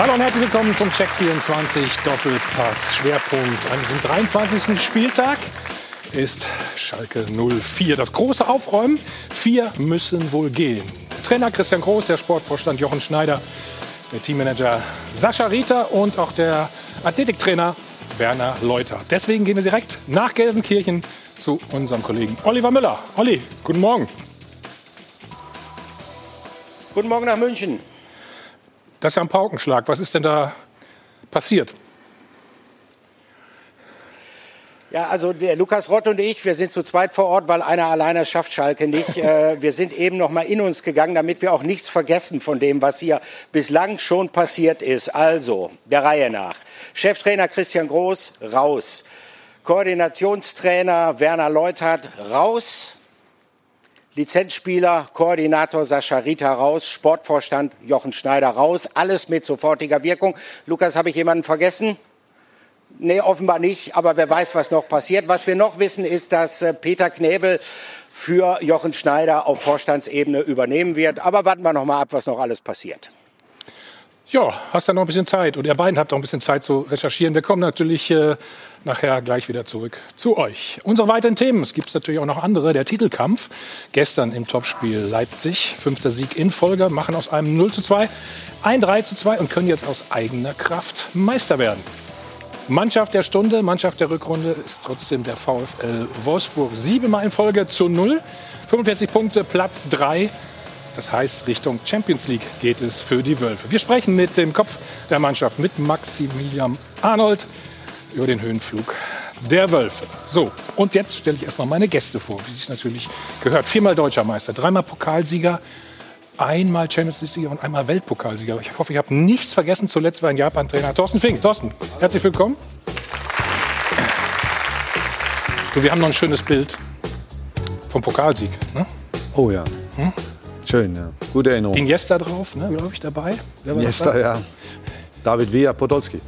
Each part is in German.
Hallo und herzlich willkommen zum Check 24 Doppelpass Schwerpunkt. An diesem 23. Spieltag ist Schalke 04. Das große Aufräumen. Vier müssen wohl gehen. Trainer Christian Groß, der Sportvorstand Jochen Schneider, der Teammanager Sascha Rieter und auch der Athletiktrainer Werner Leuter. Deswegen gehen wir direkt nach Gelsenkirchen zu unserem Kollegen Oliver Müller. Olli, guten Morgen. Guten Morgen nach München. Das ist ja ein Paukenschlag. Was ist denn da passiert? Ja, also der Lukas Rott und ich, wir sind zu zweit vor Ort, weil einer alleine schafft Schalke nicht. äh, wir sind eben noch mal in uns gegangen, damit wir auch nichts vergessen von dem, was hier bislang schon passiert ist. Also, der Reihe nach. Cheftrainer Christian Groß, raus. Koordinationstrainer Werner Leutert, raus. Lizenzspieler, Koordinator Sascha Rita raus, Sportvorstand Jochen Schneider raus, alles mit sofortiger Wirkung. Lukas, habe ich jemanden vergessen? Nee, offenbar nicht, aber wer weiß, was noch passiert. Was wir noch wissen, ist, dass äh, Peter Knebel für Jochen Schneider auf Vorstandsebene übernehmen wird. Aber warten wir noch mal ab, was noch alles passiert. Ja, hast du noch ein bisschen Zeit und ihr beiden habt auch ein bisschen Zeit zu recherchieren. Wir kommen natürlich äh, nachher gleich wieder zurück zu euch. Unsere weiteren Themen, es gibt natürlich auch noch andere. Der Titelkampf, gestern im Topspiel Leipzig, fünfter Sieg in Folge, machen aus einem 0 zu 2 ein 3 zu 2 und können jetzt aus eigener Kraft Meister werden. Mannschaft der Stunde, Mannschaft der Rückrunde ist trotzdem der VfL Wolfsburg. Siebenmal in Folge zu 0, 45 Punkte, Platz 3 das heißt, Richtung Champions League geht es für die Wölfe. Wir sprechen mit dem Kopf der Mannschaft, mit Maximilian Arnold, über den Höhenflug der Wölfe. So, und jetzt stelle ich erstmal meine Gäste vor, wie es natürlich gehört. Viermal Deutscher Meister, dreimal Pokalsieger, einmal Champions League-Sieger und einmal Weltpokalsieger. Ich hoffe, ich habe nichts vergessen. Zuletzt war ein Japan-Trainer Thorsten Fink. Thorsten, herzlich willkommen. So, wir haben noch ein schönes Bild vom Pokalsieg. Ne? Oh ja. Hm? Schön, ja. Gute Erinnerung. Iniesta drauf, ne, glaube ich, dabei. Iniesta, ja. David Villa, Podolski.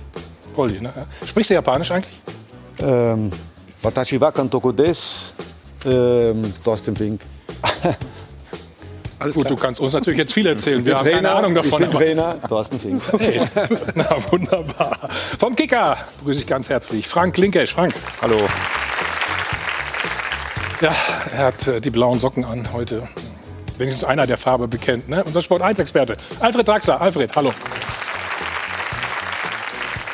Polly, ne? Sprichst du Japanisch eigentlich? Ähm, Watashi wa Kantoko des, ähm, Thorsten Fink. Alles Gut, klar. du kannst uns natürlich jetzt viel erzählen. Wir haben Trainer, keine Ahnung davon. Ich bin Trainer, Thorsten Fink. Hey, na wunderbar. Vom Kicker grüße ich ganz herzlich Frank Linkesch. Frank. Hallo. Ja, er hat äh, die blauen Socken an heute wenigstens einer der Farbe bekennt. Ne? Unser Sport 1-Experte, Alfred Draxler. Alfred, hallo.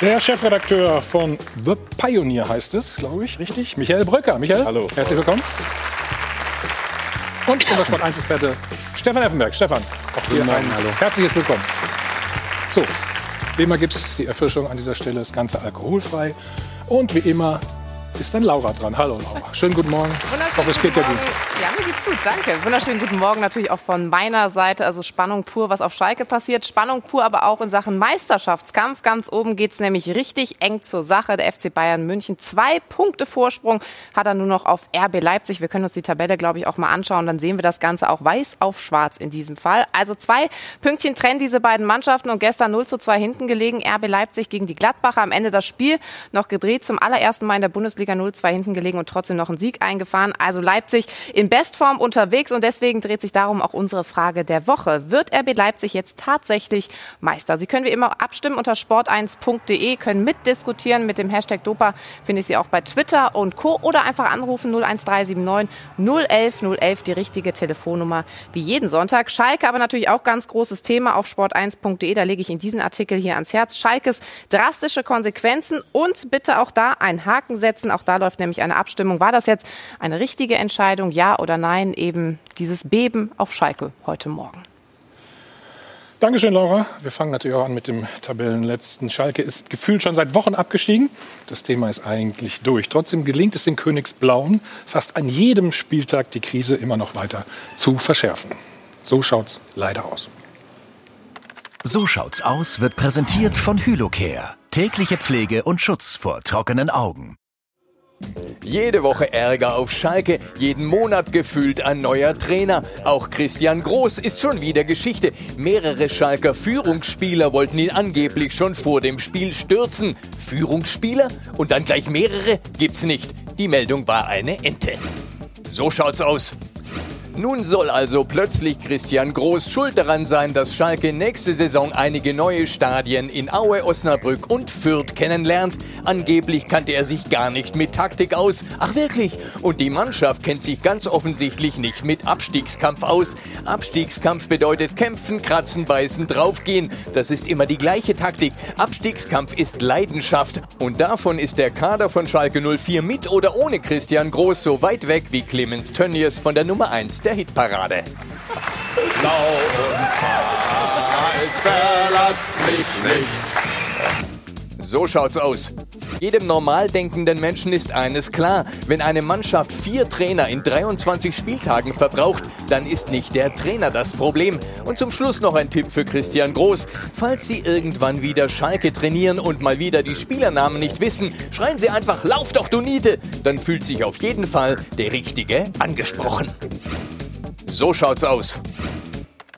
Der Chefredakteur von The Pioneer heißt es, glaube ich, richtig? Michael Bröcker. Michael, hallo. Herzlich willkommen. Und unser Sport 1-Experte Stefan Effenberg. Stefan, auch hier ein hallo. herzliches Willkommen. So, wie immer gibt es die Erfrischung an dieser Stelle, das Ganze alkoholfrei. Und wie immer ist dann Laura dran. Hallo Laura. Schönen guten Morgen. Ich hoffe, es geht dir gut. Ja, mir geht's gut, danke. Wunderschönen guten Morgen natürlich auch von meiner Seite. Also Spannung pur, was auf Schalke passiert. Spannung pur, aber auch in Sachen Meisterschaftskampf. Ganz oben geht's nämlich richtig eng zur Sache. Der FC Bayern München, zwei Punkte Vorsprung hat er nur noch auf RB Leipzig. Wir können uns die Tabelle, glaube ich, auch mal anschauen. Dann sehen wir das Ganze auch weiß auf schwarz in diesem Fall. Also zwei Pünktchen trennen diese beiden Mannschaften und gestern 0 zu 2 hinten gelegen. RB Leipzig gegen die Gladbacher. Am Ende das Spiel noch gedreht. Zum allerersten Mal in der Bundesliga Bundesliga 0-2 hinten gelegen und trotzdem noch einen Sieg eingefahren. Also Leipzig in Bestform unterwegs und deswegen dreht sich darum auch unsere Frage der Woche. Wird RB Leipzig jetzt tatsächlich Meister? Sie können wie immer abstimmen unter sport1.de, können mitdiskutieren mit dem Hashtag Dopa, finde ich Sie auch bei Twitter und Co. oder einfach anrufen 01379 011 011, die richtige Telefonnummer wie jeden Sonntag. Schalke aber natürlich auch ganz großes Thema auf sport1.de, da lege ich in diesen Artikel hier ans Herz. Schalkes drastische Konsequenzen und bitte auch da einen Haken setzen auch da läuft nämlich eine Abstimmung. War das jetzt eine richtige Entscheidung, ja oder nein? Eben dieses Beben auf Schalke heute Morgen. Dankeschön, Laura. Wir fangen natürlich auch an mit dem Tabellenletzten. Schalke ist gefühlt schon seit Wochen abgestiegen. Das Thema ist eigentlich durch. Trotzdem gelingt es den Königsblauen, fast an jedem Spieltag die Krise immer noch weiter zu verschärfen. So schaut's leider aus. So schaut's aus wird präsentiert von Hylocare. Tägliche Pflege und Schutz vor trockenen Augen. Jede Woche Ärger auf Schalke, jeden Monat gefühlt ein neuer Trainer. Auch Christian Groß ist schon wieder Geschichte. Mehrere Schalker Führungsspieler wollten ihn angeblich schon vor dem Spiel stürzen. Führungsspieler? Und dann gleich mehrere? Gibt's nicht. Die Meldung war eine Ente. So schaut's aus. Nun soll also plötzlich Christian Groß schuld daran sein, dass Schalke nächste Saison einige neue Stadien in Aue, Osnabrück und Fürth kennenlernt. Angeblich kannte er sich gar nicht mit Taktik aus. Ach wirklich? Und die Mannschaft kennt sich ganz offensichtlich nicht mit Abstiegskampf aus. Abstiegskampf bedeutet kämpfen, kratzen, beißen, draufgehen. Das ist immer die gleiche Taktik. Abstiegskampf ist Leidenschaft. Und davon ist der Kader von Schalke 04 mit oder ohne Christian Groß so weit weg wie Clemens Tönnies von der Nummer 1 der Hitparade. Blau und weiß, verlass mich nicht. So schaut's aus. Jedem normal denkenden Menschen ist eines klar. Wenn eine Mannschaft vier Trainer in 23 Spieltagen verbraucht, dann ist nicht der Trainer das Problem. Und zum Schluss noch ein Tipp für Christian Groß. Falls Sie irgendwann wieder Schalke trainieren und mal wieder die Spielernamen nicht wissen, schreien Sie einfach, lauf doch du Niete! Dann fühlt sich auf jeden Fall der Richtige angesprochen. So schaut's aus.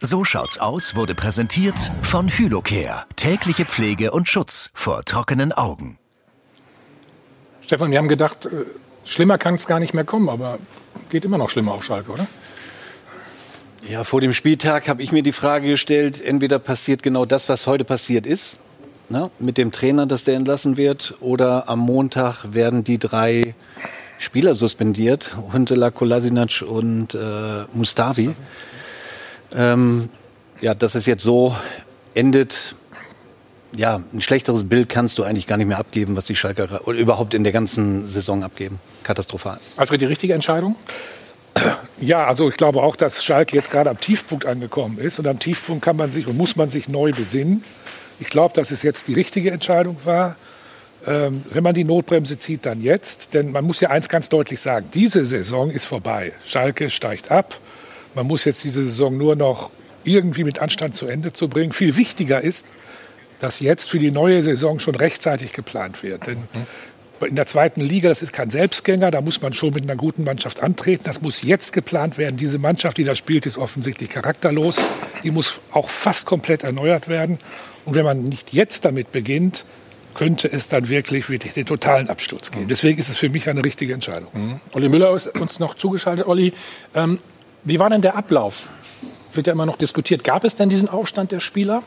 So schaut's aus wurde präsentiert von Hylocare. Tägliche Pflege und Schutz vor trockenen Augen. Stefan, wir haben gedacht, äh, schlimmer kann es gar nicht mehr kommen, aber geht immer noch schlimmer auf Schalke, oder? Ja, vor dem Spieltag habe ich mir die Frage gestellt, entweder passiert genau das, was heute passiert ist, ne, mit dem Trainer, dass der entlassen wird, oder am Montag werden die drei Spieler suspendiert, Huntela, Kolasinac und äh, Mustafi. Ähm, ja, dass es jetzt so endet, ja, ein schlechteres Bild kannst du eigentlich gar nicht mehr abgeben, was die Schalker oder überhaupt in der ganzen Saison abgeben. Katastrophal. Alfred, die richtige Entscheidung? Ja, also ich glaube auch, dass Schalke jetzt gerade am Tiefpunkt angekommen ist. Und am Tiefpunkt kann man sich und muss man sich neu besinnen. Ich glaube, dass es jetzt die richtige Entscheidung war. Ähm, wenn man die Notbremse zieht, dann jetzt. Denn man muss ja eins ganz deutlich sagen, diese Saison ist vorbei. Schalke steigt ab. Man muss jetzt diese Saison nur noch irgendwie mit Anstand zu Ende zu bringen. Viel wichtiger ist, dass jetzt für die neue Saison schon rechtzeitig geplant wird. Denn in der zweiten Liga, das ist kein Selbstgänger, da muss man schon mit einer guten Mannschaft antreten. Das muss jetzt geplant werden. Diese Mannschaft, die da spielt, ist offensichtlich charakterlos. Die muss auch fast komplett erneuert werden. Und wenn man nicht jetzt damit beginnt, könnte es dann wirklich, wirklich den totalen Absturz geben. Deswegen ist es für mich eine richtige Entscheidung. Mhm. Olli Müller ist uns noch zugeschaltet. Olli, ähm, wie war denn der Ablauf? Wird ja immer noch diskutiert. Gab es denn diesen Aufstand der Spieler?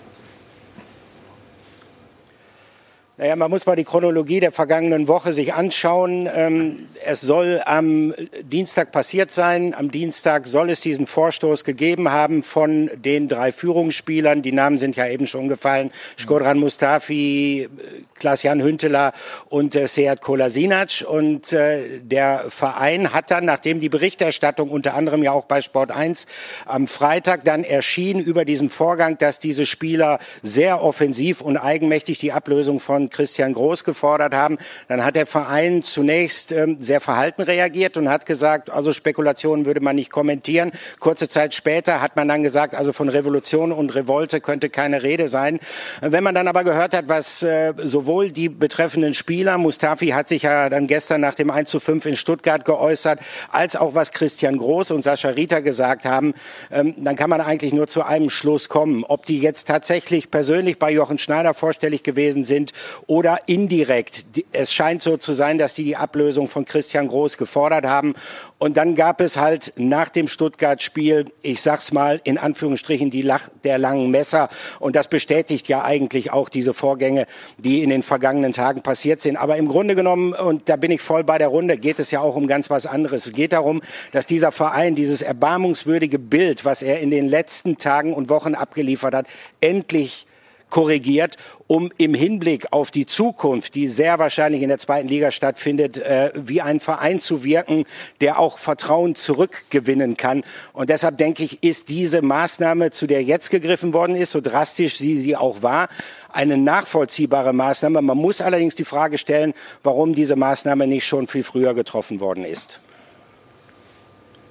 Naja, man muss mal die Chronologie der vergangenen Woche sich anschauen. Ähm, es soll am Dienstag passiert sein. Am Dienstag soll es diesen Vorstoß gegeben haben von den drei Führungsspielern. Die Namen sind ja eben schon gefallen. Skodran Mustafi, Klaas-Jan Hünteler und äh, Sead Kolasinac. Und äh, der Verein hat dann, nachdem die Berichterstattung unter anderem ja auch bei Sport 1 am Freitag dann erschien über diesen Vorgang, dass diese Spieler sehr offensiv und eigenmächtig die Ablösung von Christian Groß gefordert haben, dann hat der Verein zunächst ähm, sehr verhalten reagiert und hat gesagt, also Spekulationen würde man nicht kommentieren. Kurze Zeit später hat man dann gesagt, also von Revolution und Revolte könnte keine Rede sein. Wenn man dann aber gehört hat, was äh, sowohl die betreffenden Spieler, Mustafi hat sich ja dann gestern nach dem 1 zu 5 in Stuttgart geäußert, als auch was Christian Groß und Sascha Rita gesagt haben, ähm, dann kann man eigentlich nur zu einem Schluss kommen. Ob die jetzt tatsächlich persönlich bei Jochen Schneider vorstellig gewesen sind oder indirekt. Es scheint so zu sein, dass die die Ablösung von Christian Groß gefordert haben. Und dann gab es halt nach dem Stuttgart-Spiel, ich sag's mal in Anführungsstrichen, die Lach der langen Messer. Und das bestätigt ja eigentlich auch diese Vorgänge, die in den vergangenen Tagen passiert sind. Aber im Grunde genommen, und da bin ich voll bei der Runde, geht es ja auch um ganz was anderes. Es geht darum, dass dieser Verein dieses erbarmungswürdige Bild, was er in den letzten Tagen und Wochen abgeliefert hat, endlich korrigiert, um im Hinblick auf die Zukunft, die sehr wahrscheinlich in der zweiten Liga stattfindet, äh, wie ein Verein zu wirken, der auch Vertrauen zurückgewinnen kann. Und deshalb denke ich, ist diese Maßnahme, zu der jetzt gegriffen worden ist, so drastisch sie, sie auch war, eine nachvollziehbare Maßnahme. Man muss allerdings die Frage stellen, warum diese Maßnahme nicht schon viel früher getroffen worden ist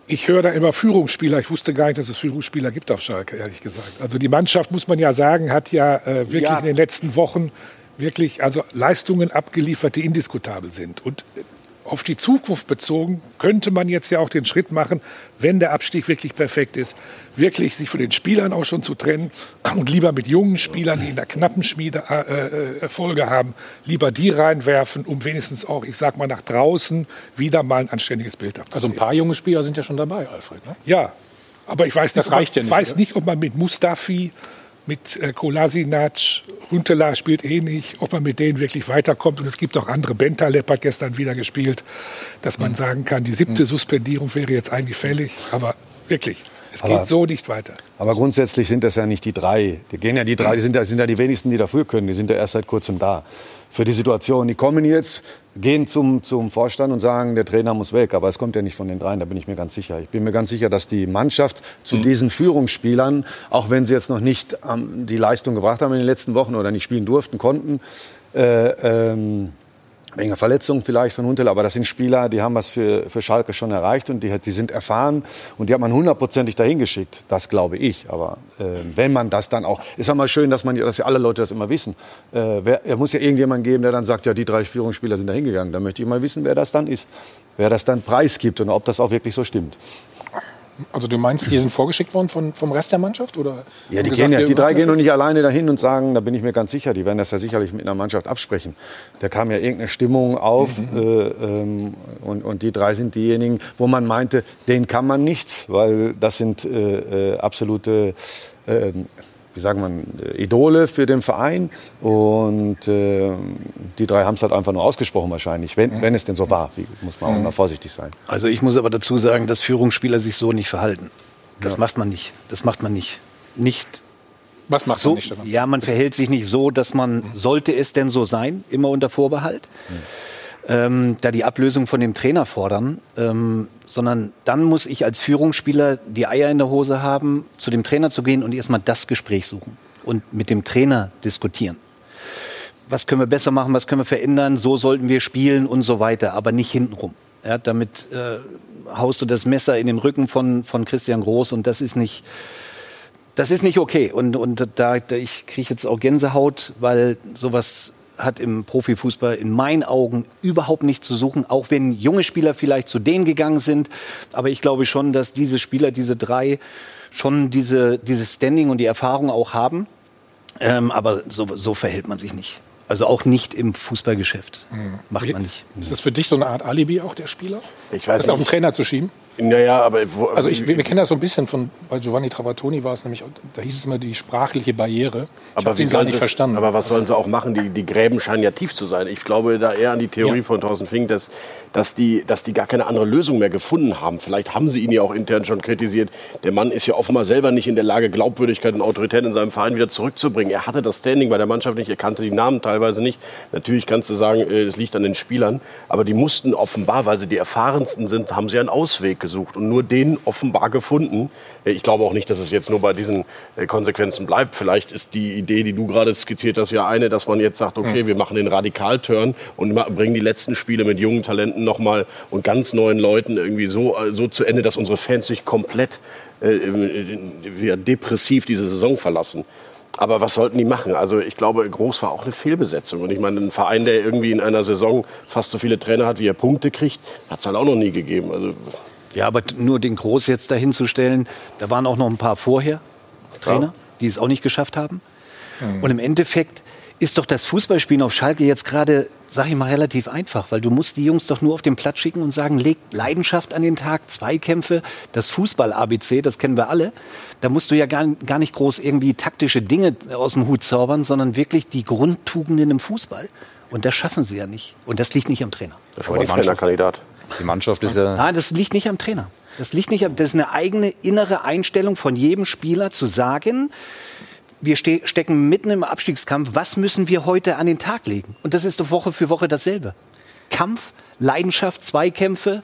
ich höre da immer Führungsspieler. Ich wusste gar nicht, dass es Führungsspieler gibt auf Schalke, ehrlich gesagt. Also die Mannschaft, muss man ja sagen, hat ja äh, wirklich ja. in den letzten Wochen wirklich also Leistungen abgeliefert, die indiskutabel sind. Und auf die Zukunft bezogen könnte man jetzt ja auch den Schritt machen, wenn der Abstieg wirklich perfekt ist, wirklich sich von den Spielern auch schon zu trennen und lieber mit jungen Spielern, die in der knappen Schmiede äh, äh, Erfolge haben, lieber die reinwerfen, um wenigstens auch, ich sag mal, nach draußen wieder mal ein anständiges Bild abzugeben. Also ein paar junge Spieler sind ja schon dabei, Alfred. Ne? Ja, Aber ich weiß nicht, Das reicht ob, ja nicht, weiß oder? nicht ob man mit Mustafi, mit äh, Kolasinac, Huntela spielt eh nicht, ob man mit denen wirklich weiterkommt. Und es gibt auch andere. Bentaleb hat gestern wieder gespielt, dass man sagen kann, die siebte Suspendierung wäre jetzt eigentlich fällig. Aber wirklich, es Aber- geht so nicht weiter. Aber grundsätzlich sind das ja nicht die drei. Die gehen ja die drei, die sind ja, sind ja die wenigsten, die dafür können. Die sind ja erst seit kurzem da. Für die Situation. Die kommen jetzt, gehen zum, zum Vorstand und sagen, der Trainer muss weg. Aber es kommt ja nicht von den dreien, da bin ich mir ganz sicher. Ich bin mir ganz sicher, dass die Mannschaft zu diesen Führungsspielern, auch wenn sie jetzt noch nicht ähm, die Leistung gebracht haben in den letzten Wochen oder nicht spielen durften, konnten, äh, ähm, Wegen einer Verletzung vielleicht von Huntela, aber das sind Spieler, die haben was für, für Schalke schon erreicht und die, die sind erfahren und die hat man hundertprozentig dahin geschickt. Das glaube ich. Aber äh, wenn man das dann auch, ist ja mal schön, dass man, dass ja alle Leute das immer wissen. Äh, wer, er muss ja irgendjemanden geben, der dann sagt, ja, die drei Führungsspieler sind dahin gegangen. Da möchte ich mal wissen, wer das dann ist, wer das dann preisgibt und ob das auch wirklich so stimmt. Also du meinst, die sind vorgeschickt worden von, vom Rest der Mannschaft? Oder Ja, die, gesagt, gehen ja, die drei gehen doch nicht alleine dahin und sagen, da bin ich mir ganz sicher, die werden das ja sicherlich mit einer Mannschaft absprechen. Da kam ja irgendeine Stimmung auf Mhm. äh, ähm, und, und die drei sind diejenigen, wo man meinte, denen kann man nichts, weil das sind äh, äh, absolute, äh, wie sagt man, äh, Idole für den Verein und äh, die drei haben es halt einfach nur ausgesprochen wahrscheinlich, wenn, wenn es denn so war, wie, muss man auch immer vorsichtig sein. Also ich muss aber dazu sagen, dass Führungsspieler sich so nicht verhalten. Das macht man nicht. Das macht man nicht. Nicht Was macht so. man nicht? Stefan? Ja, man verhält sich nicht so, dass man, sollte es denn so sein, immer unter Vorbehalt, ähm, da die Ablösung von dem Trainer fordern, ähm, sondern dann muss ich als Führungsspieler die Eier in der Hose haben, zu dem Trainer zu gehen und erstmal das Gespräch suchen und mit dem Trainer diskutieren. Was können wir besser machen, was können wir verändern, so sollten wir spielen und so weiter, aber nicht hintenrum. Ja, damit äh, haust du das Messer in den Rücken von, von Christian Groß und das ist nicht, das ist nicht okay. Und, und da, da ich kriege jetzt auch Gänsehaut, weil sowas hat im Profifußball in meinen Augen überhaupt nicht zu suchen, auch wenn junge Spieler vielleicht zu denen gegangen sind. Aber ich glaube schon, dass diese Spieler, diese drei, schon diese, dieses Standing und die Erfahrung auch haben. Ähm, aber so, so verhält man sich nicht. Also auch nicht im Fußballgeschäft. Macht man nicht. Ist das für dich so eine Art Alibi auch der Spieler? Ich weiß das auf den nicht. Trainer zu schieben? Naja, aber wo, Also ich, wir, wir kennen das so ein bisschen von, bei Giovanni Trapattoni war es nämlich, da hieß es immer die sprachliche Barriere. Ich aber habe wie gar nicht es- verstanden. Aber was sollen sie auch machen? Die, die Gräben scheinen ja tief zu sein. Ich glaube da eher an die Theorie Ja. von Thorsten Fink, dass, dass, die, dass die gar keine andere Lösung mehr gefunden haben. Vielleicht haben sie ihn ja auch intern schon kritisiert. Der Mann ist ja offenbar selber nicht in der Lage, Glaubwürdigkeit und Autorität in seinem Verein wieder zurückzubringen. Er hatte das Standing bei der Mannschaft nicht, er kannte die Namen teilweise nicht. Natürlich kannst du sagen, äh, es liegt an den Spielern. Aber die mussten offenbar, weil sie die erfahrensten sind, haben sie einen Ausweg gesucht und nur den offenbar gefunden. Äh, Ich glaube auch nicht, dass es jetzt nur bei diesen äh, Konsequenzen bleibt. Vielleicht ist die Idee, die du gerade skizziert hast, ja eine, dass man jetzt sagt, okay, wir machen den Radikalturn und bringen die letzten Spiele mit jungen Talenten nochmal und ganz neuen Leuten irgendwie so, äh, so zu Ende, dass unsere Fans sich komplett äh, depressiv diese Saison verlassen. Aber was sollten die machen? Also ich glaube, Groß war auch eine Fehlbesetzung. Und ich meine, ein Verein, der irgendwie in einer Saison fast so viele Trainer hat, wie er Punkte kriegt, hat es halt auch noch nie gegeben. Also Ja, aber nur den Groß jetzt dahinzustellen, da waren auch noch ein paar vorher Trainer, die es auch nicht geschafft haben. Und im Endeffekt ist doch das Fußballspielen auf Schalke jetzt gerade, sag ich mal, relativ einfach, weil du musst die Jungs doch nur auf den Platz schicken und sagen, legt Leidenschaft an den Tag, Zweikämpfe, das Fußball-ABC, das kennen wir alle. Da musst du ja gar, gar nicht groß irgendwie taktische Dinge aus dem Hut zaubern, sondern wirklich die Grundtugenden im Fußball. Und das schaffen sie ja nicht. Und das liegt nicht am Trainer. das mal ein Trainerkandidat. Die Mannschaft ist ja. Nein, das liegt nicht am Trainer. Das liegt nicht am, das ist eine eigene innere Einstellung von jedem Spieler zu sagen, wir ste stecken mitten im Abstiegskampf, was müssen wir heute an den Tag legen? Und das ist doch Woche für Woche dasselbe. Kampf, Leidenschaft, Zweikämpfe,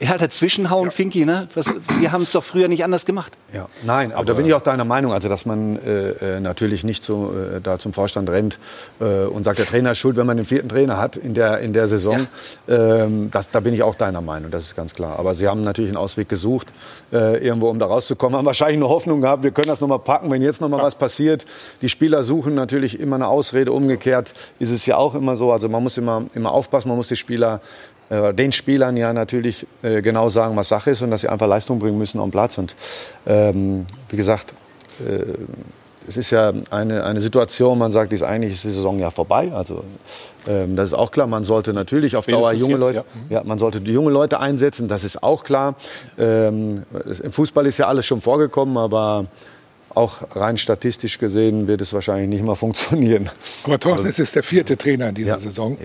ja, dazwischenhauen, Finki, ne? Was, wir haben es doch früher nicht anders gemacht. Ja, nein, aber, da bin ich auch deiner Meinung, also dass man äh, äh, natürlich nicht so äh, da zum Vorstand rennt äh, und sagt, der Trainer ist schuld, wenn man den vierten Trainer hat in der in der Saison. Ähm, das, da bin ich auch deiner Meinung, das ist ganz klar. Aber sie haben natürlich einen Ausweg gesucht, äh, irgendwo um da rauszukommen, haben wahrscheinlich eine Hoffnung gehabt, wir können das noch mal packen, wenn jetzt noch mal was passiert. Die Spieler suchen natürlich immer eine Ausrede. Umgekehrt ist es ja auch immer so. Also man muss immer immer aufpassen, man muss die Spieler äh, den Spielern ja natürlich äh, genau sagen, was Sache ist und dass sie einfach Leistung bringen müssen am Platz. Und ähm, wie gesagt, äh, es ist ja eine, eine Situation, man sagt, ist eigentlich ist die Saison ja vorbei. Also ähm, das ist auch klar. Man sollte natürlich auf Dauer junge jetzt, Leute, ja. ja. man sollte die junge Leute einsetzen. Das ist auch klar. Ähm, Im Fußball ist ja alles schon vorgekommen, aber auch rein statistisch gesehen wird es wahrscheinlich nicht mal funktionieren. Aber Thorsten, es ist der vierte Trainer in dieser Saison.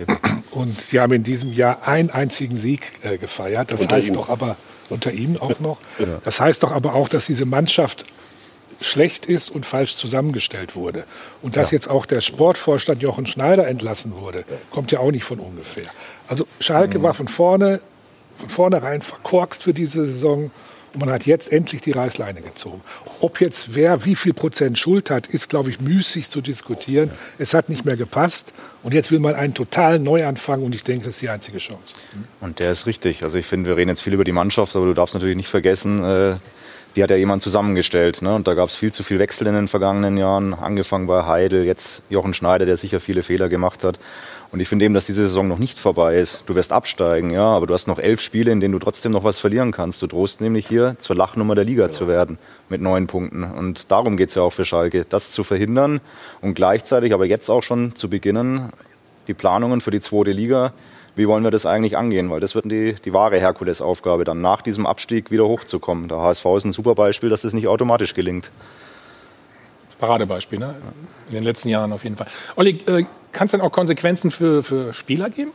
Und Sie haben in diesem Jahr einen einzigen Sieg äh, gefeiert. Das Unter heißt ihm. doch aber, unter ihm auch noch, das heißt doch aber auch, dass diese Mannschaft schlecht ist und falsch zusammengestellt wurde. Und dass jetzt auch der Sportvorstand Jochen Schneider entlassen wurde, kommt ja auch nicht von ungefähr. Also Schalke war von vorne, von vornherein verkorkst für diese Saison. Und man hat jetzt endlich die Reißleine gezogen. Ob jetzt wer wie viel Prozent Schuld hat, ist, glaube ich, müßig zu diskutieren. Es hat nicht mehr gepasst. Und jetzt will man einen totalen Neuanfang. Und ich denke, das ist die einzige Chance. Und der ist richtig. Also ich finde, wir reden jetzt viel über die Mannschaft, aber du darfst natürlich nicht vergessen, äh, die hat ja jemand zusammengestellt. Ne? Und da gab es viel zu viel Wechsel in den vergangenen Jahren. Angefangen bei Heidel, jetzt Jochen Schneider, der sicher viele Fehler gemacht hat. Und ich finde eben, dass diese Saison noch nicht vorbei ist. Du wirst absteigen, ja, aber du hast noch elf Spiele, in denen du trotzdem noch was verlieren kannst. Du drohst nämlich hier zur Lachnummer der Liga zu werden mit neun Punkten. Und darum geht's ja auch für Schalke, das zu verhindern und gleichzeitig aber jetzt auch schon zu beginnen, die Planungen für die zweite Liga, wie wollen wir das eigentlich angehen? Weil das wird die, die wahre Herkulesaufgabe, dann nach diesem Abstieg wieder hochzukommen. Der HSV ist ein super Beispiel, dass das nicht automatisch gelingt. Paradebeispiel, ne? In den letzten Jahren auf jeden Fall. Olli, äh, kann es denn auch Konsequenzen für, für Spieler geben?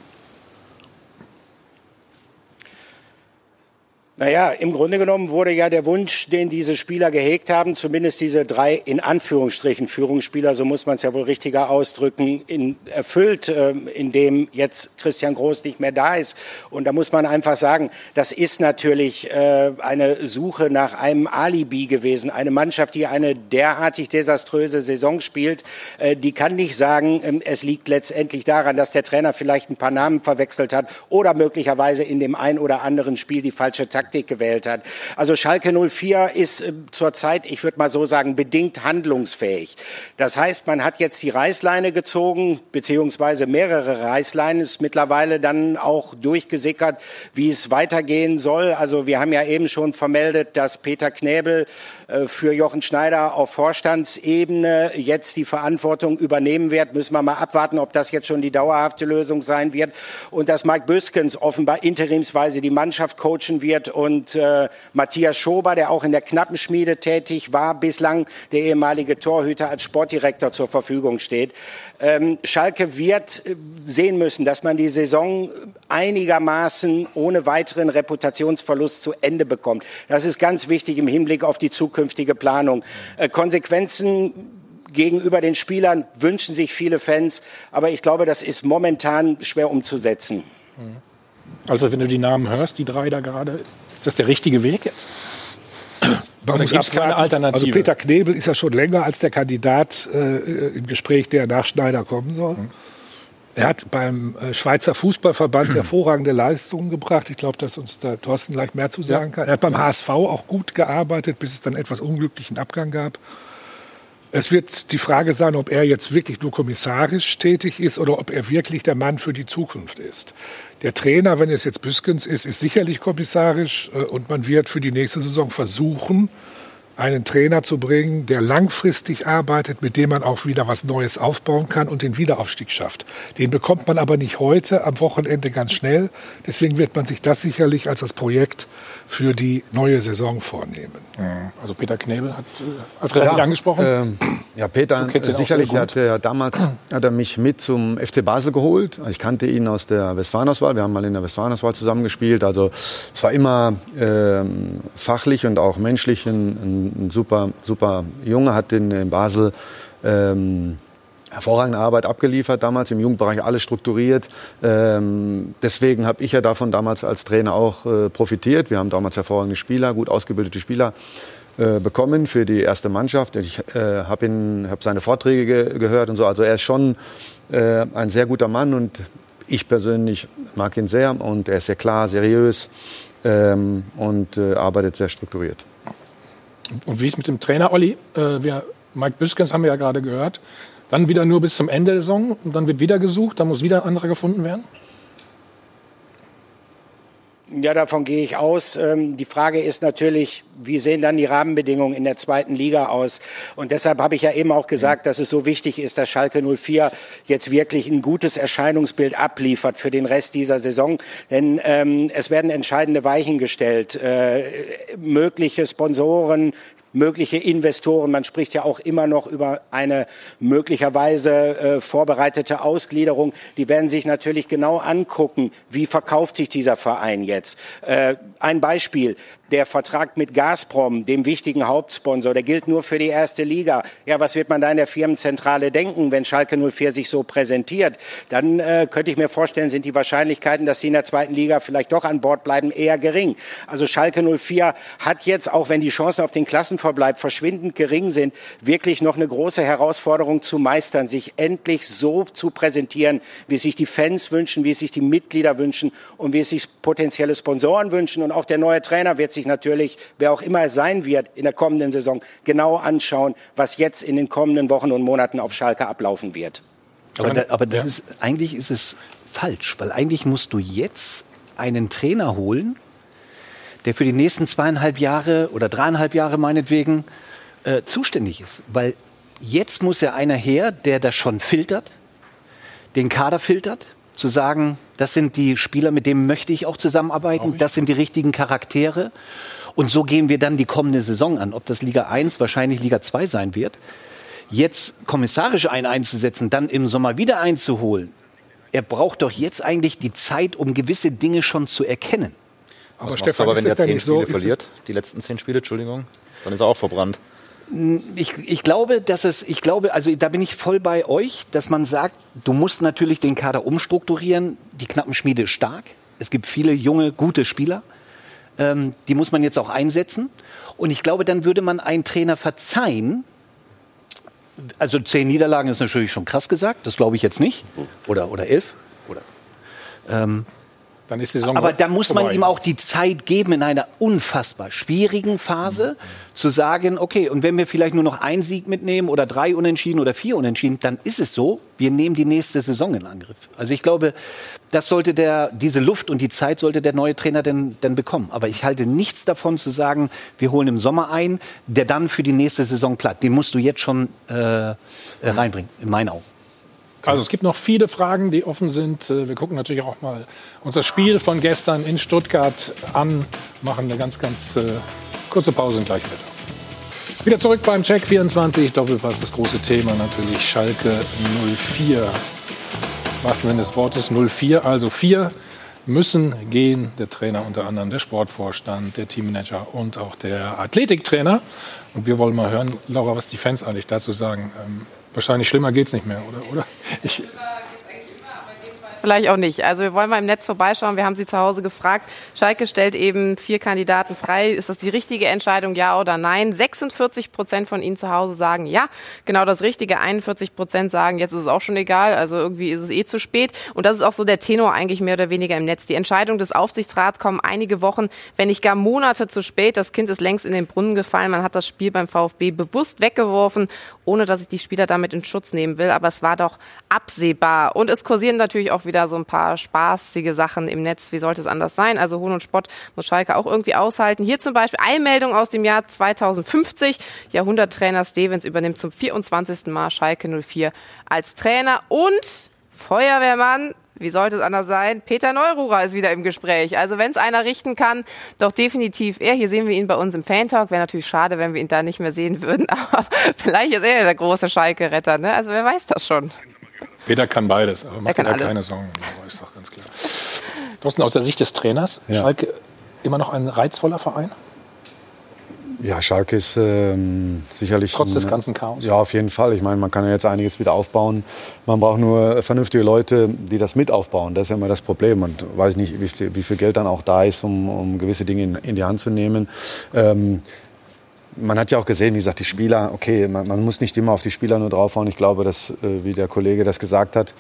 Naja, im Grunde genommen wurde ja der Wunsch, den diese Spieler gehegt haben, zumindest diese drei in Anführungsstrichen Führungsspieler, so muss man es ja wohl richtiger ausdrücken, in, erfüllt, ähm, indem jetzt Christian Groß nicht mehr da ist. Und da muss man einfach sagen, das ist natürlich äh, eine Suche nach einem Alibi gewesen. Eine Mannschaft, die eine derartig desaströse Saison spielt, äh, die kann nicht sagen, ähm, es liegt letztendlich daran, dass der Trainer vielleicht ein paar Namen verwechselt hat oder möglicherweise in dem ein oder anderen Spiel die falsche Taktik gewählt hat. Also Schalke 04 ist äh, zurzeit, ich würde mal so sagen, bedingt handlungsfähig. Das heißt, man hat jetzt die Reißleine gezogen, beziehungsweise mehrere Reißleinen, ist mittlerweile dann auch durchgesickert, wie es weitergehen soll. Also wir haben ja eben schon vermeldet, dass Peter Knäbel für Jochen Schneider auf Vorstandsebene jetzt die Verantwortung übernehmen wird. Müssen wir mal abwarten, ob das jetzt schon die dauerhafte Lösung sein wird. Und dass Mike Büskens offenbar interimsweise die Mannschaft coachen wird und äh, Matthias Schober, der auch in der Knappenschmiede tätig war, bislang der ehemalige Torhüter als Sportdirektor zur Verfügung steht. Ähm, Schalke wird äh, sehen müssen, dass man die Saison einigermaßen ohne weiteren Reputationsverlust zu Ende bekommt. Das ist ganz wichtig im Hinblick auf die zukünftige Planung. Äh, Konsequenzen gegenüber den Spielern wünschen sich viele Fans, aber ich glaube, das ist momentan schwer umzusetzen. Also wenn du die Namen hörst, die drei da gerade, ist das der richtige Weg jetzt? Oder muss gibt's keine. Alternative? Also Peter Knebel ist ja schon länger als der Kandidat äh, im Gespräch, der nach Schneider kommen soll. Er hat beim äh, Schweizer Fußballverband hervorragende Leistungen gebracht. Ich glaube, dass uns da Thorsten gleich mehr zu sagen kann. Er hat beim HSV auch gut gearbeitet, bis es dann etwas unglücklichen Abgang gab. Es wird die Frage sein, ob er jetzt wirklich nur kommissarisch tätig ist oder ob er wirklich der Mann für die Zukunft ist. Der Trainer, wenn es jetzt Büskens ist, ist sicherlich kommissarisch äh, und man wird für die nächste Saison versuchen, einen Trainer zu bringen, der langfristig arbeitet, mit dem man auch wieder was Neues aufbauen kann und den Wiederaufstieg schafft. Den bekommt man aber nicht heute, am Wochenende ganz schnell. Deswegen wird man sich das sicherlich als das Projekt für die neue Saison vornehmen. Also Peter Knebel hat äh, Alfred hat ihn angesprochen. Ähm, ja, Peter, äh, sicherlich hat er damals hat er mich mit zum FC Basel geholt. Ich kannte ihn aus der Westfalenauswahl. Wir haben mal in der Westfalenauswahl zusammengespielt. Also es war immer ähm, fachlich und auch menschlich ein, ein, ein super, super Junge. Hat in, in Basel ähm, hervorragende Arbeit abgeliefert damals im Jugendbereich alles strukturiert. Ähm, deswegen habe ich ja davon damals als Trainer auch äh, profitiert. Wir haben damals hervorragende Spieler, gut ausgebildete Spieler äh, bekommen für die erste Mannschaft. Ich äh, habe hab seine Vorträge ge gehört und so. Also er ist schon äh, ein sehr guter Mann und ich persönlich mag ihn sehr und er ist sehr klar, seriös ähm, und äh, arbeitet sehr strukturiert. Und wie ist mit dem Trainer, Olli? Äh, wir, Mike Büskens haben wir ja gerade gehört. Dann wieder nur bis zum Ende der Saison und dann wird wieder gesucht, dann muss wieder ein anderer gefunden werden. Ja, davon gehe ich aus. Ähm, die Frage ist natürlich, wie sehen dann die Rahmenbedingungen in der zweiten Liga aus? Und deshalb habe ich ja eben auch gesagt, dass es so wichtig ist, dass Schalke 04 jetzt wirklich ein gutes Erscheinungsbild abliefert für den Rest dieser Saison. Denn ähm, es werden entscheidende Weichen gestellt. Äh, mögliche Sponsoren, mögliche Investoren. Man spricht ja auch immer noch über eine möglicherweise äh, vorbereitete Ausgliederung. Die werden sich natürlich genau angucken, wie verkauft sich dieser Verein jetzt. Äh, ein Beispiel der Vertrag mit Gazprom, dem wichtigen Hauptsponsor, der gilt nur für die erste Liga. Ja, was wird man da in der Firmenzentrale denken, wenn Schalke 04 sich so präsentiert? Dann äh, könnte ich mir vorstellen, sind die Wahrscheinlichkeiten, dass sie in der zweiten Liga vielleicht doch an Bord bleiben, eher gering. Also Schalke 04 hat jetzt, auch wenn die Chancen auf den Klassenverbleib verschwindend gering sind, wirklich noch eine große Herausforderung zu meistern, sich endlich so zu präsentieren, wie es sich die Fans wünschen, wie es sich die Mitglieder wünschen und wie es sich potenzielle Sponsoren wünschen. Und auch der neue Trainer wird sich sich natürlich, wer auch immer es sein wird, in der kommenden Saison genau anschauen, was jetzt in den kommenden Wochen und Monaten auf Schalke ablaufen wird. Aber, da, aber das ja. ist, eigentlich ist es falsch, weil eigentlich musst du jetzt einen Trainer holen, der für die nächsten zweieinhalb Jahre oder dreieinhalb Jahre meinetwegen äh, zuständig ist. Weil jetzt muss ja einer her, der das schon filtert, den Kader filtert, zu sagen, das sind die Spieler, mit denen möchte ich auch zusammenarbeiten, das sind die richtigen Charaktere. Und so gehen wir dann die kommende Saison an. Ob das Liga 1, wahrscheinlich Liga 2 sein wird. Jetzt kommissarisch einen einzusetzen, dann im Sommer wieder einzuholen. Er braucht doch jetzt eigentlich die Zeit, um gewisse Dinge schon zu erkennen. Aber Stefan, aber wenn er zehn Spiele so, verliert, die letzten zehn Spiele, Entschuldigung, dann ist er auch verbrannt. Ich, ich glaube, dass es, ich glaube, also da bin ich voll bei euch, dass man sagt, du musst natürlich den Kader umstrukturieren. Die Knappenschmiede ist stark. Es gibt viele junge, gute Spieler. Ähm, die muss man jetzt auch einsetzen. Und ich glaube, dann würde man einen Trainer verzeihen. Also zehn Niederlagen ist natürlich schon krass gesagt. Das glaube ich jetzt nicht. Oder, oder elf. Oder, ähm, dann ist die Saison Aber da muss man ihm auch die Zeit geben, in einer unfassbar schwierigen Phase mhm. zu sagen, okay, und wenn wir vielleicht nur noch einen Sieg mitnehmen oder drei Unentschieden oder vier Unentschieden, dann ist es so, wir nehmen die nächste Saison in Angriff. Also ich glaube, das sollte der, diese Luft und die Zeit sollte der neue Trainer denn, denn bekommen. Aber ich halte nichts davon zu sagen, wir holen im Sommer ein, der dann für die nächste Saison platt. Den musst du jetzt schon äh, reinbringen, in meinen Augen. Also es gibt noch viele Fragen, die offen sind. Äh, wir gucken natürlich auch mal unser Spiel von gestern in Stuttgart an, machen eine ganz, ganz äh, kurze Pause und gleich wieder. Wieder zurück beim Check 24 Doppelpass, das große Thema natürlich Schalke 04. Was denn des Wortes 04, also vier müssen gehen. Der Trainer unter anderem, der Sportvorstand, der Teammanager und auch der Athletiktrainer. Und wir wollen mal hören, Laura, was die Fans eigentlich dazu sagen. Ähm, Wahrscheinlich schlimmer geht es nicht mehr, oder? oder? Ich, vielleicht auch nicht. Also wir wollen mal im Netz vorbeischauen. Wir haben Sie zu Hause gefragt. Schalke stellt eben vier Kandidaten frei. Ist das die richtige Entscheidung, ja oder nein? 46 Prozent von Ihnen zu Hause sagen ja. Genau das Richtige. 41 Prozent sagen, jetzt ist es auch schon egal. Also irgendwie ist es eh zu spät. Und das ist auch so der Tenor eigentlich mehr oder weniger im Netz. Die Entscheidung des Aufsichtsrats kommen einige Wochen, wenn nicht gar Monate zu spät. Das Kind ist längst in den Brunnen gefallen. Man hat das Spiel beim VfB bewusst weggeworfen, ohne dass ich die Spieler damit in Schutz nehmen will. Aber es war doch absehbar. Und es kursieren natürlich auch wieder wieder so ein paar spaßige Sachen im Netz. Wie sollte es anders sein? Also Hohn und Spott muss Schalke auch irgendwie aushalten. Hier zum Beispiel Einmeldung aus dem Jahr 2050. Jahrhunderttrainer Stevens übernimmt zum 24. Mal Schalke 04 als Trainer und Feuerwehrmann wie sollte es anders sein? Peter Neururer ist wieder im Gespräch. Also wenn es einer richten kann, doch definitiv er. Hier sehen wir ihn bei uns im Fan-Talk. Wäre natürlich schade, wenn wir ihn da nicht mehr sehen würden. Aber vielleicht ist er der große Schalke-Retter. Ne? Also wer weiß das schon. Peter kann beides, aber macht da keine Sorgen. Ist doch ganz klar. Thorsten, aus der Sicht des Trainers, ja. Schalke immer noch ein reizvoller Verein? Ja, Schalke ist ähm, sicherlich. Trotz ein, des ganzen Chaos? Ja, auf jeden Fall. Ich meine, man kann ja jetzt einiges wieder aufbauen. Man braucht nur vernünftige Leute, die das mit aufbauen. Das ist ja immer das Problem. Und weiß nicht, wie viel, wie viel Geld dann auch da ist, um, um gewisse Dinge in, in, die Hand zu nehmen. Ähm, man hat ja auch gesehen, wie gesagt, die Spieler, okay, man, man, muss nicht immer auf die Spieler nur draufhauen. Ich glaube, dass, äh, wie der Kollege das gesagt hat,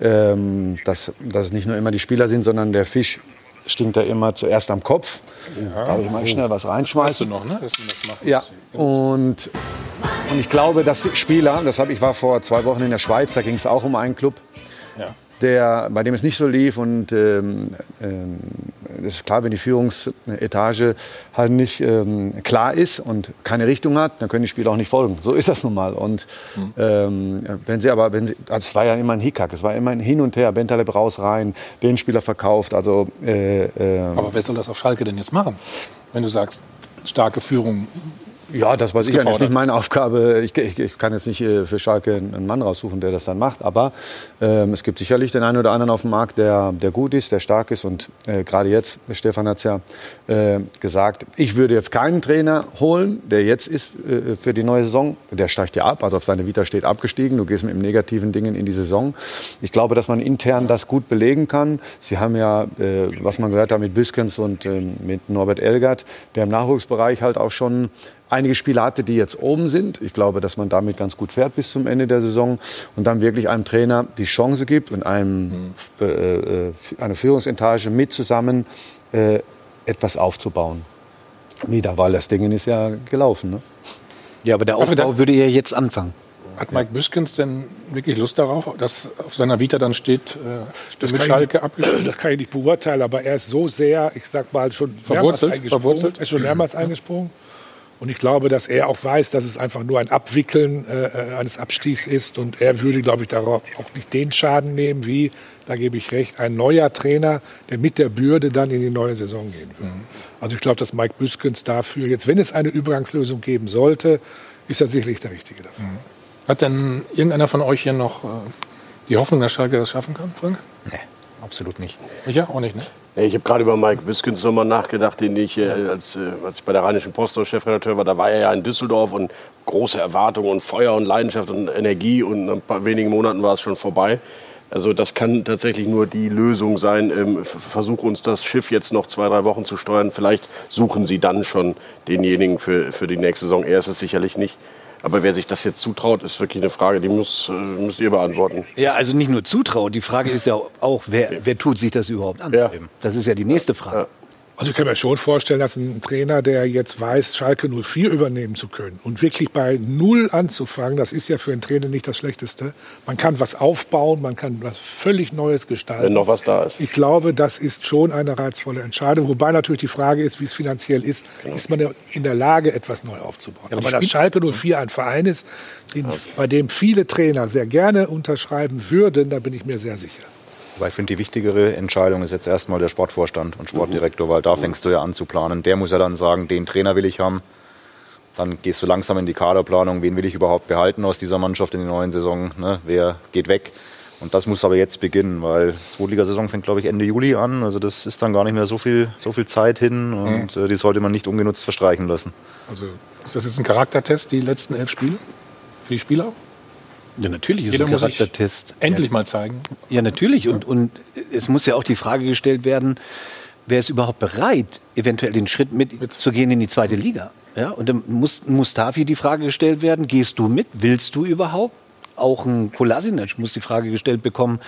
ähm, dass, dass es nicht nur immer die Spieler sind, sondern der Fisch stinkt ja immer zuerst am Kopf. Ja. Darf ich mal schnell was reinschmeißen? Weißt du noch, ne? Ja, und, und ich glaube, dass Spieler, das hab, ich war vor zwei Wochen in der Schweiz, da ging es auch um einen Club. Ja. Der, bei dem es nicht so lief. Und ähm, ähm, es ist klar, wenn die Führungsetage halt nicht ähm, klar ist und keine Richtung hat, dann können die Spieler auch nicht folgen. So ist das nun mal. Und ähm, wenn sie aber, wenn sie, also es war ja immer ein Hickhack, es war immer ein Hin und Her, Bentaleb raus, rein, den Spieler verkauft. Also, äh, äh, Aber wer soll das auf Schalke denn jetzt machen? Wenn du sagst, starke Führung. Ja, das weiß Ist ich ja nicht. nicht meine Aufgabe. Ich, ich, ich kann jetzt nicht äh, für Schalke einen Mann raussuchen, der das dann macht. Aber ähm, es gibt sicherlich den einen oder anderen auf dem Markt, der, der gut ist, der stark ist. Und äh, gerade jetzt, Stefan hat es ja äh, gesagt, ich würde jetzt keinen Trainer holen, der jetzt ist äh, für die neue Saison. Der steigt ja ab, also auf seine Vita steht abgestiegen. Du gehst mit negativen Dingen in die Saison. Ich glaube, dass man intern das gut belegen kann. Sie haben ja, äh, was man gehört hat mit Büskens und ähm, mit Norbert Elgert, der im Nachwuchsbereich halt auch schon einige Spieler hatte, die jetzt oben sind. Ich glaube, dass man damit ganz gut fährt bis zum Ende der Saison und dann wirklich einem Trainer die Chance gibt und einem äh, äh, eine Führungsetage mit zusammen äh, etwas aufzubauen. Wieder, weil das Ding ist ja gelaufen. Ne? Ja, aber der Aufbau würde ja jetzt anfangen. Hat Mike Büskens denn wirklich Lust darauf, dass auf seiner Vita dann steht, äh, Das mit kann, Schalke ich, abgeschlossen? nicht- das kann ich nicht beurteilen, aber er ist so sehr, ich sag mal, schon mehrmals Verwurzelt? eingesprungen. Verwurzelt? Er ist schon mehrmals eingesprungen. Und ich glaube, dass er auch weiß, dass es einfach nur ein Abwickeln äh, eines Abstiegs ist. Und er würde, glaube ich, darauf auch nicht den Schaden nehmen, wie, da gebe ich recht, ein neuer Trainer, der mit der Bürde dann in die neue Saison gehen würde. Also ich glaube, dass Mike Büskens dafür, jetzt wenn es eine Übergangslösung geben sollte, ist er sicherlich der Richtige dafür. Hat denn irgendeiner von euch hier noch äh, die Hoffnung, dass Schalke das schaffen kann, Frank? Nee, absolut nicht. Ich ja auch nicht, ne? Ich habe gerade über Mike Biskins nochmal nachgedacht, den ich, äh, als, äh, als ich bei der Rheinischen Post als Chefredakteur war, da war er ja in Düsseldorf und große Erwartungen und Feuer und Leidenschaft und Energie und nach ein paar wenigen Monaten war es schon vorbei. Also das kann tatsächlich nur die Lösung sein. Ähm, versuch uns das Schiff jetzt noch zwei, drei Wochen zu steuern. Vielleicht suchen sie dann schon denjenigen für, für die nächste Saison. Er ist es sicherlich nicht. Aber wer sich das jetzt zutraut, ist wirklich eine Frage, die muss, äh, müsst ihr beantworten. Ja, also nicht nur zutrauen. Die Frage ist ja auch, wer, wer tut sich das überhaupt an? Ja. Das ist ja die nächste Frage. Also ich kann mir schon vorstellen, dass ein Trainer, der jetzt weiß, Schalke 04 übernehmen zu können und wirklich bei Null anzufangen, das ist ja für einen Trainer nicht das Schlechteste. Man kann was aufbauen, man kann was völlig Neues gestalten. Wenn noch was da ist. Ich glaube, das ist schon eine reizvolle Entscheidung. Wobei natürlich die Frage ist, wie es finanziell ist. Ist man in der Lage, etwas neu aufzubauen? aber Aber dass Schalke 04 ein Verein ist, den, bei dem viele Trainer sehr gerne unterschreiben würden, da bin ich mir sehr sicher. Aber ich finde, die wichtigere Entscheidung ist jetzt erstmal der Sportvorstand und Sportdirektor, weil da fängst du ja an zu planen. Der muss ja dann sagen, den Trainer will ich haben. Dann gehst du langsam in die Kaderplanung, wen will ich überhaupt behalten aus dieser Mannschaft in der neuen Saison, ne? wer geht weg. Und das muss aber jetzt beginnen, weil die Zweitligasaison fängt, glaube ich, Ende Juli an. Also das ist dann gar nicht mehr so viel, so viel Zeit hin und äh, die sollte man nicht ungenutzt verstreichen lassen. Also ist das jetzt ein Charaktertest, die letzten elf Spiele? Für die Spieler? Ja, natürlich ist Jeder ein Charaktertest. Endlich mal zeigen. Ja, natürlich. Und, und es muss ja auch die Frage gestellt werden, wer ist überhaupt bereit, eventuell den Schritt mitzugehen in die zweite Liga? Ja, und dann muss Mustafi die Frage gestellt werden, gehst du mit? Willst du überhaupt? Auch ein Kolasinac muss die Frage gestellt bekommen,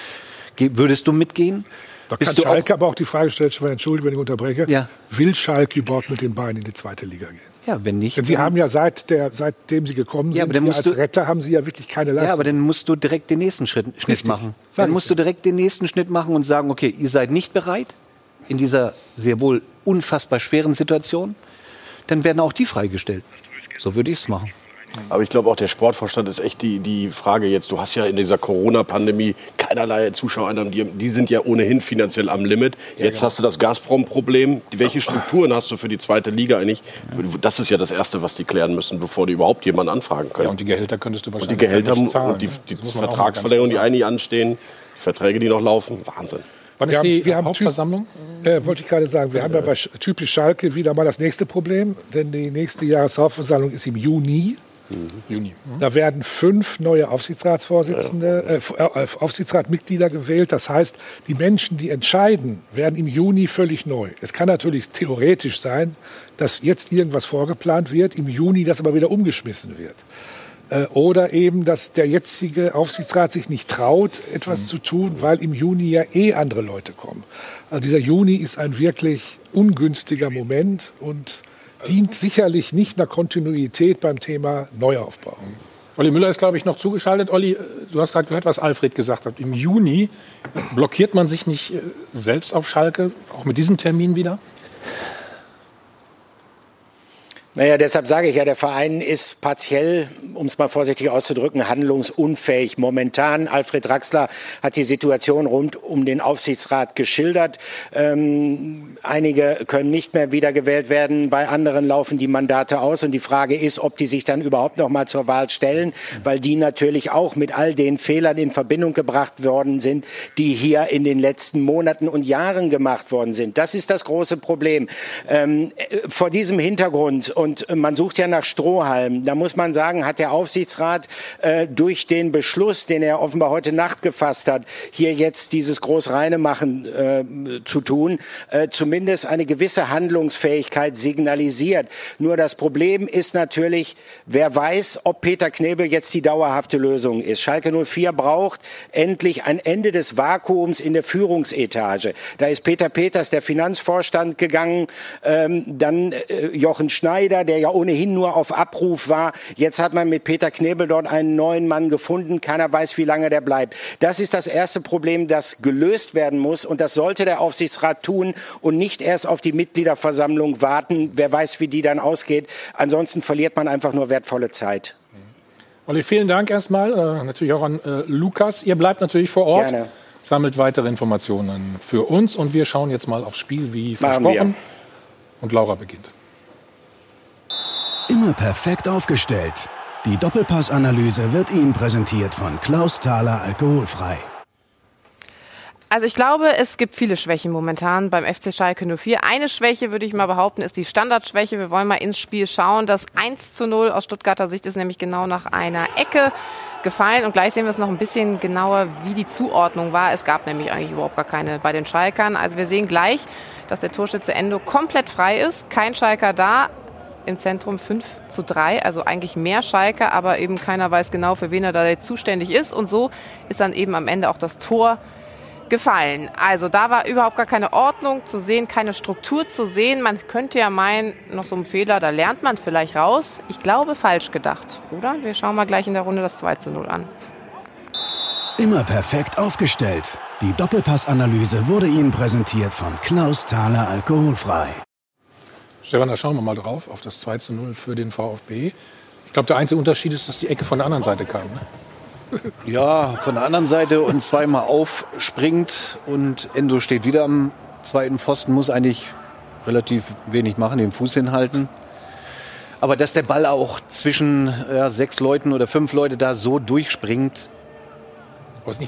würdest du mitgehen? Da kann Bist du auch, Schalke aber auch die Frage stellen, Stefan, Entschuldigung, wenn ich unterbreche. Ja. Will Schalke überhaupt mit den Beinen in die zweite Liga gehen? ja, wenn nicht. Denn Sie haben ja seit der, seitdem Sie gekommen Ja, sind, aber dann hier musst als du- Retter haben Sie ja wirklich keine Leistung. Ja, aber dann musst du direkt den nächsten Schritt, Schnitt Richtig. machen. Dann musst ja. du direkt den nächsten Schnitt machen und sagen, okay, ihr seid nicht bereit in dieser sehr wohl unfassbar schweren Situation, dann werden auch die freigestellt. So würde ich es machen. Aber ich glaube auch, der Sportvorstand ist echt die, die Frage jetzt. Du hast ja in dieser Corona-Pandemie keinerlei Zuschauereinnahmen. Die, die sind ja ohnehin finanziell am Limit. Jetzt hast du das Gazprom-Problem. Welche Strukturen hast du für die zweite Liga eigentlich? Das ist ja das Erste, was die klären müssen, bevor die überhaupt jemanden anfragen können. Ja, und die Gehälter könntest du Und wahrscheinlich die Gehälter nicht zahlen. und die, die mal Vertragsverlängerungen, die eigentlich anstehen, Verträge, die noch laufen. Wahnsinn. Wann Wir ist haben- die haben Hauptversammlung? Äh, wollte ich gerade sagen, wir haben ja bei Sch- typisch Schalke wieder mal das nächste Problem, denn die nächste Jahreshauptversammlung ist im Juni. Juni. Da werden fünf neue Aufsichtsratsvorsitzende, äh, F- äh, Aufsichtsratmitglieder gewählt. Das heißt, die Menschen, die entscheiden, werden im Juni völlig neu. Es kann natürlich theoretisch sein, dass jetzt irgendwas vorgeplant wird, im Juni das aber wieder umgeschmissen wird. Äh, Oder eben, dass der jetzige Aufsichtsrat sich nicht traut, etwas zu tun, weil im Juni ja eh andere Leute kommen. Also dieser Juni ist ein wirklich ungünstiger Moment und dient sicherlich nicht einer Kontinuität beim Thema Neuaufbau. Olli Müller ist, glaube ich, noch zugeschaltet. Olli, äh, du hast gerade gehört, was Alfred gesagt hat. Im Juni blockiert man sich nicht äh, selbst auf Schalke, auch mit diesem Termin wieder? Naja, deshalb sage ich ja, der Verein ist partiell, um es mal vorsichtig auszudrücken, handlungsunfähig. Momentan, Alfred Draxler hat die Situation rund um den Aufsichtsrat geschildert. Ähm, einige können nicht mehr wiedergewählt werden, bei anderen laufen die Mandate aus. Und die Frage ist, ob die sich dann überhaupt noch mal zur Wahl stellen, weil die natürlich auch mit all den Fehlern in Verbindung gebracht worden sind, die hier in den letzten Monaten und Jahren gemacht worden sind. Das ist das große Problem. Ähm, äh, vor diesem Hintergrund und und man sucht ja nach Strohhalmen. Da muss man sagen, hat der Aufsichtsrat äh, durch den Beschluss, den er offenbar heute Nacht gefasst hat, hier jetzt dieses Großreinemachen äh, zu tun, äh, zumindest eine gewisse Handlungsfähigkeit signalisiert. Nur das Problem ist natürlich, wer weiß, ob Peter Knebel jetzt die dauerhafte Lösung ist. Schalke 04 braucht endlich ein Ende des Vakuums in der Führungsetage. Da ist Peter Peters, der Finanzvorstand, gegangen, ähm, dann äh, Jochen Schneider, Schneider, der ja ohnehin nur auf Abruf war. Jetzt hat man mit Peter Knebel dort einen neuen Mann gefunden. Keiner weiß, wie lange der bleibt. Das ist das erste Problem, das gelöst werden muss. Und das sollte der Aufsichtsrat tun und nicht erst auf die Mitgliederversammlung warten. Wer weiß, wie die dann ausgeht. Ansonsten verliert man einfach nur wertvolle Zeit. Olli, vielen Dank erstmal. Äh, natürlich auch an äh, Lukas. Ihr bleibt natürlich vor Ort. Gerne. Sammelt weitere Informationen für uns und wir schauen jetzt mal aufs Spiel wie versprochen. Und Laura beginnt. Immer perfekt aufgestellt. Die Doppelpassanalyse wird Ihnen präsentiert von Klaus Thaler Alkoholfrei. Also ich glaube, es gibt viele Schwächen momentan beim FC Schalke 04. Eine Schwäche, würde ich mal behaupten, ist die Standardschwäche. Wir wollen mal ins Spiel schauen. Das 1 zu 0 aus Stuttgarter Sicht ist nämlich genau nach einer Ecke gefallen. Und gleich sehen wir es noch ein bisschen genauer, wie die Zuordnung war. Es gab nämlich eigentlich überhaupt gar keine bei den Schalkern. Also wir sehen gleich, dass der Torschütze Endo komplett frei ist. Kein Schalker da im Zentrum 5 zu 3, also eigentlich mehr Schalke, aber eben keiner weiß genau, für wen er da jetzt zuständig ist. Und so ist dann eben am Ende auch das Tor gefallen. Also da war überhaupt gar keine Ordnung zu sehen, keine Struktur zu sehen. Man könnte ja meinen, noch so ein Fehler, da lernt man vielleicht raus. Ich glaube, falsch gedacht, oder? Wir schauen mal gleich in der Runde das 2 zu 0 an. Immer perfekt aufgestellt. Die Doppelpassanalyse wurde Ihnen präsentiert von Klaus Thaler Alkoholfrei. Stefan, da schauen wir mal drauf, auf das 2 zu 0 für den VfB. Ich glaube, der einzige Unterschied ist, dass die Ecke von der anderen Seite kam. Ne? Ja, von der anderen Seite und zweimal aufspringt und Endo steht wieder am zweiten Pfosten, muss eigentlich relativ wenig machen, den Fuß hinhalten. Aber dass der Ball auch zwischen ja, sechs Leuten oder fünf Leute da so durchspringt,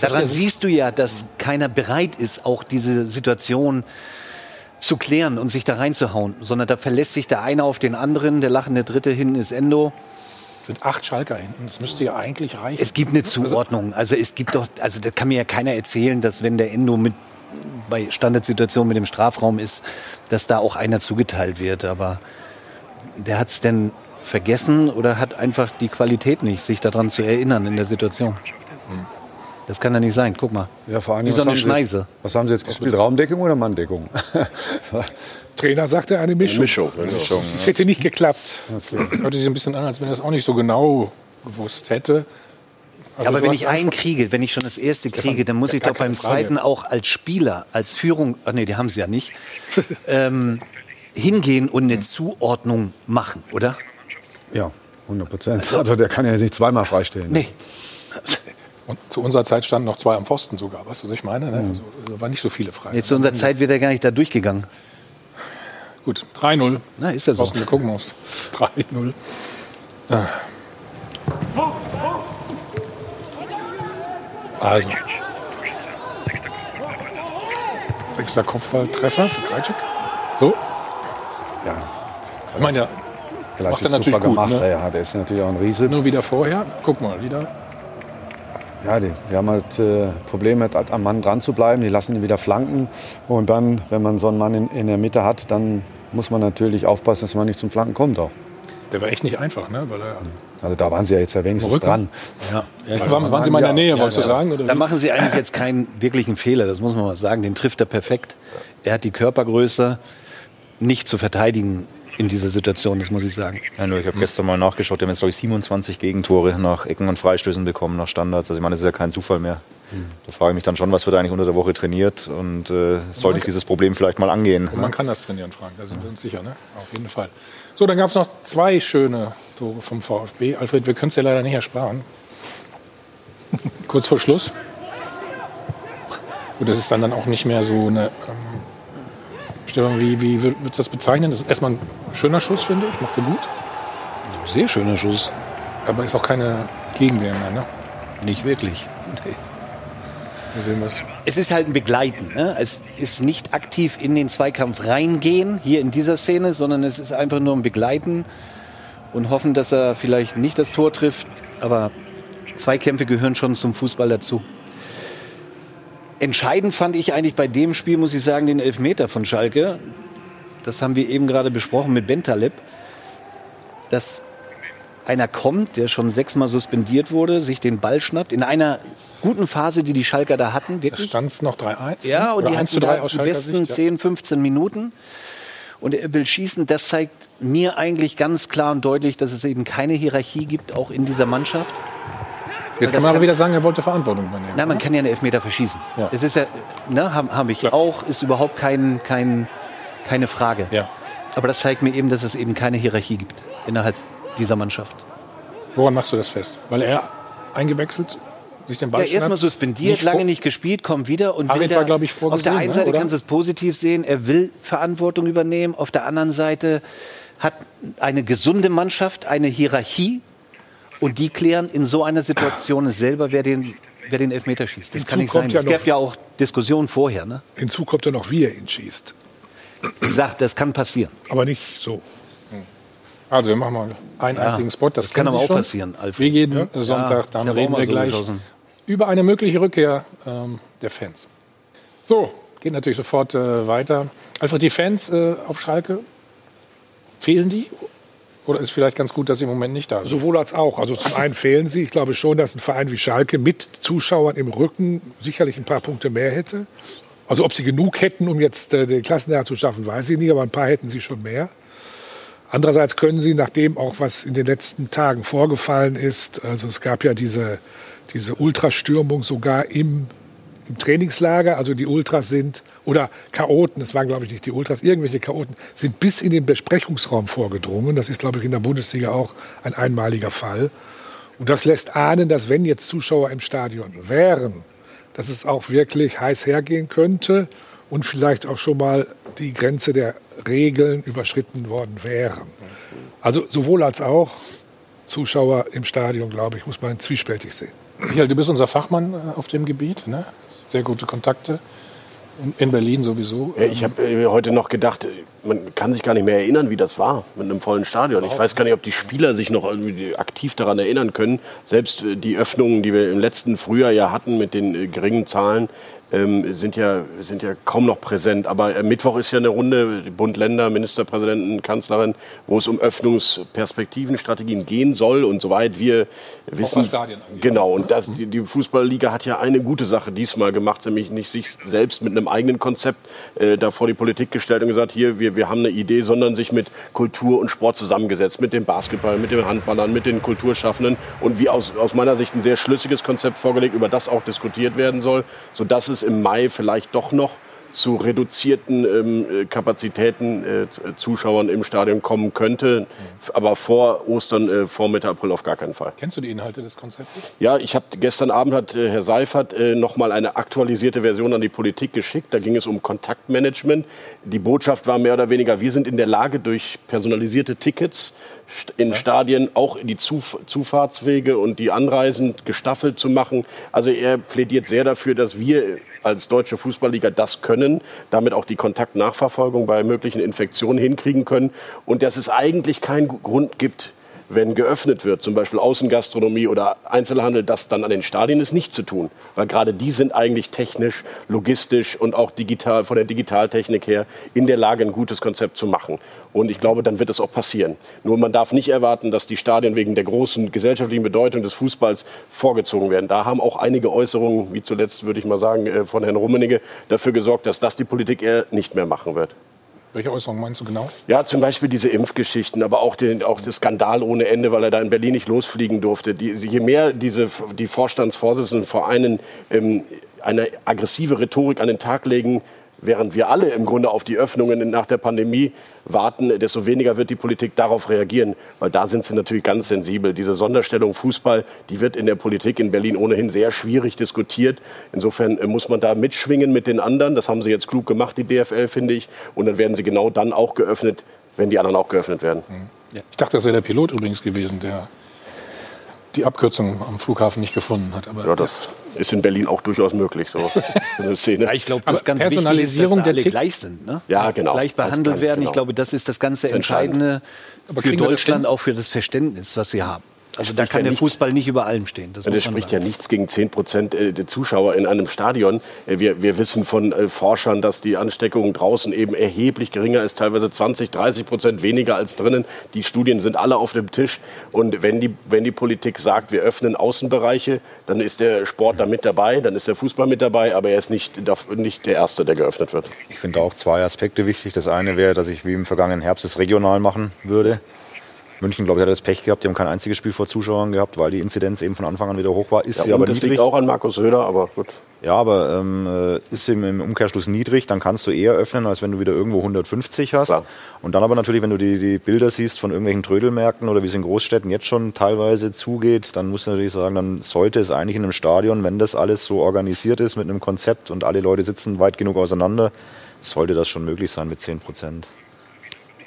daran siehst du ja, dass keiner bereit ist, auch diese Situation zu klären und sich da reinzuhauen, sondern da verlässt sich der eine auf den anderen, der lachende Dritte hinten ist Endo. Es sind acht Schalker hinten, das müsste ja eigentlich reichen. Es gibt eine Zuordnung, also es gibt doch, also da kann mir ja keiner erzählen, dass wenn der Endo mit bei Standardsituation mit dem Strafraum ist, dass da auch einer zugeteilt wird, aber der hat es denn vergessen oder hat einfach die Qualität nicht, sich daran zu erinnern in der Situation. Hm. Das kann ja nicht sein. Guck mal. Ja, vor allem, Wie so eine Schneise. Jetzt, was haben Sie jetzt gespielt? Raumdeckung oder Manndeckung? Trainer sagte eine Mischung. Mischung. Eine Mischung das hätte nicht geklappt. Das hört sich ein bisschen an, als wenn er das auch nicht so genau gewusst hätte. Also ja, aber wenn ich einen kriege, wenn ich schon das erste kriege, dann muss ich doch beim Frage. zweiten auch als Spieler, als Führung, ach nee, die haben sie ja nicht, ähm, hingehen und eine Zuordnung machen, oder? Ja, 100 Prozent. Also, also der kann ja nicht zweimal freistellen. Nee. Und zu unserer Zeit standen noch zwei am Pfosten sogar, weißt du, was ich meine? Ne? Also, also waren nicht so viele frei. Jetzt zu unserer Zeit wird er gar nicht da durchgegangen. Gut, 3-0. Na, ist ja so. Wir gucken aufs 3-0. Ah. Also. Sechster Kopfballtreffer für Krajcik. So. Ja. Ich meine, ja, macht er natürlich gut. Gemacht, ne? Ja, der ist natürlich auch ein Riese. Nur wieder vorher. Guck mal, wieder ja, die, die haben halt äh, Probleme, halt am Mann dran zu bleiben. Die lassen ihn wieder flanken. Und dann, wenn man so einen Mann in, in der Mitte hat, dann muss man natürlich aufpassen, dass man nicht zum Flanken kommt auch. Der war echt nicht einfach, ne? Weil er also da waren sie ja jetzt ja wenigstens Rücken. dran. Ja. ja waren, waren, Sie mal in der Nähe, ja, wolltest ja. du sagen? Oder da machen Sie eigentlich jetzt keinen wirklichen Fehler, das muss man mal sagen. Den trifft er perfekt. Er hat die Körpergröße, nicht zu verteidigen in dieser Situation, das muss ich sagen. Ja, nur ich habe gestern mal nachgeschaut, die haben jetzt, glaube ich, 27 Gegentore nach Ecken und Freistößen bekommen, nach Standards. Also ich meine, das ist ja kein Zufall mehr. Da frage ich mich dann schon, was wird eigentlich unter der Woche trainiert und äh, sollte ich dieses Problem vielleicht mal angehen. Und man kann das trainieren, Frank, da sind wir uns sicher, ne? auf jeden Fall. So, dann gab es noch zwei schöne Tore vom VfB. Alfred, wir können es ja leider nicht ersparen. Kurz vor Schluss. Und das ist dann, dann auch nicht mehr so eine. Ähm, Stefan, wie, wie würdest du das bezeichnen? Das ist erstmal ein schöner Schuss, finde ich. Macht er gut. Sehr schöner Schuss. Aber ist auch keine Gegenwehr mehr, ne? Nicht wirklich. Nee. Wir sehen was. Es ist halt ein Begleiten. Ne? Es ist nicht aktiv in den Zweikampf reingehen, hier in dieser Szene, sondern es ist einfach nur ein Begleiten und hoffen, dass er vielleicht nicht das Tor trifft. Aber Zweikämpfe gehören schon zum Fußball dazu. Entscheidend fand ich eigentlich bei dem Spiel, muss ich sagen, den Elfmeter von Schalke. Das haben wir eben gerade besprochen mit Bentaleb. Dass einer kommt, der schon sechsmal suspendiert wurde, sich den Ball schnappt, in einer guten Phase, die die Schalker da hatten. Da Wirklich. stand es noch 3-1. Ja, und die 1 hatten zu 3 da die besten Sicht, ja. 10, 15 Minuten. Und er will schießen. Das zeigt mir eigentlich ganz klar und deutlich, dass es eben keine Hierarchie gibt, auch in dieser Mannschaft. Jetzt kann man aber wieder sagen, er wollte Verantwortung übernehmen. Na, man kann ja einen Elfmeter verschießen. Ja. Es ist ja, ne, habe hab ich auch, ist überhaupt kein, kein, keine Frage. Ja. Aber das zeigt mir eben, dass es eben keine Hierarchie gibt innerhalb dieser Mannschaft. Woran machst du das fest? Weil er eingewechselt, sich den Ball Ja, erstmal suspendiert, Nicht lange nicht gespielt, kommt wieder und will war, ich, Auf der einen ne, Seite oder? kannst du es positiv sehen, er will Verantwortung übernehmen. Auf der anderen Seite hat eine gesunde Mannschaft eine Hierarchie und die klären in so einer Situation selber, wer den, wer den Elfmeter schießt. Das Hinzu kann nicht sein. ja es gab ja auch Diskussionen vorher. Ne? Hinzu kommt ja noch, wie er ihn schießt. Wie gesagt, das kann passieren. Aber nicht so. Also wir machen mal einen Ja, einzigen Spot. Das, das kann aber Sie auch schon. passieren, Alfred. Wie jeden Ja. Sonntag, dann ich reden wir so gleich geschossen. über eine mögliche Rückkehr ähm, der Fans. So, geht natürlich sofort äh, weiter. Alfred, die Fans äh, auf Schalke, fehlen die? Oder ist vielleicht ganz gut, dass sie im Moment nicht da sind? Sowohl als auch. Also zum einen fehlen sie. Ich glaube schon, dass ein Verein wie Schalke mit Zuschauern im Rücken sicherlich ein paar Punkte mehr hätte. Also ob sie genug hätten, um jetzt äh, den Klassenerhalt zu schaffen, weiß ich nicht, aber ein paar hätten sie schon mehr. Andererseits können sie, nachdem auch was in den letzten Tagen vorgefallen ist, also es gab ja diese, diese Ultrastürmung sogar im, im Trainingslager, also die Ultras sind, oder Chaoten, es waren glaube ich nicht die Ultras, irgendwelche Chaoten, sind bis in den Besprechungsraum vorgedrungen. Das ist glaube ich in der Bundesliga auch ein einmaliger Fall. Und das lässt ahnen, dass wenn jetzt Zuschauer im Stadion wären, dass es auch wirklich heiß hergehen könnte und vielleicht auch schon mal die Grenze der Regeln überschritten worden wären. Also sowohl als auch Zuschauer im Stadion, glaube ich, muss man zwiespältig sehen. Michael, du bist unser Fachmann äh, auf dem Gebiet, ne? Sehr gute Kontakte. In, in Berlin sowieso. Ja, ich habe äh, heute noch gedacht, äh, man kann sich gar nicht mehr erinnern, wie das war mit einem vollen Stadion. Ich weiß gar nicht, ob die Spieler sich noch aktiv daran erinnern können. Selbst äh, die Öffnungen, die wir im letzten Frühjahr ja hatten mit den äh, geringen Zahlen, ähm, sind, ja, sind ja kaum noch präsent. Aber äh, Mittwoch ist ja eine Runde, Bund, Länder, Ministerpräsidenten, Kanzlerin, wo es um Öffnungsperspektiven, Strategien gehen soll. Und soweit wir wissen, was Stadien angeht. genau. Und das, die, die Fußballliga hat ja eine gute Sache diesmal gemacht, nämlich nicht sich selbst mit einem eigenen Konzept äh, da vor die Politik gestellt und gesagt, hier, wir, wir haben eine Idee, sondern sich mit Kultur und Sport zusammengesetzt, mit dem Basketball, mit den Handballern, mit den Kulturschaffenden und wie aus, aus meiner Sicht ein sehr schlüssiges Konzept vorgelegt, über das auch diskutiert werden soll, sodass es im Mai vielleicht doch noch zu reduzierten ähm, äh, Kapazitäten äh, äh, Zuschauern im Stadion kommen könnte, aber vor Ostern, äh, vor Mitte April auf gar keinen Fall. Kennst du die Inhalte des Konzeptes? Ja, ich habe gestern Abend hat äh, Herr Seifert äh, noch mal eine aktualisierte Version an die Politik geschickt. Da ging es um Kontaktmanagement. Die Botschaft war mehr oder weniger: Wir sind in der Lage, durch personalisierte Tickets in Stadien auch die Zuf Zufahrtswege und die Anreisen gestaffelt zu machen. Also er plädiert sehr dafür, dass wir als deutsche Fußballliga das können, damit auch die Kontaktnachverfolgung bei möglichen Infektionen hinkriegen können. Und dass es eigentlich keinen Grund gibt, wenn geöffnet wird, zum Beispiel Außengastronomie oder Einzelhandel, das dann an den Stadien ist nicht zu tun. Weil gerade die sind eigentlich technisch, logistisch und auch digital, von der Digitaltechnik her in der Lage, ein gutes Konzept zu machen. Und ich glaube, dann wird es auch passieren. Nur man darf nicht erwarten, dass die Stadien wegen der großen gesellschaftlichen Bedeutung des Fußballs vorgezogen werden. Da haben auch einige Äußerungen, wie zuletzt würde ich mal sagen, äh, von Herrn Rummenigge, dafür gesorgt, dass das die Politik eher nicht mehr machen wird. Welche Äußerung meinst du genau? Ja, zum Beispiel diese Impfgeschichten, aber auch, den, auch der Skandal ohne Ende, weil er da in Berlin nicht losfliegen durfte. Die, je mehr diese, die Vorstandsvorsitzenden vor einen ähm, eine aggressive Rhetorik an den Tag legen, während wir alle im Grunde auf die Öffnungen nach der Pandemie warten, desto weniger wird die Politik darauf reagieren, weil da sind sie natürlich ganz sensibel. Diese Sonderstellung Fußball, die wird in der Politik in Berlin ohnehin sehr schwierig diskutiert. Insofern äh, muss man da mitschwingen mit den anderen. Das haben sie jetzt klug gemacht, die DFL, finde ich. Und dann werden sie genau dann auch geöffnet, wenn die anderen auch geöffnet werden. Ich dachte, das wäre der Pilot übrigens gewesen, der die Abkürzung am Flughafen nicht gefunden hat. Aber Ja, das ist in Berlin auch durchaus möglich, so eine Szene. Ja, ich glaube, das ganz wichtig ist, dass Personalisierung da der alle Tick- gleich sind. Ne? Ja, genau. Gleich behandelt ganz werden. genau. Ich glaube, das ist das ganze Das. Entscheidende Aber für Deutschland, auch für das Verständnis, was wir haben. Also da kann ja der nichts- Fußball nicht über allem stehen. Das das man spricht sagen. ja nichts gegen 10 Prozent äh, der Zuschauer in einem Stadion. Äh, Wir, wir wissen von äh, Forschern, dass die Ansteckung draußen eben erheblich geringer ist, teilweise 20, 30 Prozent weniger als drinnen. Die Studien sind alle auf dem Tisch. Und wenn die, wenn die Politik sagt, wir öffnen Außenbereiche, dann ist der Sport da mit dabei, dann ist der Fußball mit dabei, aber er ist nicht, nicht der Erste, der geöffnet wird. Ich finde auch zwei Aspekte wichtig. Das eine wäre, dass ich wie im vergangenen Herbst es regional machen würde. München, glaube ich, hat das Pech gehabt. Die haben kein einziges Spiel vor Zuschauern gehabt, weil die Inzidenz eben von Anfang an wieder hoch war. Ist Ja, sie aber das niedrig. liegt auch an Markus Söder, aber gut. Ja, aber ähm, äh, ist sie im Umkehrschluss niedrig, dann kannst du eher öffnen, als wenn du wieder irgendwo 150 hast. Klar. Und dann aber natürlich, wenn du die, die Bilder siehst von irgendwelchen Trödelmärkten oder wie es in Großstädten jetzt schon teilweise zugeht, dann musst du natürlich sagen, dann sollte es eigentlich in einem Stadion, wenn das alles so organisiert ist mit einem Konzept und alle Leute sitzen weit genug auseinander, sollte das schon möglich sein mit 10 Prozent.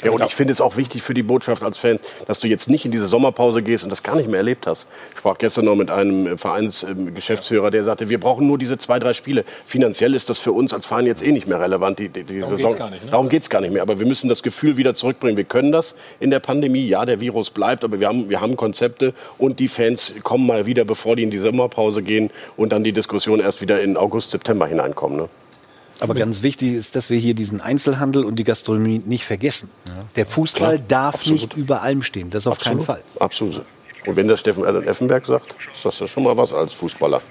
Ja, und ich finde es auch wichtig für die Botschaft als Fans, dass du jetzt nicht in diese Sommerpause gehst und das gar nicht mehr erlebt hast. Ich sprach gestern noch mit einem Vereinsgeschäftsführer, der sagte, wir brauchen nur diese zwei, drei Spiele. Finanziell ist das für uns als Verein jetzt eh nicht mehr relevant, die, die, die Darum Saison. geht's gar nicht, ne? Darum geht es gar nicht mehr. Aber wir müssen das Gefühl wieder zurückbringen. Wir können das in der Pandemie. Ja, der Virus bleibt, aber wir haben, wir haben Konzepte und die Fans kommen mal wieder, bevor die in die Sommerpause gehen und dann die Diskussion erst wieder in August, September hineinkommen. Ne? Aber ganz wichtig ist, dass wir hier diesen Einzelhandel und die Gastronomie nicht vergessen. Der Fußball Klar, darf absolut. nicht über allem stehen. Das auf keinen Fall. Absolut. Und wenn das Steffen Effenberg sagt, ist das ja schon mal was als Fußballer.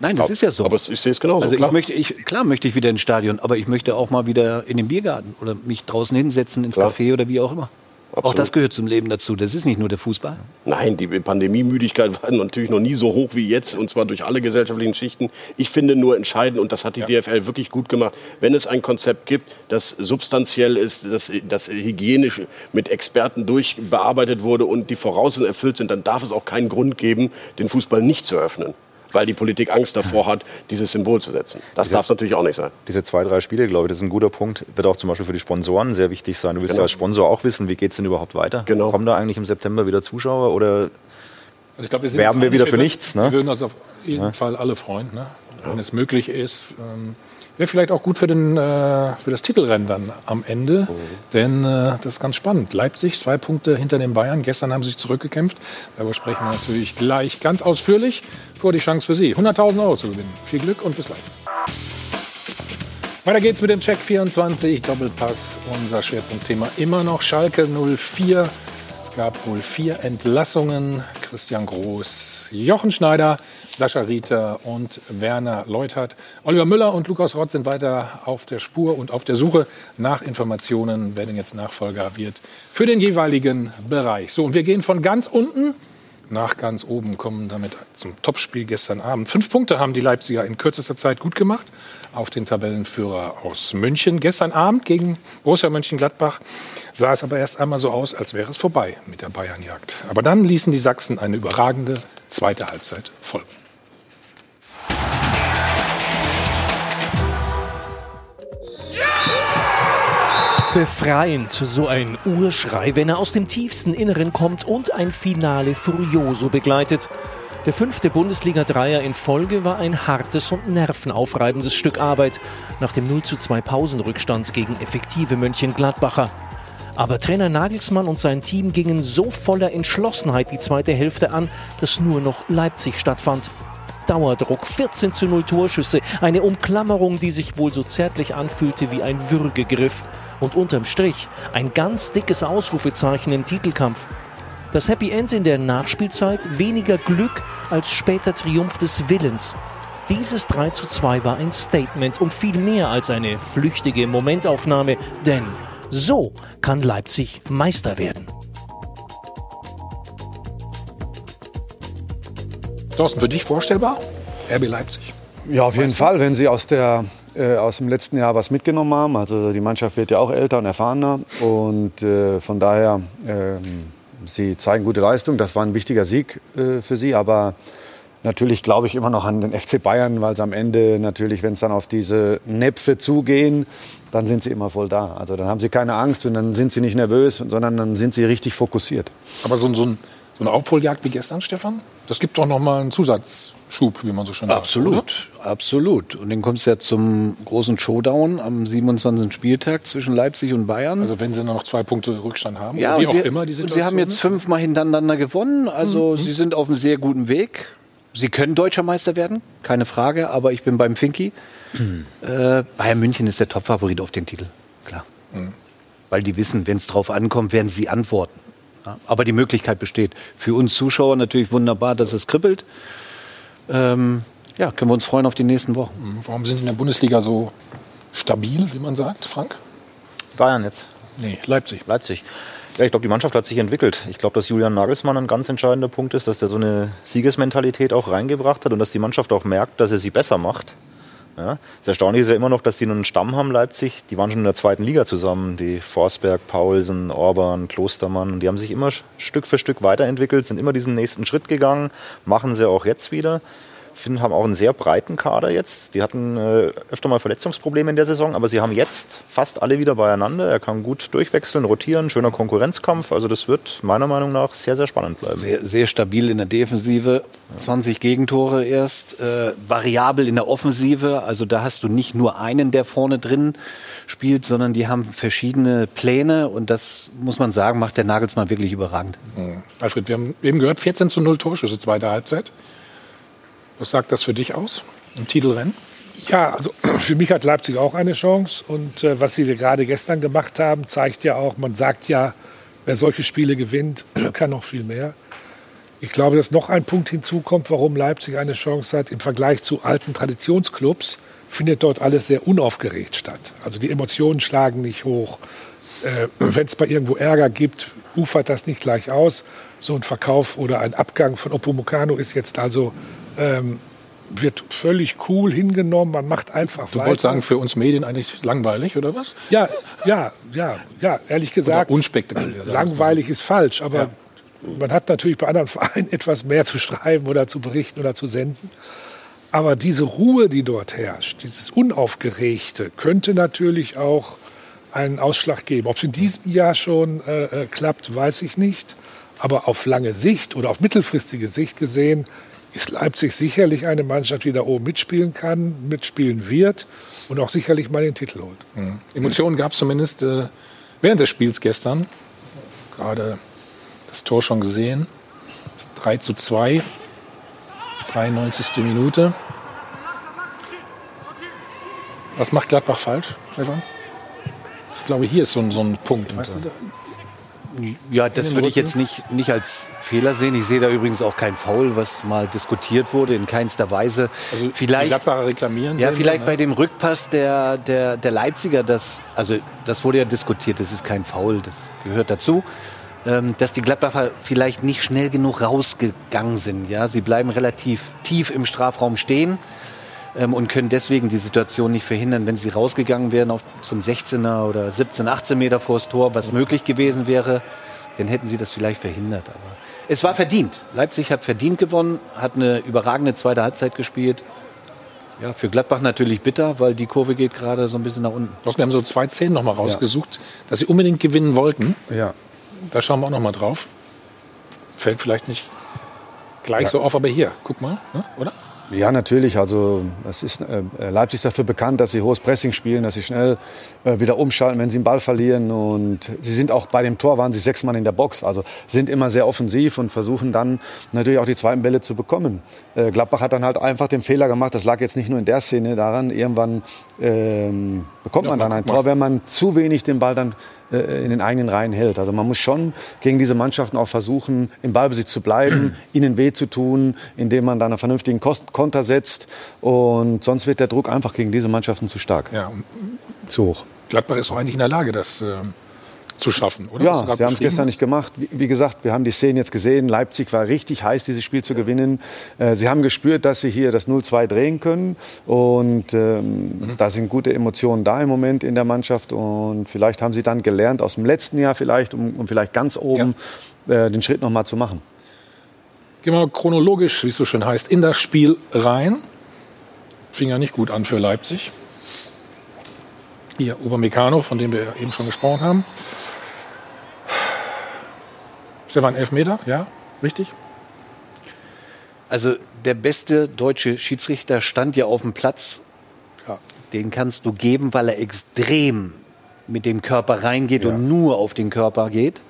Nein, das ist ja so. Aber ich sehe es genauso. Also ich klar. möchte, ich, klar möchte ich wieder ins Stadion, aber ich möchte auch mal wieder in den Biergarten oder mich draußen hinsetzen ins Klar. Café oder wie auch immer. Auch Absolut. das gehört zum Leben dazu. Das ist nicht nur der Fußball. Nein, die Pandemiemüdigkeit war natürlich noch nie so hoch wie jetzt, und zwar durch alle gesellschaftlichen Schichten. Ich finde nur entscheidend, und das hat die DFL wirklich gut gemacht, wenn es ein Konzept gibt, das substanziell ist, das, das hygienisch mit Experten durchbearbeitet wurde und die Voraussetzungen erfüllt sind, dann darf es auch keinen Grund geben, den Fußball nicht zu öffnen. Weil die Politik Angst davor hat, dieses Symbol zu setzen. Das darf es natürlich auch nicht sein. Diese zwei, drei Spiele, glaube ich, das ist ein guter Punkt. Wird auch zum Beispiel für die Sponsoren sehr wichtig sein. Du willst Genau. ja als Sponsor auch wissen, wie geht es denn überhaupt weiter? Genau. Kommen da eigentlich im September wieder Zuschauer oder Also ich glaub, wir sind Werben wir wieder für nichts, ne? Wir würden uns auf jeden Fall alle freuen, ne? wenn es möglich ist. Ähm, Wäre vielleicht auch gut für, den, äh, für das Titelrennen dann am Ende, denn äh, das ist ganz spannend. Leipzig, zwei Punkte hinter den Bayern. Gestern haben sie sich zurückgekämpft. Darüber sprechen wir natürlich gleich ganz ausführlich. Vor die Chance für Sie, 100.000 Euro zu gewinnen. Viel Glück und bis gleich. Weiter geht's mit dem Check 24 Doppelpass. Unser Schwerpunktthema immer noch Schalke 04. Es gab wohl vier Entlassungen. Christian Groß, Jochen Schneider, Sascha Rieter und Werner Leutert. Oliver Müller und Lukas Rott sind weiter auf der Spur und auf der Suche nach Informationen, wer denn jetzt Nachfolger wird für den jeweiligen Bereich. So, und wir gehen von ganz unten nach ganz oben, kommen damit zum Topspiel gestern Abend. Fünf Punkte haben die Leipziger in kürzester Zeit gut gemacht auf den Tabellenführer aus München. Gestern Abend gegen Borussia Mönchengladbach sah es aber erst einmal so aus, als wäre es vorbei mit der Bayernjagd. Aber dann ließen die Sachsen eine überragende zweite Halbzeit folgen. Befreiend, so ein Urschrei, wenn er aus dem tiefsten Inneren kommt und ein Finale Furioso begleitet. Der fünfte Bundesliga-Dreier in Folge war ein hartes und nervenaufreibendes Stück Arbeit nach dem 0 zu 2 Pausenrückstand gegen effektive Mönchengladbacher. Aber Trainer Nagelsmann und sein Team gingen so voller Entschlossenheit die zweite Hälfte an, dass nur noch Leipzig stattfand. Dauerdruck, 14 zu 0 Torschüsse, eine Umklammerung, die sich wohl so zärtlich anfühlte wie ein Würgegriff und unterm Strich ein ganz dickes Ausrufezeichen im Titelkampf. Das Happy End in der Nachspielzeit weniger Glück als später Triumph des Willens. Dieses 3 zu 2 war ein Statement und viel mehr als eine flüchtige Momentaufnahme, denn So kann Leipzig Meister werden. Thorsten, für dich vorstellbar? RB Leipzig. Ja, auf jeden Fall, wenn sie aus, der, äh, aus dem letzten Jahr was mitgenommen haben. Also die Mannschaft wird ja auch älter und erfahrener. Und äh, von daher, ähm, sie zeigen gute Leistung. Das war ein wichtiger Sieg äh, für sie. Aber natürlich glaube ich immer noch an den FC Bayern, weil es am Ende natürlich, wenn es dann auf diese Näpfe zugehen, dann sind sie immer voll da. Also dann haben sie keine Angst und dann sind sie nicht nervös, sondern dann sind sie richtig fokussiert. Aber so, so, ein, so eine Aufholjagd wie gestern, Stefan, das gibt doch noch mal einen Zusatzschub, wie man so schön sagt. Absolut, absolut. Und dann kommst du ja zum großen Showdown am 27. Spieltag zwischen Leipzig und Bayern. Also wenn sie noch zwei Punkte Rückstand haben, ja, wie auch sie, immer die Situation sie haben jetzt fünfmal hintereinander gewonnen. Also Mhm. sie sind auf einem sehr guten Weg. Sie können deutscher Meister werden, keine Frage. Aber ich bin beim Finki. äh, Bayern München ist der Topfavorit auf den Titel, klar. Mhm. Weil die wissen, wenn es drauf ankommt, werden sie antworten. Ja, aber die Möglichkeit besteht. Für uns Zuschauer natürlich wunderbar, dass es kribbelt. Ähm, ja, können wir uns freuen auf die nächsten Wochen. Mhm. Warum sind die in der Bundesliga so stabil, wie man sagt, Frank? Bayern jetzt. Nee, Leipzig. Leipzig. Ja, ich glaube, die Mannschaft hat sich entwickelt. Ich glaube, dass Julian Nagelsmann ein ganz entscheidender Punkt ist, dass der so eine Siegesmentalität auch reingebracht hat und dass die Mannschaft auch merkt, dass er sie besser macht. Ja. Das Erstaunliche ist ja immer noch, dass die nur einen Stamm haben, Leipzig. Die waren schon in der zweiten Liga zusammen. Die Forsberg, Paulsen, Orban, Klostermann. Die haben sich immer Stück für Stück weiterentwickelt, sind immer diesen nächsten Schritt gegangen, machen sie auch jetzt wieder. Finden, haben auch einen sehr breiten Kader jetzt. Die hatten äh, öfter mal Verletzungsprobleme in der Saison, aber sie haben jetzt fast alle wieder beieinander. Er kann gut durchwechseln, rotieren, schöner Konkurrenzkampf. Also das wird meiner Meinung nach sehr, sehr spannend bleiben. Sehr, sehr stabil in der Defensive, 20 Gegentore erst, äh, variabel in der Offensive. Also da hast du nicht nur einen, der vorne drin spielt, sondern die haben verschiedene Pläne und das muss man sagen, macht der Nagelsmann wirklich überragend. Mhm. Alfred, wir haben eben gehört, 14 zu 0 Torschüsse, zweite Halbzeit. Was sagt das für dich aus im Titelrennen? Ja, also für mich hat Leipzig auch eine Chance. Und äh, was sie gerade gestern gemacht haben, zeigt ja auch, man sagt ja, wer solche Spiele gewinnt, kann noch viel mehr. Ich glaube, dass noch ein Punkt hinzukommt, warum Leipzig eine Chance hat. Im Vergleich zu alten Traditionsclubs findet dort alles sehr unaufgeregt statt. Also die Emotionen schlagen nicht hoch. Äh, Wenn es bei irgendwo Ärger gibt, ufert das nicht gleich aus. So ein Verkauf oder ein Abgang von Opomukano ist jetzt also ähm, wird völlig cool hingenommen. Man macht einfach Du weiter. wolltest sagen, für uns Medien eigentlich langweilig, oder was? Ja, ja, ja, ja. Ehrlich gesagt, Oder unspektakulär. langweilig ist falsch, aber Ja. man hat natürlich bei anderen Vereinen etwas mehr zu schreiben oder zu berichten oder zu senden. Aber diese Ruhe, die dort herrscht, dieses Unaufgeregte, könnte natürlich auch einen Ausschlag geben. Ob es in diesem Jahr schon äh, äh, klappt, weiß ich nicht. Aber auf lange Sicht oder auf mittelfristige Sicht gesehen ist Leipzig sicherlich eine Mannschaft, die da oben mitspielen kann, mitspielen wird und auch sicherlich mal den Titel holt. Mhm. Emotionen gab es zumindest äh, während des Spiels gestern. Gerade das Tor schon gesehen. 3 zu 2. 93. Minute. Was macht Gladbach falsch, Stefan? Ich glaube, hier ist so ein, so ein Punkt. Weißt du, Ja, das würde ich jetzt nicht, nicht als Fehler sehen. Ich sehe da übrigens auch kein Foul, was mal diskutiert wurde, in keinster Weise. also vielleicht, reklamieren. ja, vielleicht ne? bei dem Rückpass der, der, der Leipziger, das, also das wurde ja diskutiert, das ist kein Foul, das gehört dazu. Ähm, dass die Gladbacher vielleicht nicht schnell genug rausgegangen sind. Ja, sie bleiben relativ tief im Strafraum stehen ähm, und können deswegen die Situation nicht verhindern. Wenn sie rausgegangen wären auf zum 16er oder 17, 18 Meter vors Tor, was möglich gewesen wäre, dann hätten sie das vielleicht verhindert. Aber es war verdient. Leipzig hat verdient gewonnen, hat eine überragende zweite Halbzeit gespielt. Ja, für Gladbach natürlich bitter, weil die Kurve geht gerade so ein bisschen nach unten. Wir haben so zwei Szenen noch mal rausgesucht, dass sie unbedingt gewinnen wollten. Ja. Da schauen wir auch noch mal drauf. Fällt vielleicht nicht gleich so auf, aber hier, guck mal, ne? oder? Ja, natürlich. Also das ist, äh, Leipzig ist dafür bekannt, dass sie hohes Pressing spielen, dass sie schnell äh, wieder umschalten, wenn sie den Ball verlieren. Und sie sind auch bei dem Tor, waren sie sechs Mann in der Box. Also sind immer sehr offensiv und versuchen dann natürlich auch die zweiten Bälle zu bekommen. Äh, Gladbach hat dann halt einfach den Fehler gemacht. Das lag jetzt nicht nur in der Szene daran. Irgendwann ähm, bekommt man dann ein Tor, wenn man zu wenig den Ball dann äh, in den eigenen Reihen hält. Also man muss schon gegen diese Mannschaften auch versuchen, im Ballbesitz zu bleiben, ihnen weh zu tun, indem man dann einen vernünftigen Kost Konter setzt. Und sonst wird der Druck einfach gegen diese Mannschaften zu stark, Ja, zu hoch. Gladbach ist doch eigentlich in der Lage, das äh, zu schaffen, oder? Ja, sie haben es gestern nicht gemacht. Wie, wie gesagt, wir haben die Szenen jetzt gesehen. Leipzig war richtig heiß, dieses Spiel zu gewinnen. Äh, sie haben gespürt, dass sie hier das 0-2 drehen können. Und ähm, da sind gute Emotionen da im Moment in der Mannschaft. Und vielleicht haben sie dann gelernt aus dem letzten Jahr vielleicht, um, um vielleicht ganz oben äh, den Schritt noch mal zu machen. Gehen wir mal chronologisch, wie es so schön heißt, in das Spiel rein. Fing ja nicht gut an für Leipzig. Hier Obermecano, von dem wir eben schon gesprochen haben. Stefan, Elfmeter, ja, richtig? Also der beste deutsche Schiedsrichter stand ja auf dem Platz. Den kannst du geben, weil er extrem mit dem Körper reingeht und nur auf den Körper geht.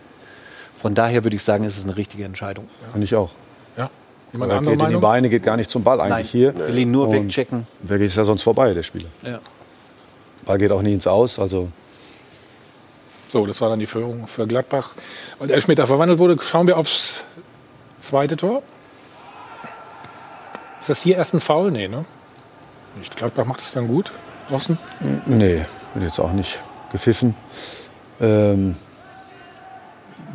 Von daher würde ich sagen, ist es eine richtige Entscheidung. Finde ich auch. Ja. Jemand Er andere geht in die Meinung? Beine, geht gar nicht zum Ball eigentlich Nein, hier. will ihn nur Und wegchecken. Wer ist ja sonst vorbei, der Spieler? Ja. Ball geht auch nie ins Aus. Also So, das war dann die Führung für Gladbach. Der Elfmeter verwandelt wurde, schauen wir aufs zweite Tor. Ist das hier erst ein Foul? Nee, ne? Nicht. Gladbach macht es dann gut. Draußen? nee, wird jetzt auch nicht gepfiffen. Ähm,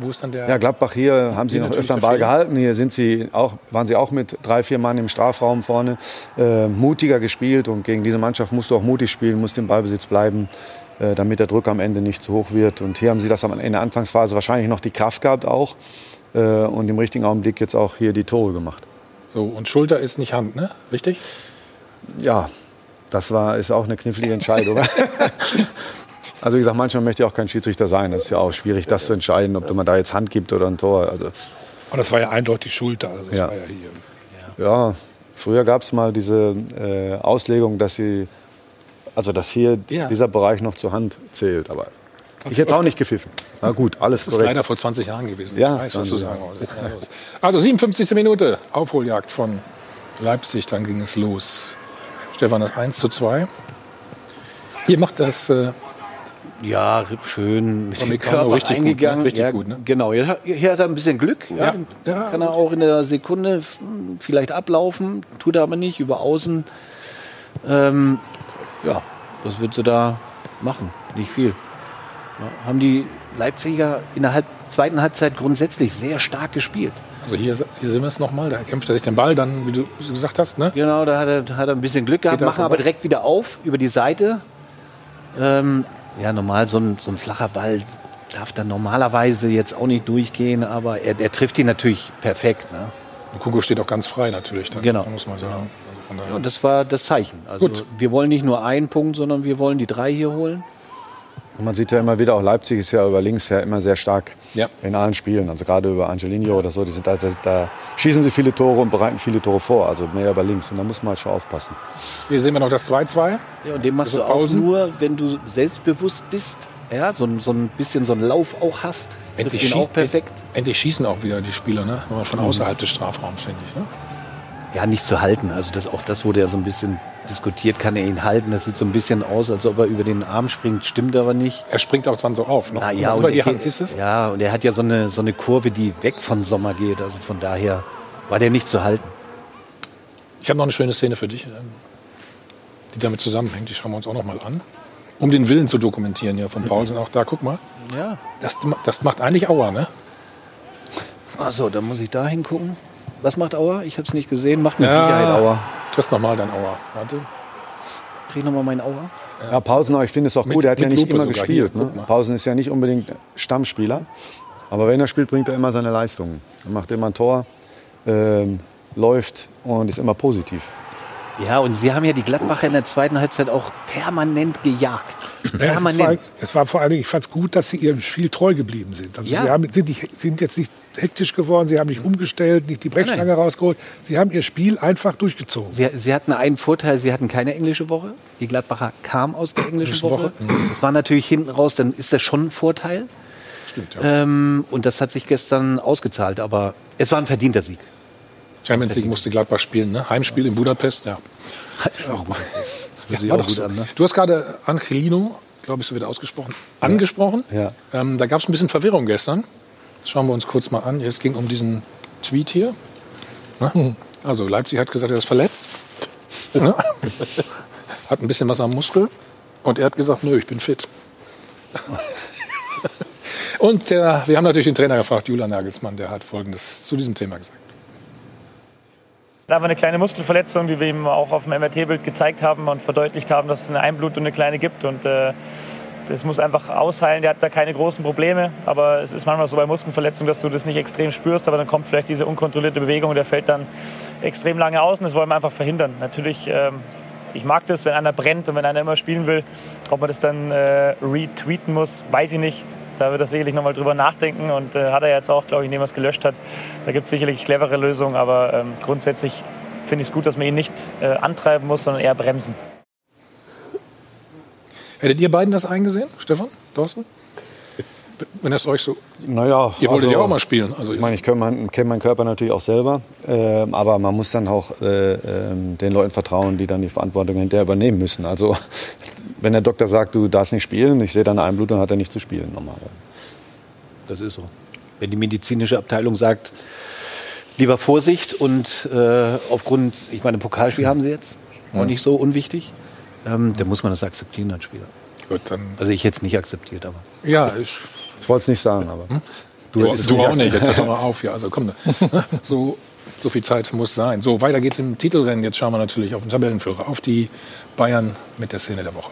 Wo ist dann der. Ja, Gladbach hier haben sie noch öfter den Ball gehalten. Hier sind sie auch, waren sie auch mit drei, vier Mann im Strafraum vorne. Äh, mutiger gespielt und gegen diese Mannschaft musst du auch mutig spielen, musst im Ballbesitz bleiben, damit der Druck am Ende nicht zu hoch wird. Und hier haben sie das in der Anfangsphase wahrscheinlich noch die Kraft gehabt auch äh, und im richtigen Augenblick jetzt auch hier die Tore gemacht. So, und Schulter ist nicht Hand, ne? Richtig? Ja, das war, ist auch eine knifflige Entscheidung. also wie gesagt, manchmal möchte ich auch kein Schiedsrichter sein. Das ist ja auch schwierig, das zu entscheiden, ob man da jetzt Hand gibt oder ein Tor. Also, Und das war ja eindeutig Schulter. Also Ja. ja hier. Ja, früher gab es mal diese äh, Auslegung, dass sie, also dass hier Ja. dieser Bereich noch zur Hand zählt. Aber ich hätte es auch nicht gepfiffen. Na gut, alles Das ist korrekt. leider vor 20 Jahren gewesen. Ja, ich weiß, was du 20 sagen. Also 57. Minute, Aufholjagd von Leipzig, dann ging es los. Stefan, das 1 zu 2. Hier macht das äh, Ja, schön mit dem Körper richtig gut, ne? eingegangen. Richtig ja, gut, ne? Genau, hier, hat- hier hat er ein bisschen Glück. Ja, Ja, ja. Kann er auch in der Sekunde vielleicht ablaufen, tut er aber nicht, über außen. Ähm, ja, was würdest du da machen? Nicht viel. Ja, haben die Leipziger in der Halb zweiten Halbzeit grundsätzlich sehr stark gespielt. Also hier, hier sehen wir es nochmal. Da kämpft er sich den Ball, dann, wie du gesagt hast, ne? Genau, da hat er, hat er ein bisschen Glück gehabt, machen aber direkt wieder auf über die Seite. Ähm, ja, normal so ein, so ein flacher Ball darf dann normalerweise jetzt auch nicht durchgehen, aber er, er trifft ihn natürlich perfekt. Ne? Und Kugo steht auch ganz frei natürlich. Dann, Genau. Muss man sagen. Daher. Ja, und das war das Zeichen. Also Gut. wir wollen nicht nur einen Punkt, sondern wir wollen die drei hier holen. Und man sieht ja immer wieder, auch Leipzig ist ja über links ja immer sehr stark Ja. in allen Spielen. Also gerade über Angelino oder so, die sind da, da, da schießen sie viele Tore und bereiten viele Tore vor. Also mehr über links. Und da muss man halt schon aufpassen. Hier sehen wir noch das 2-2. Ja, und den machst du auch nur, wenn du selbstbewusst bist, ja, so, ein- so ein bisschen so einen Lauf auch hast. Endlich, schie auch perfekt. endlich schießen auch wieder die Spieler, ne? Aber von außerhalb des Strafraums, finde ich. Ne? Ja, nicht zu halten. Also das, auch das wurde ja so ein bisschen diskutiert. Kann er ihn halten? Das sieht so ein bisschen aus, als ob er über den Arm springt. Stimmt aber nicht. Er springt auch dann so auf. Noch Ah, ja, über die er Hand, siehst du? Ja, und er hat ja so eine, so eine Kurve, die weg von Sommer geht. Also von daher war der nicht zu halten. Ich habe noch eine schöne Szene für dich, ähm, die damit zusammenhängt. Die schauen wir uns auch noch mal an. Um den Willen zu dokumentieren hier von Paulsen. Auch da, guck mal. Ja. Das, das macht eigentlich Aua, ne? Also, dann muss ich da hingucken. Was macht Auer? Ich habe es nicht gesehen. Macht mit Sicherheit Auer. Kriegst noch mal dein Aua. Warte. Krieg noch mal meinen Auer. Ja, Pausen, ich finde es auch Mit- gut. Er hat ja nicht Lupe immer gespielt. hier, ne? Pausen ist ja nicht unbedingt Stammspieler. Aber wenn er spielt, bringt er immer seine Leistungen. Er macht immer ein Tor, ähm, läuft und ist immer positiv. Ja, und sie haben ja die Gladbacher in der zweiten Halbzeit auch permanent gejagt. Ja, es, ist vor allem, Permanent. es war vor allen Dingen, ich fand es gut, dass sie ihrem Spiel treu geblieben sind. Also Ja. sie haben, sind, nicht, sind jetzt nicht hektisch geworden, sie haben nicht umgestellt, nicht die Brechstange Nein. rausgeholt. Sie haben ihr Spiel einfach durchgezogen. Sie, sie hatten einen Vorteil, sie hatten keine englische Woche. Die Gladbacher kam aus der englischen Woche. Das war natürlich hinten raus, dann ist das schon ein Vorteil. Stimmt, ja. Ähm, und das hat sich gestern ausgezahlt, aber es war ein verdienter Sieg. Champions League musste Gladbach spielen, ne? Heimspiel in Budapest, ja. Gut so. an, ne? Du hast gerade Angelino, glaube ich, so wird ausgesprochen, angesprochen. Ja. Ähm, da gab es ein bisschen Verwirrung gestern. Das schauen wir uns kurz mal an. Es ging um diesen Tweet hier. Ne? Also Leipzig hat gesagt, er ist verletzt. Ne? hat ein bisschen was am Muskel. Und er hat gesagt, nö, ich bin fit. Und äh, wir haben natürlich den Trainer gefragt, Julian Nagelsmann, der hat Folgendes zu diesem Thema gesagt. Da war eine kleine Muskelverletzung, die wir ihm auch auf dem MRT-Bild gezeigt haben und verdeutlicht haben, dass es eine Einblutung, eine kleine gibt. Und äh, das muss einfach ausheilen. Der hat da keine großen Probleme. Aber es ist manchmal so bei Muskelverletzungen, dass du das nicht extrem spürst. Aber dann kommt vielleicht diese unkontrollierte Bewegung und der fällt dann extrem lange aus. Und das wollen wir einfach verhindern. Natürlich, ähm, ich mag das, wenn einer brennt und wenn einer immer spielen will. Ob man das dann äh, retweeten muss, weiß ich nicht. Da wird er sicherlich nochmal drüber nachdenken und äh, hat er jetzt auch, glaube ich, indem er es gelöscht hat. Da gibt es sicherlich clevere Lösungen, aber ähm, grundsätzlich finde ich es gut, dass man ihn nicht äh, antreiben muss, sondern eher bremsen. Hättet ihr beiden das eingesehen, Stefan, Thorsten? Wenn es euch so. Naja, Ihr wolltet also, ja auch mal spielen. Also Ich meine, ich kenne meinen, kenn meinen Körper natürlich auch selber, ähm, aber man muss dann auch äh, ähm, den Leuten vertrauen, die dann die Verantwortung hinterher übernehmen müssen. Also wenn der Doktor sagt, du darfst nicht spielen, ich sehe da eine Einblutung, hat er nicht zu spielen normalerweise. Das ist so. Wenn die medizinische Abteilung sagt, lieber Vorsicht und äh, aufgrund, ich meine, Pokalspiel haben sie jetzt, auch nicht so unwichtig, ähm, dann muss man das akzeptieren als Spieler. Gut, dann. Also ich hätte es nicht akzeptiert, aber. Ja, ich, Ich wollte es nicht sagen, aber. du, hättest es du auch nicht. Jetzt hör doch mal auf hier. Also komm, so, so viel Zeit muss sein. So, weiter geht's im Titelrennen. Jetzt schauen wir natürlich auf den Tabellenführer, auf die Bayern mit der Szene der Woche.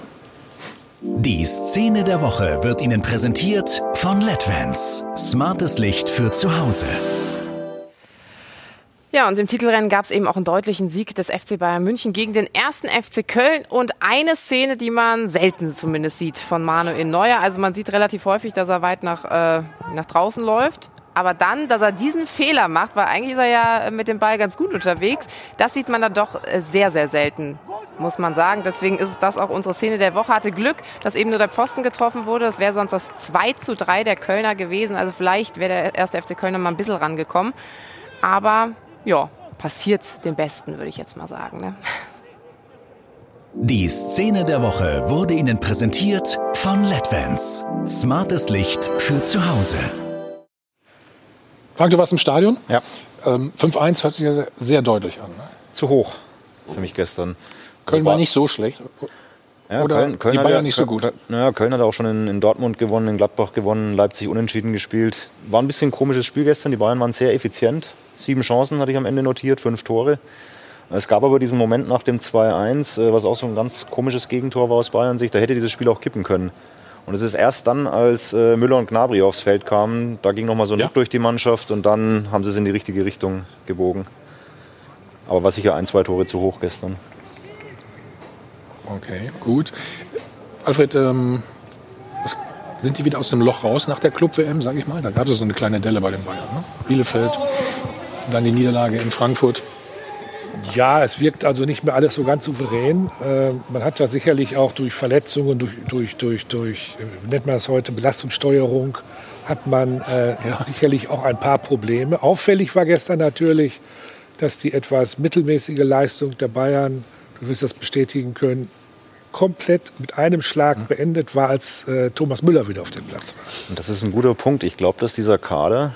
Die Szene der Woche wird Ihnen präsentiert von LEDVANCE. Smartes Licht für zu Hause. Ja, und im Titelrennen gab es eben auch einen deutlichen Sieg des FC Bayern München gegen den ersten FC Köln und eine Szene, die man selten zumindest sieht von Manuel Neuer. Also man sieht relativ häufig, dass er weit nach, äh, nach draußen läuft. Aber dann, dass er diesen Fehler macht, weil eigentlich ist er ja mit dem Ball ganz gut unterwegs, das sieht man dann doch sehr, sehr selten, muss man sagen. Deswegen ist das auch unsere Szene der Woche. Hatte Glück, dass eben nur der Pfosten getroffen wurde. Das wäre sonst das 2 zu 3 der Kölner gewesen. Also vielleicht wäre der erste FC Kölner mal ein bisschen rangekommen. Aber ja, passiert dem Besten, würde ich jetzt mal sagen. Ne? Die Szene der Woche wurde Ihnen präsentiert von LEDVANCE. Smartes Licht für zu Hause. Frank, du warst im Stadion? Ja. Ähm, 5-1 hört sich ja sehr, sehr deutlich an. Ne? Zu hoch für mich gestern. Köln war nicht so schlecht. Ja, Oder die Bayern hat, nicht so gut? Köln, naja, Köln hat auch schon in, in Dortmund gewonnen, in Gladbach gewonnen, Leipzig unentschieden gespielt. War ein bisschen ein komisches Spiel gestern. Die Bayern waren sehr effizient. Sieben Chancen hatte ich am Ende notiert, fünf Tore. Es gab aber diesen Moment nach dem 2-1, äh, was auch so ein ganz komisches Gegentor war aus Bayern Sicht. Da hätte dieses Spiel auch kippen können. Und es ist erst dann, als äh, Müller und Gnabry aufs Feld kamen, da ging nochmal so ein Ja. Ruck durch die Mannschaft und dann haben sie es in die richtige Richtung gebogen. Aber war sicher ein, zwei Tore zu hoch gestern. Okay, gut. Alfred, ähm, was, sind die wieder aus dem Loch raus nach der Club-WM, sage ich mal? Da gab es so eine kleine Delle bei den Bayern. Ne? Bielefeld, dann die Niederlage in Frankfurt. Ja, es wirkt also nicht mehr alles so ganz souverän. Äh, man hat ja sicherlich auch durch Verletzungen, durch, durch, durch, durch äh, wie nennt man das heute, Belastungssteuerung, hat man äh, sicherlich auch ein paar Probleme. Auffällig war gestern natürlich, dass die etwas mittelmäßige Leistung der Bayern, du wirst das bestätigen können, komplett mit einem Schlag beendet war, als äh, Thomas Müller wieder auf dem Platz war. Und das ist ein guter Punkt. Ich glaube, dass dieser Kader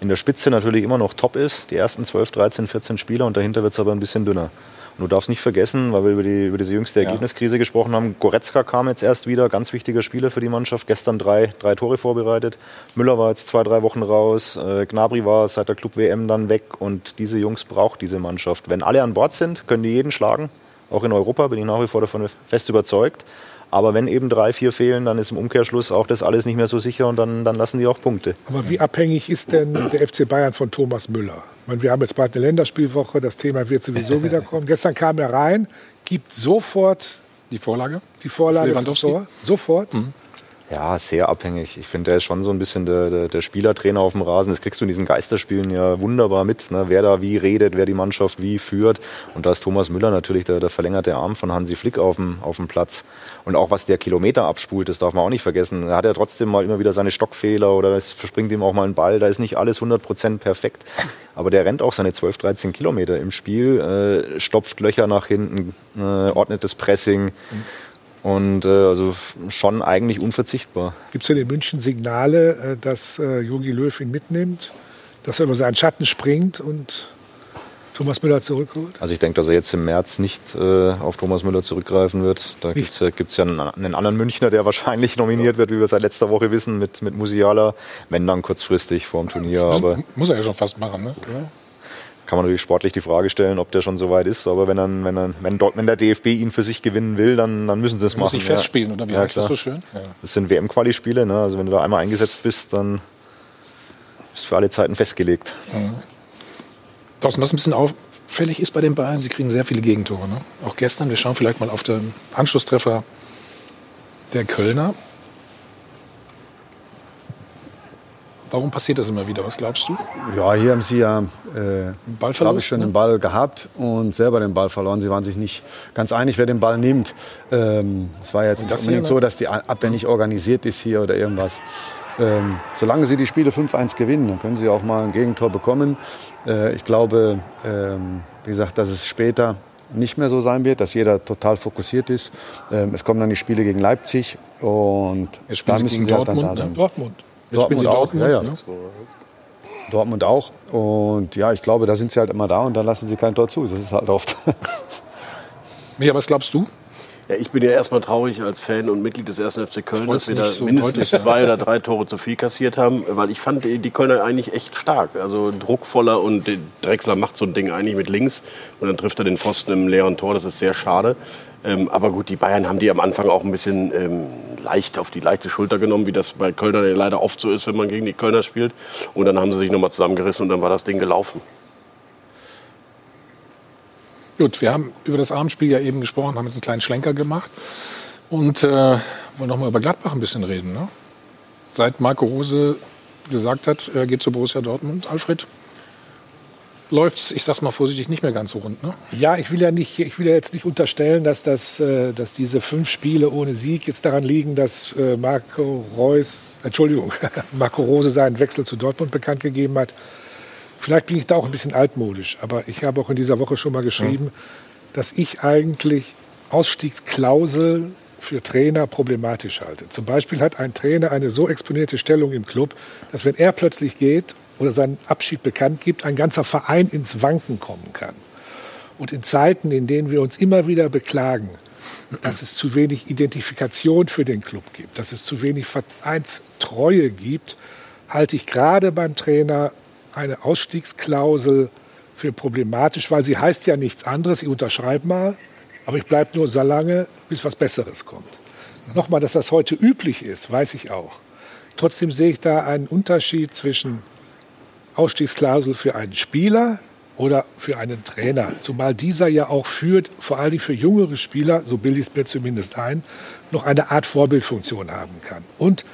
in der Spitze natürlich immer noch top ist. Die ersten 12, 13, 14 Spieler und dahinter wird es aber ein bisschen dünner. Und du darfst nicht vergessen, weil wir über, die, über diese jüngste Ergebniskrise gesprochen haben, Goretzka kam jetzt erst wieder, ganz wichtiger Spieler für die Mannschaft, gestern drei, drei Tore vorbereitet. Müller war jetzt zwei, drei Wochen raus, äh, Gnabry war seit der Club-WM dann weg und diese Jungs braucht diese Mannschaft. Wenn alle an Bord sind, können die jeden schlagen. Auch in Europa bin ich nach wie vor davon fest überzeugt. Aber wenn eben drei, vier fehlen, dann ist im Umkehrschluss auch das alles nicht mehr so sicher und dann, dann lassen die auch Punkte. Aber wie abhängig ist denn der FC Bayern von Thomas Müller? Ich meine, wir haben jetzt bald eine Länderspielwoche, das Thema wird sowieso wieder kommen. Gestern kam er rein, gibt sofort Die Vorlage? die Vorlage zum? Tor. Sofort. Ja, sehr abhängig. Ich finde, der ist schon so ein bisschen der, der, der Spielertrainer auf dem Rasen. Das kriegst du in diesen Geisterspielen ja wunderbar mit, ne? wer da wie redet, wer die Mannschaft wie führt. Und da ist Thomas Müller natürlich der, der verlängerte Arm von Hansi Flick auf dem, auf dem Platz. Und auch was der Kilometer abspult, das darf man auch nicht vergessen. Er hat ja trotzdem mal immer wieder seine Stockfehler oder es verspringt ihm auch mal ein Ball. Da ist nicht alles 100% perfekt. Aber der rennt auch seine 12, 13 Kilometer im Spiel, äh, stopft Löcher nach hinten, äh, ordnet das Pressing. Und äh, also schon eigentlich unverzichtbar. Gibt es denn in München Signale, äh, dass äh, Jogi Löw ihn mitnimmt, dass er über seinen Schatten springt und Thomas Müller zurückholt? Also ich denke, dass er jetzt im März nicht äh, auf Thomas Müller zurückgreifen wird. Da gibt es ja, gibt's ja einen, einen, anderen Münchner, der wahrscheinlich nominiert wird, wie wir seit letzter Woche wissen, mit, mit Musiala. Wenn dann kurzfristig vor dem Turnier. Das aber muss er ja schon fast machen, ne? kann man natürlich sportlich die Frage stellen, ob der schon so weit ist. Aber wenn, dann, wenn, dann, wenn, wenn der DFB ihn für sich gewinnen will, dann, dann müssen sie es machen. Muss sich festspielen, oder wie ja, heißt das klar. so schön? Ja. Das sind WM-Quali-Spiele. Ne? Also wenn du da einmal eingesetzt bist, dann ist für alle Zeiten festgelegt. Mhm. Thorsten, was ein bisschen auffällig ist bei den Bayern, sie kriegen sehr viele Gegentore. Ne? Auch gestern, wir schauen vielleicht mal auf den Anschlusstreffer der Kölner. Warum passiert das immer wieder? Was glaubst du? Ja, hier haben sie ja, äh, glaube ich, schon ne? den Ball gehabt und selber den Ball verloren. Sie waren sich nicht ganz einig, wer den Ball nimmt. Ähm, es war jetzt nicht unbedingt hier, so, dass die Abwehr nicht organisiert ist hier oder irgendwas. Ähm, solange sie die Spiele 5-1 gewinnen, dann können sie auch mal ein Gegentor bekommen. Äh, ich glaube, ähm, wie gesagt, dass es später nicht mehr so sein wird, dass jeder total fokussiert ist. Ähm, es kommen dann die Spiele gegen Leipzig und Jetzt spielen da sie müssen gegen sie halt dann Dortmund. da Ne? sein. Dortmund. Jetzt spielen Dortmund sie auch, Dortmund. ja, ja. ne? Dortmund auch. Und ja, ich glaube, da sind sie halt immer da und dann lassen sie kein Tor zu. Das ist halt oft. Micha, was glaubst du? Ja, ich bin ja erstmal traurig als Fan und Mitglied des 1. FC Köln, dass wir da so mindestens zwei oder drei Tore zu viel kassiert haben, weil ich fand die Kölner eigentlich echt stark. Also druckvoller und Drexler macht so ein Ding eigentlich mit links und dann trifft er den Pfosten im leeren Tor, das ist sehr schade. Ähm, aber gut, die Bayern haben die am Anfang auch ein bisschen ähm, leicht auf die leichte Schulter genommen, wie das bei Kölner leider oft so ist, wenn man gegen die Kölner spielt. Und dann haben sie sich nochmal zusammengerissen und dann war das Ding gelaufen. Gut, wir haben über das Abendspiel ja eben gesprochen, haben jetzt einen kleinen Schlenker gemacht und äh, wollen noch mal über Gladbach ein bisschen reden. Ne? Seit Marco Rose gesagt hat, er geht zu Borussia Dortmund, Alfred, läuft's, ich sag's mal vorsichtig, nicht mehr ganz so rund. Ne? Ja, ich will ja nicht, ich will ja jetzt nicht unterstellen, dass, das, äh, dass diese fünf Spiele ohne Sieg jetzt daran liegen, dass äh, Marco Reus, Entschuldigung, Marco Rose seinen Wechsel zu Dortmund bekannt gegeben hat. Vielleicht bin ich da auch ein bisschen altmodisch, aber ich habe auch in dieser Woche schon mal geschrieben, dass ich eigentlich Ausstiegsklausel für Trainer problematisch halte. Zum Beispiel hat ein Trainer eine so exponierte Stellung im Club, dass wenn er plötzlich geht oder seinen Abschied bekannt gibt, ein ganzer Verein ins Wanken kommen kann. Und in Zeiten, in denen wir uns immer wieder beklagen, dass es zu wenig Identifikation für den Club gibt, dass es zu wenig Vereinstreue gibt, halte ich gerade beim Trainer eine Ausstiegsklausel für problematisch, weil sie heißt ja nichts anderes, ich unterschreibe mal, aber ich bleibe nur so lange, bis was Besseres kommt. Nochmal, dass das heute üblich ist, weiß ich auch. Trotzdem sehe ich da einen Unterschied zwischen Ausstiegsklausel für einen Spieler oder für einen Trainer. Zumal dieser ja auch führt, vor allem für jüngere Spieler, so bilde ich es mir zumindest ein, noch eine Art Vorbildfunktion haben kann. Und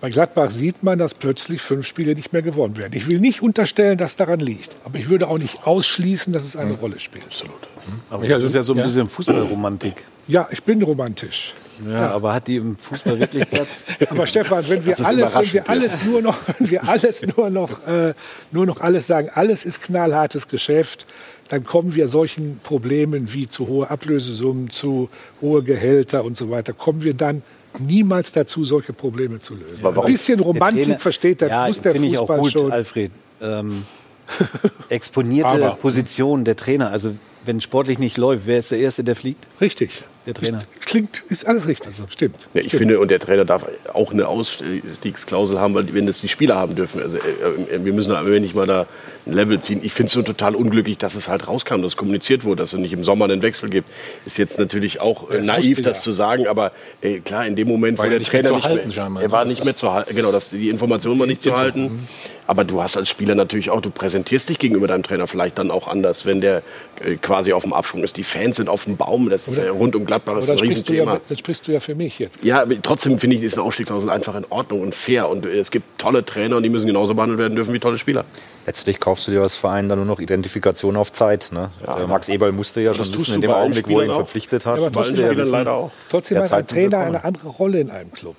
bei Gladbach sieht man, dass plötzlich fünf Spiele nicht mehr gewonnen werden. Ich will nicht unterstellen, dass daran liegt, aber ich würde auch nicht ausschließen, dass es eine Rolle spielt. Absolut. Aber das ist ja so ein Ja. bisschen Fußballromantik. Ja, ich bin romantisch. Ja, aber hat die im Fußball wirklich Platz? Aber Stefan, wenn wir alles, wenn wir alles nur noch, wenn wir alles nur noch, äh, nur noch alles sagen, alles ist knallhartes Geschäft, dann kommen wir solchen Problemen wie zu hohe Ablösesummen, zu hohe Gehälter und so weiter, kommen wir dann niemals dazu, solche Probleme zu lösen. Ein bisschen Romantik Trainer- versteht der, ja, muss der finde ich auch Fußball gut, schon. Alfred. Ähm, exponierte Aber- Position der Trainer. Also wenn sportlich nicht läuft, wer ist der Erste, der fliegt? Richtig. Der Trainer. Klingt, ist alles richtig. Stimmt. Ja, ich Stimmt. finde, und der Trainer darf auch eine Ausstiegsklausel haben, weil wenn das die Spieler haben dürfen. Also, äh, wir müssen am Ende nicht mal da ein Level ziehen. Ich finde es so total unglücklich, dass es halt rauskam, dass kommuniziert wurde, dass es nicht im Sommer einen Wechsel gibt. Ist jetzt natürlich auch äh, Das naiv, das zu sagen, aber äh, klar, in dem Moment, War wo der Trainer nicht halten, mehr, er war Das nicht mehr zu halten, genau, das, die Information war nicht zu halten. Aber du hast als Spieler natürlich auch, du präsentierst dich gegenüber deinem Trainer vielleicht dann auch anders, wenn der äh, quasi auf dem Absprung ist. Die Fans sind auf dem Baum, das ist Oder- ja rund um Gladbach ist ein du ja, Riesenthema. dann sprichst du ja für mich jetzt. Ja, trotzdem finde ich, ist eine Ausstiegsklausel einfach in Ordnung und fair. Und es gibt tolle Trainer und die müssen genauso behandelt werden dürfen wie tolle Spieler. Letztlich kaufst du dir als Verein dann nur noch Identifikation auf Zeit. Ne? Der Max Eberl musste ja Das schon wissen, in dem Augenblick, wo er ihn auch. verpflichtet hat. Ja, aber musste trotzdem hat wissen, leider auch. Trotzdem hat ein Trainer eine andere Rolle in einem Club.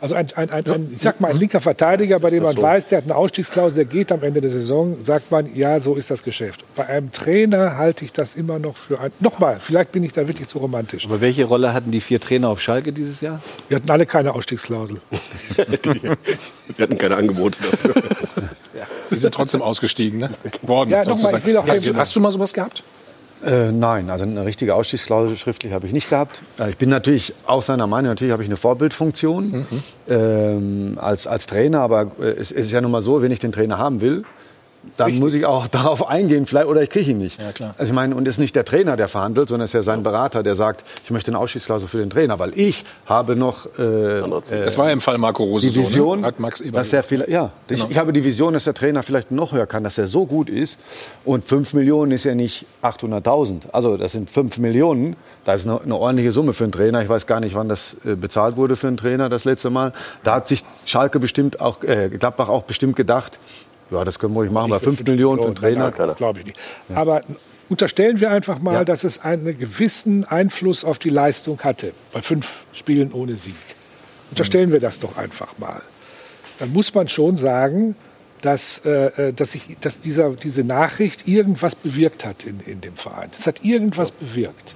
Also ein, ein, ein, ein, ich sag mal, ein linker Verteidiger, bei dem man so? weiß, der hat eine Ausstiegsklausel, der geht am Ende der Saison, sagt man, ja, so ist das Geschäft. Bei einem Trainer halte ich das immer noch für ein. Nochmal, vielleicht bin ich da wirklich zu romantisch. Aber welche Rolle hatten die vier Trainer auf Schalke dieses Jahr? Wir hatten alle keine Ausstiegsklausel. Sie hatten keine Angebote dafür. Die sind trotzdem ausgestiegen, ne? Worden, Ja, sozusagen. will auch hast, du, hast du mal sowas gehabt? Äh, nein, also eine richtige Ausstiegsklausel schriftlich habe ich nicht gehabt. Äh, Ich bin natürlich auch seiner Meinung, natürlich habe ich eine Vorbildfunktion ähm, als, als Trainer, aber äh, es, es ist ja nun mal so, wenn ich den Trainer haben will, dann muss ich auch darauf eingehen, vielleicht, oder ich kriege ihn nicht. Ja, klar. Also ich meine, und es ist nicht der Trainer, der verhandelt, sondern es ist ja sein Berater, der sagt, ich möchte eine Ausstiegsklausel für den Trainer, weil ich habe noch äh, äh, Das war ja im Fall Marco Rose die Vision, so, ne? hat Max Eber dass er vielleicht, ja, Genau. ich, ich habe die Vision, dass der Trainer vielleicht noch höher kann, dass er so gut ist. Und 5 Millionen ist ja nicht 800.000. Also das sind 5 Millionen. Das ist eine, eine ordentliche Summe für einen Trainer. Ich weiß gar nicht, wann das äh, bezahlt wurde für einen Trainer das letzte Mal. Da hat sich Schalke bestimmt auch, äh, Gladbach auch bestimmt gedacht, ja, das können wir ruhig machen, aber 5 Millionen für einen Trainer. Das glaube ich nicht. Aber unterstellen wir einfach mal, Ja. dass es einen gewissen Einfluss auf die Leistung hatte, bei fünf Spielen ohne Sieg. Unterstellen wir das doch einfach mal. Dann muss man schon sagen, dass, äh, äh, dass, ich, dass dieser, diese Nachricht irgendwas bewirkt hat in, in dem Verein. Es hat irgendwas bewirkt.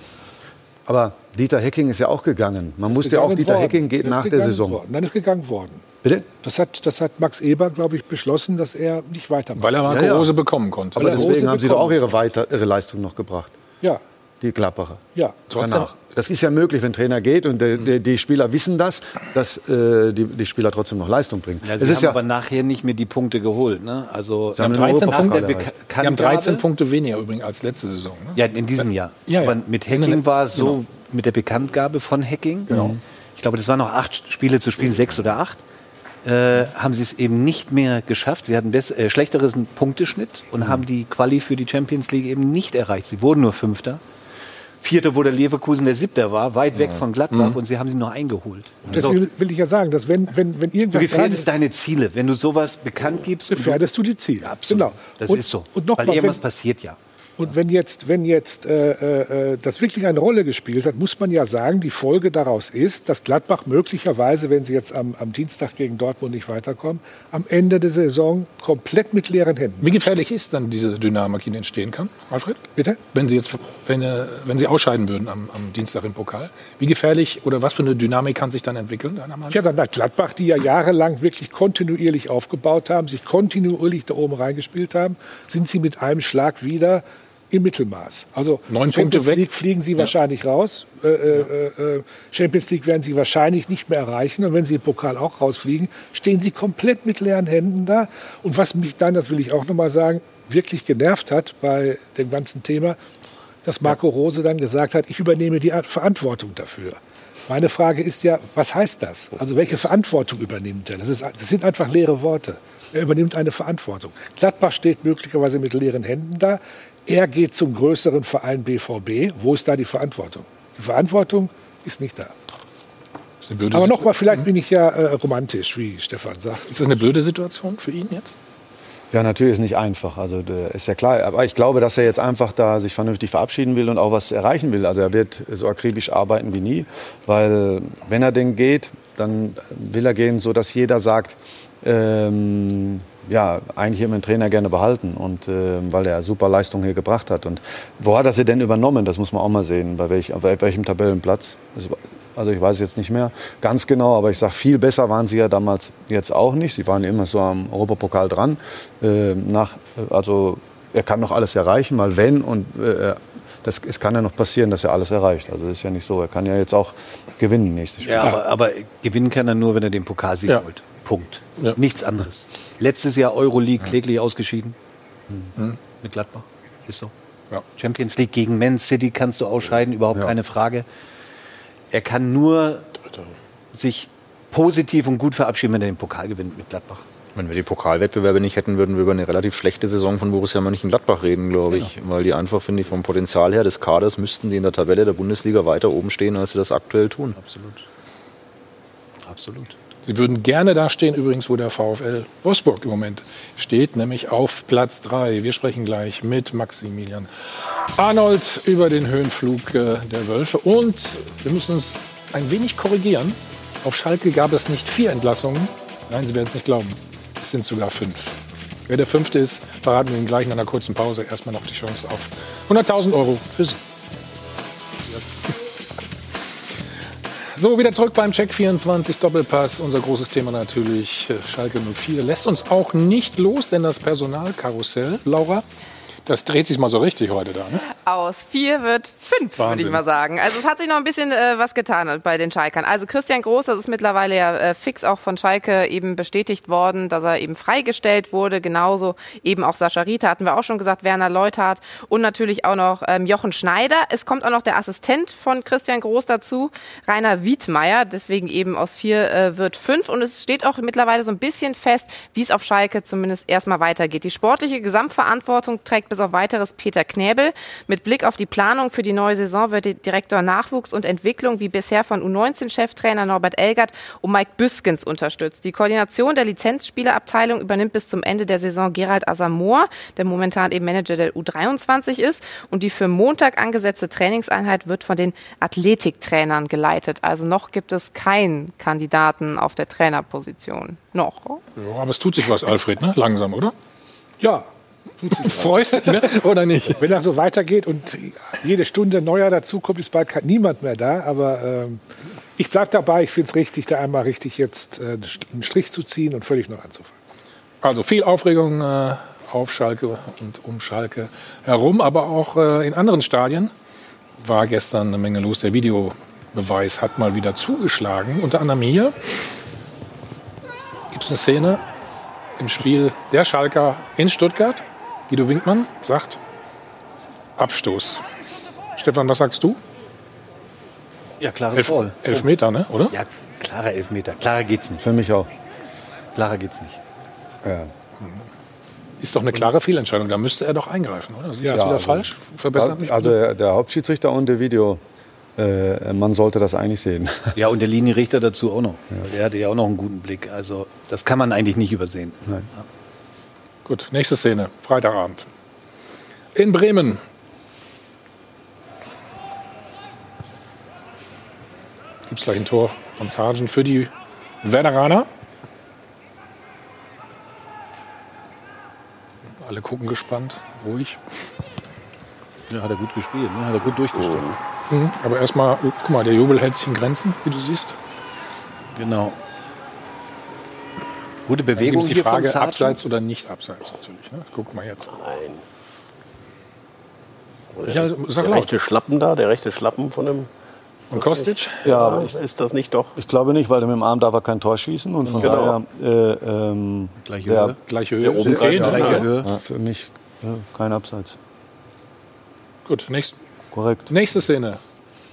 Aber Dieter Hecking ist ja auch gegangen. Man musste ja auch, Gegangen Dieter worden. Hecking geht nach der Saison. Worden. Dann ist gegangen worden. Bitte? Das hat, das hat Max Eber, glaube ich, beschlossen, dass er nicht weitermacht. Weil er Marco Ja, ja. Rose bekommen konnte. Aber er Rose deswegen haben sie doch auch ihre, weiter, ihre Leistung noch gebracht, Ja, die Gladbacher. ja. Danach. Das ist ja möglich, wenn ein Trainer geht und der, der, die Spieler wissen das, dass äh, die, die Spieler trotzdem noch Leistung bringen. Ja, es sie ist haben ja, aber nachher nicht mehr die Punkte geholt. Ne? Also Sie haben den 13 Europapokal Punkte. Die haben 13 Punkte weniger übrigens als letzte Saison. Ne? Ja, in diesem Jahr. Ja, ja. Aber mit Hacking war es so, mit der Bekanntgabe von Hacking, Genau. ich glaube, das waren noch acht Spiele zu spielen, sechs oder acht, äh, haben sie es eben nicht mehr geschafft. Sie hatten äh, schlechteres Punkteschnitt und haben die Quali für die Champions League eben nicht erreicht. Sie wurden nur Fünfter. Vierter, wo der Leverkusen der Siebter war, weit weg von Gladbach und sie haben sie noch eingeholt. Das Also, will, will ich ja sagen, dass wenn, wenn, wenn du irgendwas dran gefährdest ist, deine Ziele, wenn du sowas bekannt gibst. du- gefährdest du die Ziele. Absolut. Genau. Das und, ist so. Und noch Weil mal, irgendwas wenn, passiert ja. Und wenn jetzt, wenn jetzt äh, äh, das wirklich eine Rolle gespielt hat, muss man ja sagen, die Folge daraus ist, dass Gladbach möglicherweise, wenn sie jetzt am, am Dienstag gegen Dortmund nicht weiterkommen, am Ende der Saison komplett mit leeren Händen. Wie gefährlich ist dann diese Dynamik, die entstehen kann, Alfred? Bitte? Wenn Sie jetzt, wenn, äh, wenn Sie ausscheiden würden am, am Dienstag im Pokal, wie gefährlich oder was für eine Dynamik kann sich dann entwickeln, Ja, dann hat Gladbach, die ja jahrelang wirklich kontinuierlich aufgebaut haben, sich kontinuierlich da oben reingespielt haben, sind sie mit einem Schlag wieder im Mittelmaß. Also Neun Champions Punkte weg. League fliegen sie wahrscheinlich raus. Äh, äh, äh, Champions League werden sie wahrscheinlich nicht mehr erreichen. Und wenn sie im Pokal auch rausfliegen, stehen sie komplett mit leeren Händen da. Und was mich dann, das will ich auch noch mal sagen, wirklich genervt hat bei dem ganzen Thema, dass Marco Rose dann gesagt hat, ich übernehme die Verantwortung dafür. Meine Frage ist ja, was heißt das? Also welche Verantwortung übernimmt er? Das, ist, das sind einfach leere Worte. Er übernimmt eine Verantwortung. Gladbach steht möglicherweise mit leeren Händen da. Er geht zum größeren Verein BVB. Wo ist da die Verantwortung? Die Verantwortung ist nicht da. Ist, eine blöde Aber nochmal, vielleicht bin ich ja äh, romantisch, wie Stefan sagt. ist das eine blöde Situation für ihn jetzt? Ja, natürlich ist nicht einfach. Also ist ja klar. Aber ich glaube, dass er jetzt einfach da sich vernünftig verabschieden will und auch was erreichen will. Also er wird so akribisch arbeiten wie nie, weil wenn er denn geht, dann will er gehen, so dass jeder sagt, ähm, ja, eigentlich immer den Trainer gerne behalten und äh, weil er super Leistung hier gebracht hat. Und wo hat er sie denn übernommen? Das muss man auch mal sehen. Bei, welch, bei welchem Tabellenplatz? Das also ich weiß es jetzt nicht mehr ganz genau, aber ich sage, viel besser waren sie ja damals jetzt auch nicht. Sie waren immer so am Europapokal dran. Äh, nach, also er kann noch alles erreichen, mal wenn und äh, das, es kann ja noch passieren, dass er alles erreicht. Also das ist ja nicht so. Er kann ja jetzt auch gewinnen nächstes Spiel. Ja, aber, aber gewinnen kann er nur, wenn er den Pokalsieg Ja. holt. Punkt. Ja. Nichts anderes. Letztes Jahr Euroleague kläglich ausgeschieden. Mit Gladbach. Ist so. Ja. Champions League gegen Man City kannst du ausscheiden, überhaupt keine Frage. Er kann nur sich positiv und gut verabschieden, wenn er den Pokal gewinnt mit Gladbach. Wenn wir die Pokalwettbewerbe nicht hätten, würden wir über eine relativ schlechte Saison von Borussia Mönchengladbach reden, glaube ich. Weil die einfach, finde ich, vom Potenzial her des Kaders müssten die in der Tabelle der Bundesliga weiter oben stehen, als sie das aktuell tun. Absolut. Absolut. Sie würden gerne da stehen, übrigens, wo der VfL Wolfsburg im Moment steht, nämlich auf Platz 3. Wir sprechen gleich mit Maximilian Arnold über den Höhenflug äh, der Wölfe. Und wir müssen uns ein wenig korrigieren. Auf Schalke gab es nicht vier Entlassungen. Nein, Sie werden es nicht glauben. Es sind sogar fünf. Wer der fünfte ist, verraten wir Ihnen gleich in einer kurzen Pause. Erstmal noch die Chance auf 100.000 Euro für Sie. So, wieder zurück beim Check 24 Doppelpass. Unser großes Thema natürlich äh, Schalke 04. Lässt uns auch nicht los, denn das Personalkarussell, Laura, das dreht sich mal so richtig heute da, ne? Aus vier wird fünf, würde ich mal sagen. Also es hat sich noch ein bisschen äh, was getan bei den Schalkern. Also Christian Groß, das ist mittlerweile ja äh, fix auch von Schalke eben bestätigt worden, dass er eben freigestellt wurde. Genauso eben auch Sascha Rita hatten wir auch schon gesagt, Werner Leuthardt und natürlich auch noch ähm, Jochen Schneider. Es kommt auch noch der Assistent von Christian Groß dazu, Rainer Wiedmeier. Deswegen eben aus vier äh, wird fünf. Und es steht auch mittlerweile so ein bisschen fest, wie es auf Schalke zumindest erstmal weitergeht. Die sportliche Gesamtverantwortung trägt bis auf weiteres Peter Knäbel. Mit Blick auf die Planung für die neue Saison wird der Direktor Nachwuchs und Entwicklung wie bisher von U19-Cheftrainer Norbert Elgert und Mike Büskens unterstützt. Die Koordination der Lizenzspielerabteilung übernimmt bis zum Ende der Saison Gerald Asamoah, der momentan eben Manager der U23 ist. Und die für Montag angesetzte Trainingseinheit wird von den Athletiktrainern geleitet. Also noch gibt es keinen Kandidaten auf der Trainerposition. Noch. Ja, aber es tut sich was, Alfred, ne? Langsam, oder? Ja. Freust dich, ne? oder nicht? Wenn das so weitergeht und jede Stunde neuer dazukommt, ist bald niemand mehr da. Aber ähm, ich bleibe dabei. Ich finde es richtig, da einmal richtig jetzt äh, einen Strich zu ziehen und völlig neu anzufangen. Also viel Aufregung äh, auf Schalke und um Schalke herum, aber auch äh, in anderen Stadien war gestern eine Menge los. Der Videobeweis hat mal wieder zugeschlagen. Unter anderem hier gibt es eine Szene im Spiel der Schalker in Stuttgart. Guido Winkmann sagt Abstoß. Stefan, was sagst du? Ja, klares Elf, Foul. Elfmeter, ne? oder? Ja, klarer Elfmeter. Klarer geht's nicht. Für mich auch. Klarer geht's nicht. Ja. Ist doch eine klare Fehlentscheidung. Da müsste er doch eingreifen, oder? Ist das Ja, wieder also- falsch? Verbessert mich. Also der, der Hauptschiedsrichter und der Video, äh, man sollte das eigentlich sehen. Ja, und der Linienrichter dazu auch noch. Weil Der hatte ja auch noch einen guten Blick. Also, das kann man eigentlich nicht übersehen. Gut, nächste Szene, Freitagabend. In Bremen. Gibt es gleich ein Tor von Sargent für die Werderaner. Alle gucken gespannt, ruhig. Ja, hat er gut gespielt, ne? hat er gut durchgestellt. Mhm, Aber erstmal, guck mal, der Jubel hält sich in Grenzen, wie du siehst. Genau. Gute Dann Bewegung gibt's die Frage, abseits oder nicht abseits natürlich. Ne? Guck mal jetzt. Nein. Ja, sag der laut. rechte Schlappen da, der rechte Schlappen von dem. Von Kostic? Ja, aber ich, Ist das nicht doch? ich glaube nicht, weil mit dem Arm darf er kein Tor schießen und von Genau. daher äh, ähm, Gleiche der- Höhe. Gleiche Höhe. Der oben? Gleiche Ja. Höhe. ja, für mich ja, kein Abseits. Gut, nächst, Korrekt. nächste Szene.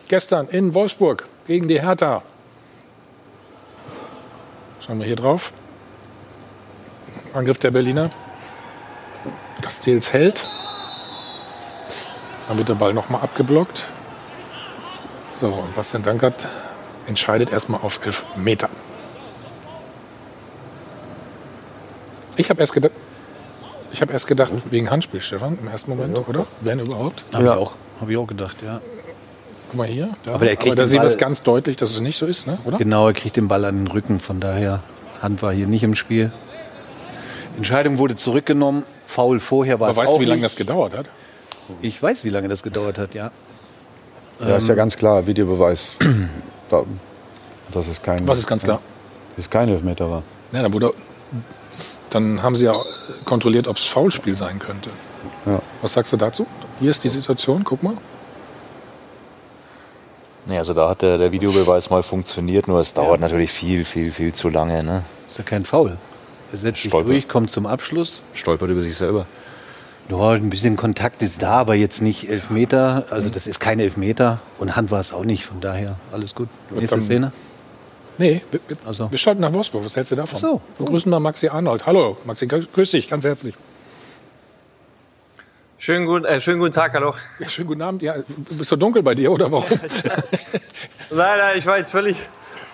Gestern in Wolfsburg gegen die Hertha. Schauen wir hier drauf. Angriff der Berliner. Castells hält. Dann wird der Ball nochmal abgeblockt. So, und Bastian Dankert entscheidet erstmal auf 11 Meter. Ich habe erst gedacht, ich habe erst gedacht, wegen Handspiel, Stefan, im ersten Moment, oder? Wenn überhaupt. Habe Ja. ich, auch- hab ich auch gedacht, ja. Guck mal hier. Da. Aber der kriegt Aber da sieht man es ganz deutlich, dass es nicht so ist, ne? oder? Genau, er kriegt den Ball an den Rücken. Von daher, Hand war hier nicht im Spiel. Entscheidung wurde zurückgenommen. Foul vorher war Aber es weißt auch du, wie lange nicht. das gedauert hat? Ich weiß, wie lange das gedauert hat, ja. Ja, ist ja ganz klar, Videobeweis. da, das ist kein, Was ist ganz klar? dass es kein Elfmeter war. Ja, dann, wurde, dann haben sie ja kontrolliert, ob es Foulspiel sein könnte. Ja. Was sagst du dazu? Hier ist die Situation, guck mal. Nee, also da hat der, der Videobeweis mal funktioniert, nur es dauert natürlich viel, viel, viel zu lange. Ne? Ist ja kein Foul. Er setzt sich Stolpert. durch, kommt zum Abschluss. Stolpert über sich selber. Ja, ein bisschen Kontakt ist da, aber jetzt nicht Elfmeter. Also das ist kein Elfmeter. Und Hand war es auch nicht. Von daher alles gut. Nächste Szene. Nee, wir, wir, Ach so. wir schalten nach Wolfsburg. Was hältst du davon? Ach so. Wir grüßen mal Maxi Arnold. Hallo, Maxi, grüß dich ganz herzlich. Schönen guten, äh, schönen guten Tag, hallo. Ja, schönen guten Abend. Ja, bist du dunkel bei dir oder warum? Nein, nein, ich war jetzt völlig.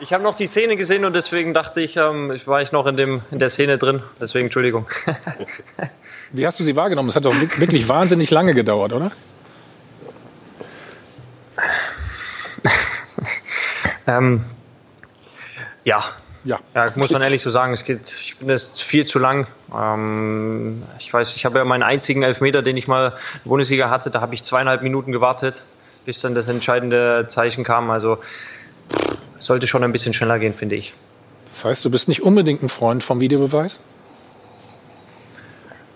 Ich habe noch die Szene gesehen und deswegen dachte ich, ähm, ich war ich noch in, dem, in der Szene drin. Deswegen Entschuldigung. Wie hast du sie wahrgenommen? Es hat doch wirklich wahnsinnig lange gedauert, oder? ähm, ja. Ja. Ja, muss man ehrlich so sagen, es geht, ich finde es viel zu lang. Ähm, ich weiß, ich habe ja meinen einzigen Elfmeter, den ich mal in der Bundesliga hatte, da habe ich zweieinhalb Minuten gewartet, bis dann das entscheidende Zeichen kam. Also sollte schon ein bisschen schneller gehen, finde ich. Das heißt, du bist nicht unbedingt ein Freund vom Videobeweis?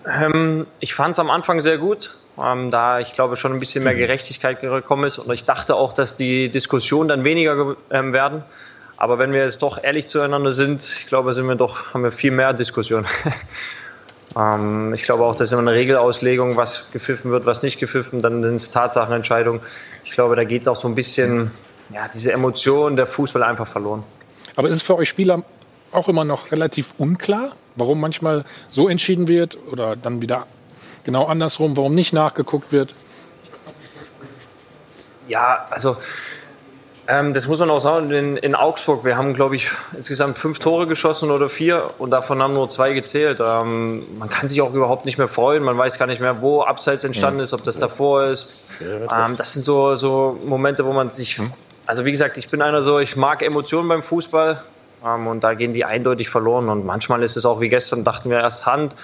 Ähm, ich fand es am Anfang sehr gut, ähm, da ich glaube schon ein bisschen mehr Gerechtigkeit gekommen ist und ich dachte auch, dass die Diskussionen dann weniger ähm, werden. Aber wenn wir jetzt doch ehrlich zueinander sind, ich glaube, sind wir doch, haben wir viel mehr Diskussionen. ähm, ich glaube auch, dass immer eine Regelauslegung, was gepfiffen wird, was nicht gepfiffen, dann sind es Tatsachenentscheidungen. Ich glaube, da geht auch so ein bisschen, ja, diese Emotion der Fußball einfach verloren. Aber ist es für euch Spieler auch immer noch relativ unklar, warum manchmal so entschieden wird oder dann wieder genau andersrum, warum nicht nachgeguckt wird? Ja, also ähm, das muss man auch sagen, in, in Augsburg, wir haben, glaube ich, insgesamt fünf Tore geschossen oder vier und davon haben nur zwei gezählt. Ähm, man kann sich auch überhaupt nicht mehr freuen, man weiß gar nicht mehr, wo Abseits entstanden ist, ob das davor ist. Ähm, das sind so, so Momente, wo man sich, also wie gesagt, ich bin einer so, ich mag Emotionen beim Fußball ähm, und da gehen die eindeutig verloren und manchmal ist es auch wie gestern, dachten wir erst Hand,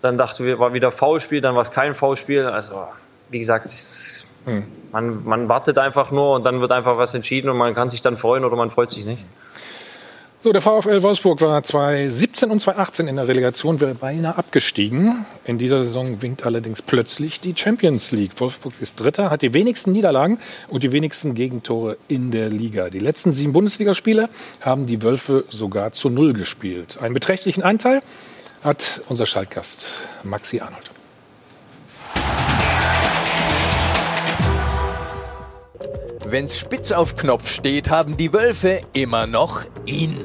dann dachten wir, war wieder Foulspiel, dann war es kein Foulspiel. Also wie gesagt, es, Hm. man, man wartet einfach nur und dann wird einfach was entschieden und man kann sich dann freuen oder man freut sich nicht. So, der VfL Wolfsburg war 2017 und 2018 in der Relegation, wäre beinahe abgestiegen. In dieser Saison winkt allerdings plötzlich die Champions League. Wolfsburg ist Dritter, hat die wenigsten Niederlagen und die wenigsten Gegentore in der Liga. Die letzten sieben Bundesligaspiele haben die Wölfe sogar zu Null gespielt. Einen beträchtlichen Anteil hat unser Schaltgast Maxi Arnold. Wenn's spitz auf Knopf steht, haben die Wölfe immer noch ihn.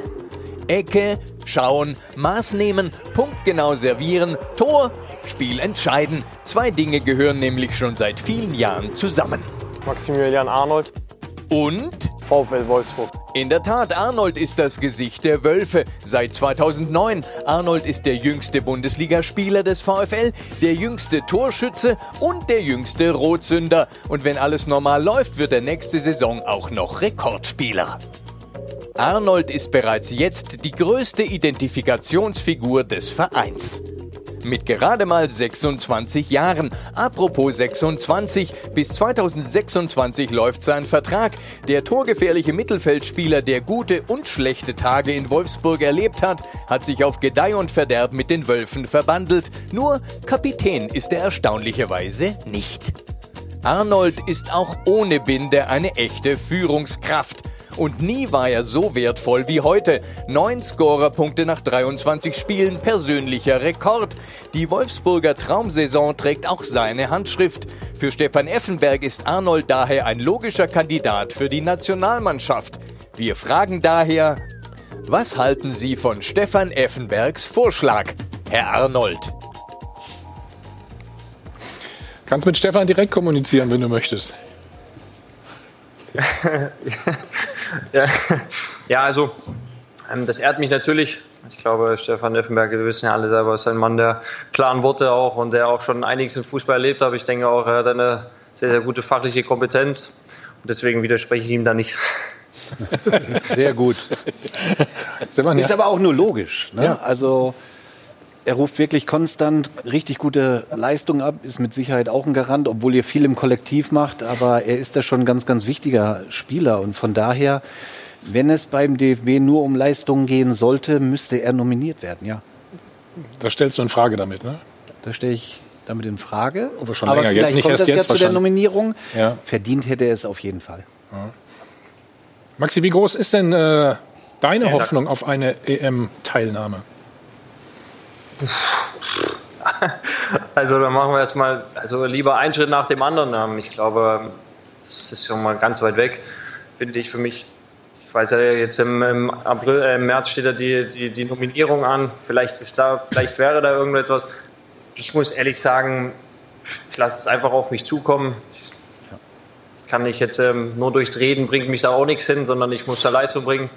Ecke, schauen, Maß nehmen, punktgenau servieren, Tor, Spiel entscheiden. Zwei Dinge gehören nämlich schon seit vielen Jahren zusammen. Maximilian Arnold. Und? VfL Wolfsburg. In der Tat, Arnold ist das Gesicht der Wölfe seit 2009. Arnold ist der jüngste Bundesligaspieler des VfL, der jüngste Torschütze und der jüngste Rotsünder. Und wenn alles normal läuft, wird er nächste Saison auch noch Rekordspieler. Arnold ist bereits jetzt die größte Identifikationsfigur des Vereins. Mit gerade mal 26 Jahren. Apropos 26, bis 2026 läuft sein Vertrag. Der torgefährliche Mittelfeldspieler, der gute und schlechte Tage in Wolfsburg erlebt hat, hat sich auf Gedeih und Verderb mit den Wölfen verbandelt. Nur Kapitän ist er erstaunlicherweise nicht. Arnold ist auch ohne Binde eine echte Führungskraft. Und nie war er so wertvoll wie heute. Neun Scorerpunkte nach 23 Spielen, persönlicher Rekord. Die Wolfsburger Traumsaison trägt auch seine Handschrift. Für Stefan Effenberg ist Arnold daher ein logischer Kandidat für die Nationalmannschaft. Wir fragen daher, was halten Sie von Stefan Effenbergs Vorschlag, Herr Arnold? Kannst mit Stefan direkt kommunizieren, wenn du möchtest. ja, ja, also ähm, das ehrt mich natürlich. Ich glaube, Stefan Effenberg, wir wissen ja alle selber, ist ein Mann der klaren Worte auch und der auch schon einiges im Fußball erlebt hat. Ich denke auch, er hat eine sehr, sehr gute fachliche Kompetenz. Und deswegen widerspreche ich ihm da nicht. Sehr gut. Ist aber auch nur logisch. Ne? Ja. Also er ruft wirklich konstant richtig gute Leistungen ab, ist mit Sicherheit auch ein Garant, obwohl ihr viel im Kollektiv macht, aber er ist da schon ein ganz, ganz wichtiger Spieler und von daher, wenn es beim DFB nur um Leistungen gehen sollte, müsste er nominiert werden, ja. Da stellst du in Frage damit, ne? Da stelle ich damit in Frage. Aber schon aber länger, vielleicht nicht kommt das ja jetzt zu der. Nominierung. Ja. Verdient hätte er es auf jeden Fall. Maxi, wie groß ist denn äh, deine Ja, Hoffnung auf eine EM-Teilnahme? Also dann machen wir erstmal, also lieber einen Schritt nach dem anderen. Ähm, Ich glaube, das ist schon mal ganz weit weg, finde ich für mich. Ich weiß ja jetzt im, im April, äh, im März steht ja die, die, die Nominierung an. Vielleicht ist da, vielleicht wäre da irgendetwas. Ich muss ehrlich sagen, ich lasse es einfach auf mich zukommen. Ich kann nicht jetzt ähm, nur durchs Reden bringt mich da auch nichts hin, sondern ich muss da Leistung bringen.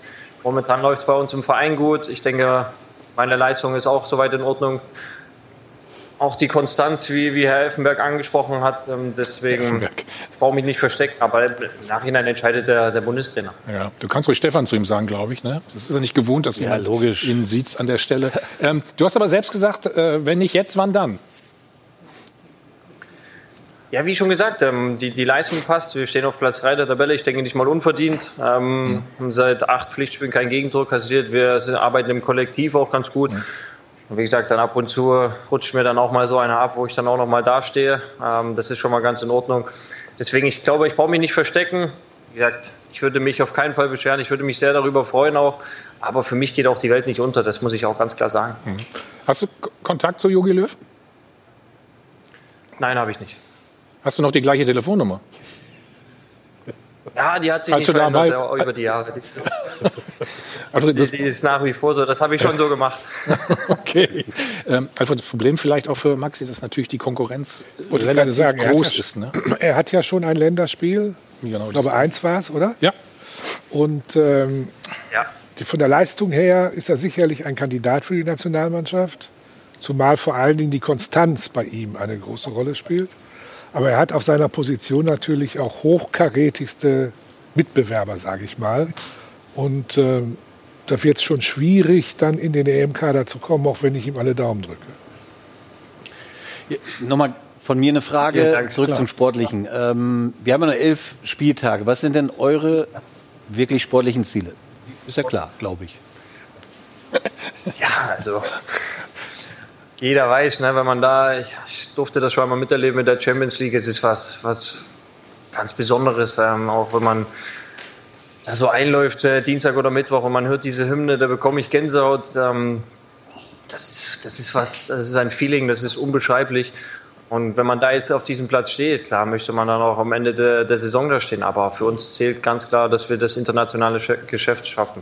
Momentan läuft es bei uns im Verein gut. Ich denke, meine Leistung ist auch soweit in Ordnung. Auch die Konstanz, wie, wie Herr Elfenberg angesprochen hat, ähm, deswegen brauche ich mich nicht verstecken, aber im Nachhinein entscheidet der, der Bundestrainer. Ja, du kannst ruhig Stefan zu ihm sagen, glaube ich. Ne? Das ist ja nicht gewohnt, dass Ja, jemand logisch. ihn sieht an der Stelle. Ähm, du hast aber selbst gesagt, äh, wenn nicht jetzt, wann dann? Ja, wie schon gesagt, ähm, die, die Leistung passt. Wir stehen auf Platz 3 der Tabelle. Ich denke nicht mal unverdient. Ähm, haben seit acht Pflichtspielen keinen Gegendruck kassiert. Wir sind, arbeiten im Kollektiv auch ganz gut. Und wie gesagt, dann ab und zu rutscht mir dann auch mal so einer ab, wo ich dann auch noch mal dastehe. Ähm, das ist schon mal ganz in Ordnung. Deswegen, ich glaube, ich brauche mich nicht verstecken. Wie gesagt, ich würde mich auf keinen Fall beschweren. Ich würde mich sehr darüber freuen auch. Aber für mich geht auch die Welt nicht unter. Das muss ich auch ganz klar sagen. Hast du Kontakt zu Jogi Löw? Nein, habe ich nicht. Hast du noch die gleiche Telefonnummer? Ja, die hat sich Als nicht verändert über die Jahre. Alfred, die, die ist nach wie vor so. Das habe ich schon so gemacht. Okay. Ähm, Alfred, das Problem vielleicht auch für Maxi, dass natürlich die Konkurrenz Und relativ sagen, er hat, groß ja, ist. Ne? er hat ja schon ein Länderspiel. Genau, ich glaube, eins war es, oder? Ja. Und ähm, Ja. die- von der Leistung her ist er sicherlich ein Kandidat für die Nationalmannschaft. Zumal vor allen Dingen die Konstanz bei ihm eine große Rolle spielt. Aber er hat auf seiner Position natürlich auch hochkarätigste Mitbewerber, sage ich mal. Und ähm, da wird es schon schwierig, dann in den EM-Kader zu kommen, auch wenn ich ihm alle Daumen drücke. Ja, Nochmal von mir eine Frage Ja, danke, zurück klar. zum Sportlichen. Ähm, wir haben ja noch elf Spieltage. Was sind denn eure wirklich sportlichen Ziele? Ist ja klar, glaube ich. Ja, also jeder weiß, ne, wenn man da, ich, ich durfte das schon mal miterleben mit der Champions League, es ist was, was ganz Besonderes, ähm, auch wenn man da so einläuft, äh, Dienstag oder Mittwoch und man hört diese Hymne, da bekomme ich Gänsehaut. Ähm, das, ist, das ist was, das ist ein Feeling, das ist unbeschreiblich. Und wenn man da jetzt auf diesem Platz steht, klar möchte man dann auch am Ende der, der Saison da stehen. Aber für uns zählt ganz klar, dass wir das internationale Sch- Geschäft schaffen.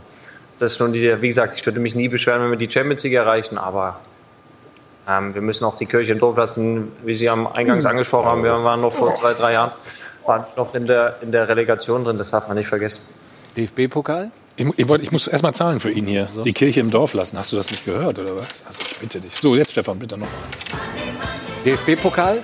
Das ist nun die, wie gesagt, ich würde mich nie beschweren, wenn wir die Champions League erreichen, aber ähm, wir müssen auch die Kirche im Dorf lassen, wie Sie am Eingangs angesprochen haben. Wir waren noch vor zwei, drei Jahren waren noch in der, in der Relegation drin, das darf man nicht vergessen. DFB-Pokal? Ich, ich, wollte- ich muss erst mal zahlen für ihn hier. Die Kirche im Dorf lassen. Hast du das nicht gehört, oder was? Also, bitte dich. So, jetzt Stefan, bitte noch. DFB-Pokal?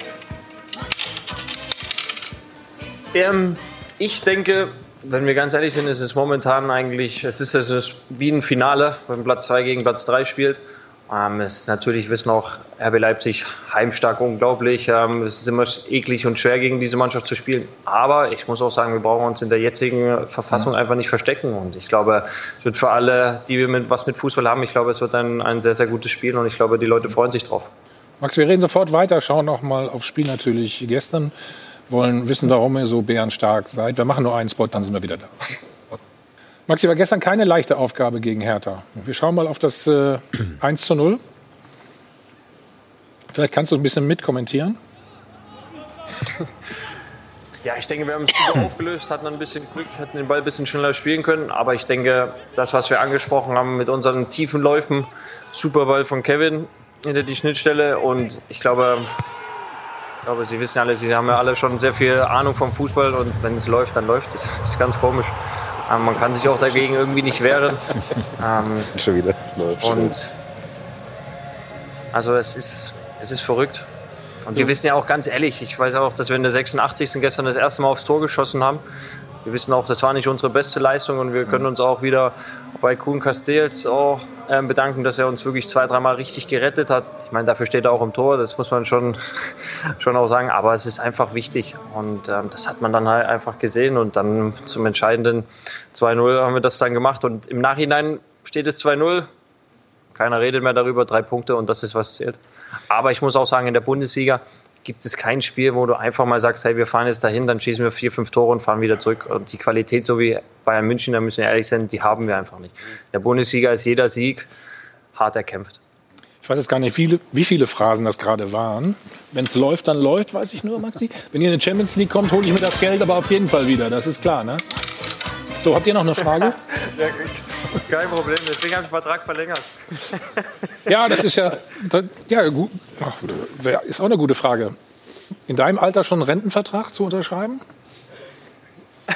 Ähm, ich denke, wenn wir ganz ehrlich sind, ist es momentan eigentlich, es ist, es ist wie ein Finale, wenn Platz 2 gegen Platz 3 spielt. Ähm, es ist natürlich, wissen auch RB Leipzig heimstark, unglaublich. Ähm, es ist immer eklig und schwer, gegen diese Mannschaft zu spielen. Aber ich muss auch sagen, wir brauchen uns in der jetzigen Verfassung einfach nicht verstecken. Und ich glaube, es wird für alle, die wir mit, was mit Fußball haben, ich glaube, es wird ein, ein sehr, sehr gutes Spiel und ich glaube, die Leute freuen sich drauf. Max, wir reden sofort weiter, schauen noch mal aufs Spiel natürlich gestern, wollen wissen, warum ihr so bärenstark seid. Wir machen nur einen Spot, dann sind wir wieder da. Maxi, war gestern keine leichte Aufgabe gegen Hertha. Wir schauen mal auf das äh, 1 zu 0. Vielleicht kannst du ein bisschen mitkommentieren. Ja, ich denke, wir haben es gut aufgelöst, hatten ein bisschen Glück, hätten den Ball ein bisschen schneller spielen können. Aber ich denke, das, was wir angesprochen haben mit unseren tiefen Läufen, super Ball von Kevin hinter die Schnittstelle. Und ich glaube, ich glaube, Sie wissen alle, Sie haben ja alle schon sehr viel Ahnung vom Fußball. Und wenn es läuft, dann läuft es. Das ist ganz komisch. Ähm, man kann sich auch dagegen irgendwie nicht wehren. Ähm, Schon wieder. und also es ist, es ist verrückt. Und wir wissen ja auch ganz ehrlich, ich weiß auch, dass wir in der 86. gestern das erste Mal aufs Tor geschossen haben. Wir wissen auch, das war nicht unsere beste Leistung und wir können uns auch wieder bei Kuhn Castells auch ähm, bedanken, dass er uns wirklich zwei, dreimal richtig gerettet hat. Ich meine, dafür steht er auch im Tor, das muss man schon, schon auch sagen. Aber es ist einfach wichtig und ähm, das hat man dann halt einfach gesehen und dann zum entscheidenden 2-0 haben wir das dann gemacht und im Nachhinein steht es 2-0. Keiner redet mehr darüber, drei Punkte und das ist, was zählt. Aber ich muss auch sagen, in der Bundesliga gibt es kein Spiel, wo du einfach mal sagst, hey, wir fahren jetzt dahin, dann schießen wir vier, fünf Tore und fahren wieder zurück. Und die Qualität, so wie Bayern München, da müssen wir ehrlich sein, die haben wir einfach nicht. In der Bundesliga ist jeder Sieg hart erkämpft. Ich weiß jetzt gar nicht, viele, wie viele Phrasen das gerade waren. Wenn es läuft, dann läuft, weiß ich nur, Maxi. Wenn ihr in die Champions League kommt, hole ich mir das Geld aber auf jeden Fall wieder. Das ist klar, ne? So, habt ihr noch eine Frage? Ja, kein Problem, deswegen habe ich den Vertrag verlängert. Ja, das ist ja, da- ja gut. Ach, ist auch eine gute Frage. In deinem Alter schon einen Rentenvertrag zu unterschreiben?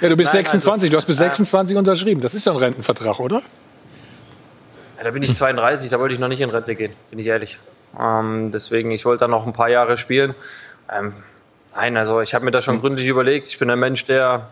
Ja, du bist Nein, 26, du hast bis äh, 26 unterschrieben. Das ist ja ein Rentenvertrag, oder? Ja, da bin ich 32, da wollte ich noch nicht in Rente gehen, bin ich ehrlich. Ähm, deswegen, ich wollte dann noch ein paar Jahre spielen. Ähm, nein, also ich habe mir das schon gründlich überlegt. Ich bin ein Mensch, der,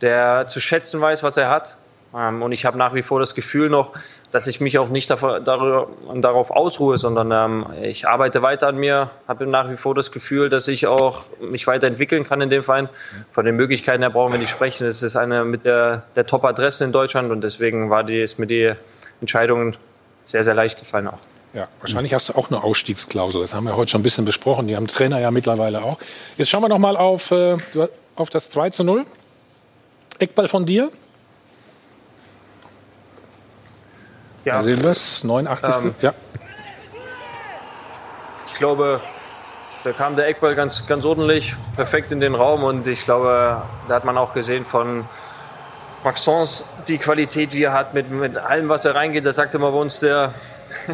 der zu schätzen weiß, was er hat. Ähm, und ich habe nach wie vor das Gefühl noch, dass ich mich auch nicht darauf ausruhe, sondern ähm, ich arbeite weiter an mir, habe nach wie vor das Gefühl, dass ich auch mich weiterentwickeln kann in dem Verein. Von den Möglichkeiten her brauchen wir nicht sprechen. Es ist eine mit der, der Top-Adressen in Deutschland und deswegen war die, ist mir die Entscheidung sehr, sehr leicht gefallen auch. Ja, wahrscheinlich hast du auch eine Ausstiegsklausel. Das haben wir heute schon ein bisschen besprochen. Die haben Trainer ja mittlerweile auch. Jetzt schauen wir noch mal auf, äh, auf das 2 zu 0. Eckball von dir. Ja. Da sehen wir es, 89. Ähm, ja. Ich glaube, da kam der Eckball ganz, ganz ordentlich, perfekt in den Raum und ich glaube, da hat man auch gesehen von Maxence die Qualität, die er hat mit, mit allem, was er reingeht. Das sagte mal bei uns der,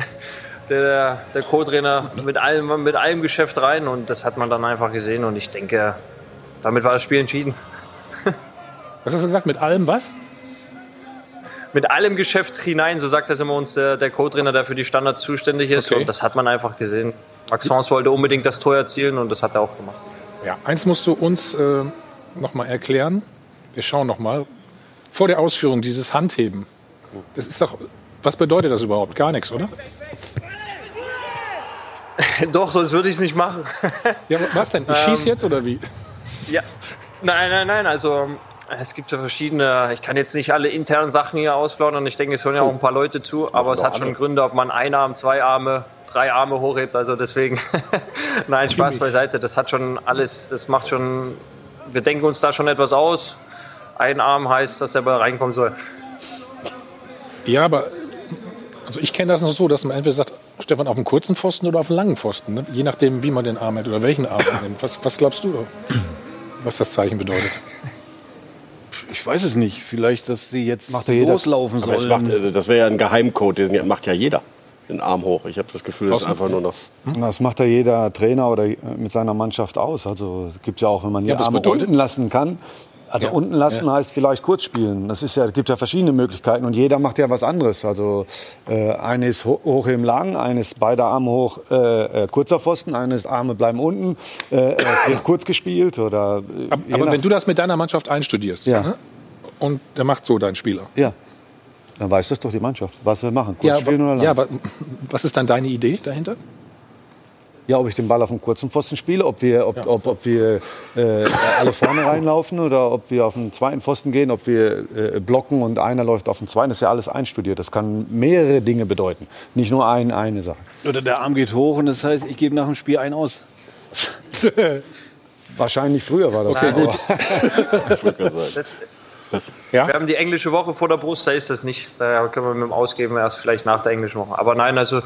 der, der Co-Trainer mit allem, mit allem Geschäft rein und das hat man dann einfach gesehen und ich denke, damit war das Spiel entschieden. Was hast du gesagt? Mit allem was? Mit allem Geschäft hinein, so sagt das immer uns der, der Co-Trainer, der für die Standards zuständig ist. Okay. Und das hat man einfach gesehen. Maxence wollte unbedingt das Tor erzielen und das hat er auch gemacht. Ja, eins musst du uns äh, noch mal erklären. Wir schauen noch mal. Vor der Ausführung dieses Handheben. Das ist doch. Was bedeutet das überhaupt? Gar nichts, oder? Doch, sonst würde ich es nicht machen. Ja, was denn? Ich Ähm, schieße jetzt oder wie? Ja, nein, nein, nein. Also es gibt ja verschiedene. Ich kann jetzt nicht alle internen Sachen hier ausplaudern. Ich denke, es hören ja auch ein paar Leute zu. Aber es hat schon Gründe, ob man einen Arm, zwei Arme, drei Arme hochhebt. Also deswegen, nein, Spaß beiseite. Das hat schon alles. Das macht schon. Wir denken uns da schon etwas aus. Ein Arm heißt, dass der Ball reinkommen soll. Ja, aber also ich kenne das noch so, dass man entweder sagt, Stefan, auf dem kurzen Pfosten oder auf dem langen Pfosten. Ne? Je nachdem, wie man den Arm hat oder welchen Arm man nimmt. Was, was glaubst du, was das Zeichen bedeutet? Ich weiß es nicht. Vielleicht, dass sie jetzt Macht ja jeder. loslaufen Aber sollen. macht, äh, das wäre ja ein Geheimcode, den macht ja jeder. Den Arm hoch. Ich habe das Gefühl, das ist einfach nur noch. Das macht ja jeder Trainer oder äh, mit seiner Mannschaft aus. Also gibt es ja auch, wenn man die Ja, Arme bedeutet? unten lassen kann. Also Ja. unten lassen Ja. heißt vielleicht kurz spielen. Das ist ja, gibt ja verschiedene Möglichkeiten und jeder macht ja was anderes. Also äh, eine ist ho hoch im Lang, eine ist beide Arme hoch äh, äh, kurzer Pfosten, eine ist Arme bleiben unten, äh, äh, wird kurz gespielt oder. Äh, Aber, aber wenn du das mit deiner Mannschaft einstudierst Ja. ne? und der macht so dein Spieler. ja, dann weiß das doch die Mannschaft, was wir machen. Kurz Ja, spielen oder lang. ja, wa- was ist dann deine Idee dahinter? Ja, ob ich den Ball auf dem kurzen Pfosten spiele, ob wir, ob, ob, ob wir äh, alle vorne reinlaufen oder ob wir auf den zweiten Pfosten gehen, ob wir äh, blocken und einer läuft auf den zweiten. Das ist ja alles einstudiert. Das kann mehrere Dinge bedeuten, nicht nur ein, eine Sache. Oder der Arm geht hoch und das heißt, ich gebe nach dem Spiel einen aus. Wahrscheinlich früher war das Okay, so. gut. Das, Ja? Wir haben die englische Woche vor der Brust, da ist das nicht. Da können wir mit dem Ausgeben erst vielleicht nach der englischen Woche. Aber nein, also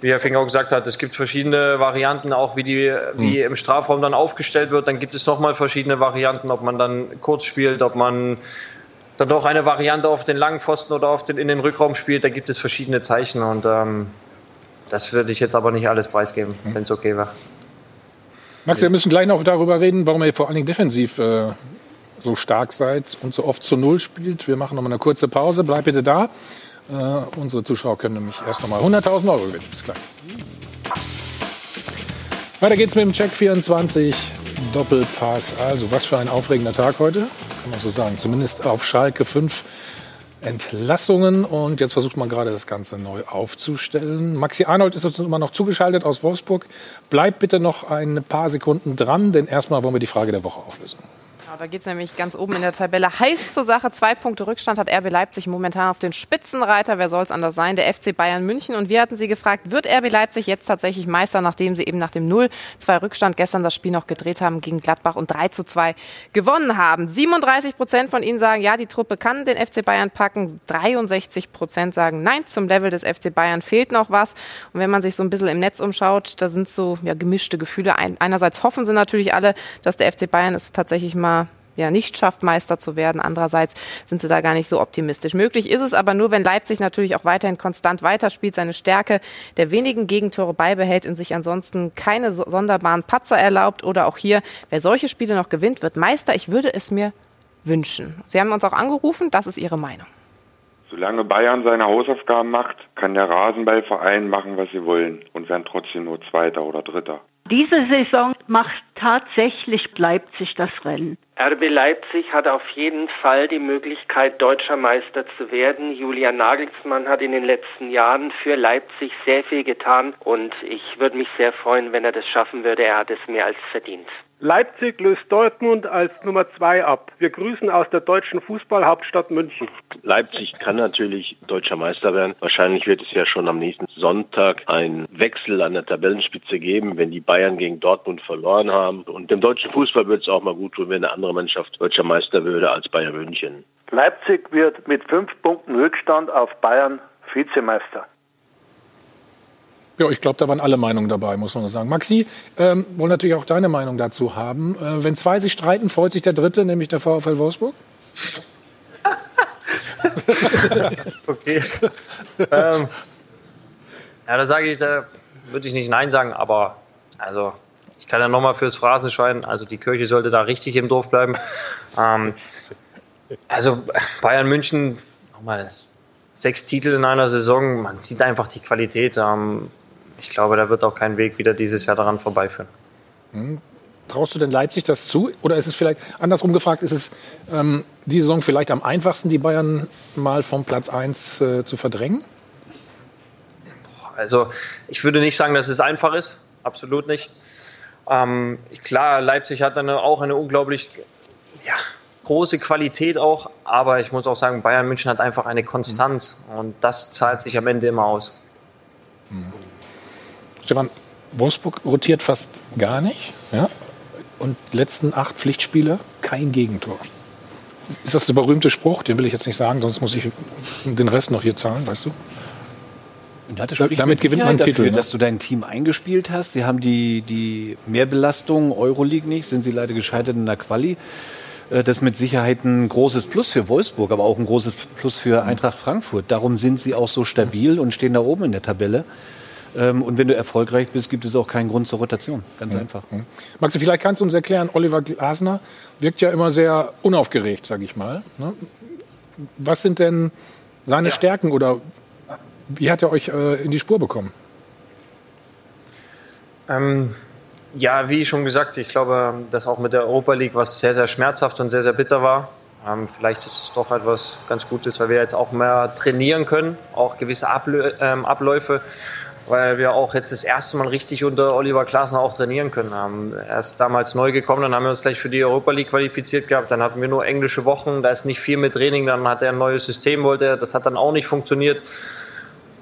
wie Herr Finger auch gesagt hat, es gibt verschiedene Varianten, auch wie die wie im Strafraum dann aufgestellt wird. Dann gibt es nochmal verschiedene Varianten, ob man dann kurz spielt, ob man dann doch eine Variante auf den langen Pfosten oder auf den, in den Rückraum spielt. Da gibt es verschiedene Zeichen und ähm, das würde ich jetzt aber nicht alles preisgeben, wenn es okay wäre. Max, wir müssen gleich noch darüber reden, warum ihr vor allen Dingen defensiv äh, so stark seid und so oft zu Null spielt. Wir machen noch mal eine kurze Pause. Bleib bitte da. Äh, unsere Zuschauer können nämlich erst noch mal 100.000 Euro gewinnen. Bis gleich. Weiter geht's mit dem Check 24 Doppelpass. Also, was für ein aufregender Tag heute, kann man so sagen. Zumindest auf Schalke 5 Entlassungen. Und jetzt versucht man gerade das Ganze neu aufzustellen. Maxi Arnold ist uns immer noch zugeschaltet aus Wolfsburg. Bleibt bitte noch ein paar Sekunden dran, denn erstmal wollen wir die Frage der Woche auflösen. Da geht es nämlich ganz oben in der Tabelle heiß zur Sache. Zwei Punkte Rückstand hat RB Leipzig momentan auf den Spitzenreiter. Wer soll es anders sein? Der FC Bayern München. Und wir hatten Sie gefragt, wird RB Leipzig jetzt tatsächlich Meister, nachdem sie eben nach dem 0-2 Rückstand gestern das Spiel noch gedreht haben gegen Gladbach und 3 zu 2 gewonnen haben? 37 Prozent von Ihnen sagen, ja, die Truppe kann den FC Bayern packen. 63 Prozent sagen, nein, zum Level des FC Bayern fehlt noch was. Und wenn man sich so ein bisschen im Netz umschaut, da sind so ja, gemischte Gefühle. Ein, einerseits hoffen sie natürlich alle, dass der FC Bayern es tatsächlich mal ja, nicht schafft, Meister zu werden. Andererseits sind sie da gar nicht so optimistisch. Möglich ist es aber nur, wenn Leipzig natürlich auch weiterhin konstant weiterspielt, seine Stärke der wenigen Gegentore beibehält und sich ansonsten keine so sonderbaren Patzer erlaubt oder auch hier, wer solche Spiele noch gewinnt, wird Meister. Ich würde es mir wünschen. Sie haben uns auch angerufen, das ist Ihre Meinung. Solange Bayern seine Hausaufgaben macht, kann der Rasenballverein machen, was sie wollen und werden trotzdem nur Zweiter oder Dritter. Diese Saison macht tatsächlich Leipzig das Rennen. RB Leipzig hat auf jeden Fall die Möglichkeit, deutscher Meister zu werden. Julian Nagelsmann hat in den letzten Jahren für Leipzig sehr viel getan und ich würde mich sehr freuen, wenn er das schaffen würde. Er hat es mehr als verdient. Leipzig löst Dortmund als Nummer zwei ab. Wir grüßen aus der deutschen Fußballhauptstadt München. Leipzig kann natürlich deutscher Meister werden. Wahrscheinlich wird es ja schon am nächsten Sonntag einen Wechsel an der Tabellenspitze geben, wenn die Bayern gegen Dortmund verloren haben. Und dem deutschen Fußball würde es auch mal gut tun, wenn eine andere Mannschaft deutscher Meister würde als Bayern München. Leipzig wird mit fünf Punkten Rückstand auf Bayern Vizemeister. Ja, ich glaube, da waren alle Meinungen dabei, muss man sagen. Maxi, ähm, wollen natürlich auch deine Meinung dazu haben. Äh, wenn zwei sich streiten, freut sich der Dritte, nämlich der VfL Wolfsburg? okay. ähm, ja, da sage ich, da würde ich nicht Nein sagen, aber also kann ja nochmal fürs Phrasenschwein, also die Kirche sollte da richtig im Dorf bleiben. Ähm, also Bayern München, nochmal sechs Titel in einer Saison, man sieht einfach die Qualität. Ähm, ich glaube, da wird auch kein Weg wieder dieses Jahr daran vorbeiführen. Hm. Traust du denn Leipzig das zu? Oder ist es vielleicht, andersrum gefragt, ist es ähm, die Saison vielleicht am einfachsten, die Bayern mal vom Platz 1 äh, zu verdrängen? Also ich würde nicht sagen, dass es einfach ist. Absolut nicht. Ähm, klar, Leipzig hat dann auch eine unglaublich ja, große Qualität auch, aber ich muss auch sagen, Bayern München hat einfach eine Konstanz und das zahlt sich am Ende immer aus. Mhm. Stefan, Wolfsburg rotiert fast gar nicht. Ja? Und letzten acht Pflichtspiele kein Gegentor. Ist das der berühmte Spruch? Den will ich jetzt nicht sagen, sonst muss ich den Rest noch hier zahlen, weißt du? Ja, damit gewinnt man einen Titel, ne? dass du dein Team eingespielt hast. Sie haben die, die Mehrbelastung Euroleague nicht, sind sie leider gescheitert in der Quali. Äh, das ist mit Sicherheit ein großes Plus für Wolfsburg, aber auch ein großes Plus für Eintracht Frankfurt. Darum sind sie auch so stabil und stehen da oben in der Tabelle. Ähm, und wenn du erfolgreich bist, gibt es auch keinen Grund zur Rotation. Ganz mhm. einfach. Mhm. Maxi, vielleicht kannst du uns erklären, Oliver Glasner wirkt ja immer sehr unaufgeregt, sage ich mal. Ne? Was sind denn seine ja. Stärken oder wie hat er euch äh, in die Spur bekommen? Ähm, ja, wie schon gesagt, ich glaube, dass auch mit der Europa League was sehr, sehr schmerzhaft und sehr, sehr bitter war. Ähm, vielleicht ist es doch etwas ganz Gutes, weil wir jetzt auch mehr trainieren können, auch gewisse Ablö ähm, Abläufe weil wir auch jetzt das erste Mal richtig unter Oliver Glasner auch trainieren können. Haben. Er ist damals neu gekommen, dann haben wir uns gleich für die Europa League qualifiziert gehabt, dann hatten wir nur englische Wochen, da ist nicht viel mit Training, dann hat er ein neues System, wollte er, das hat dann auch nicht funktioniert.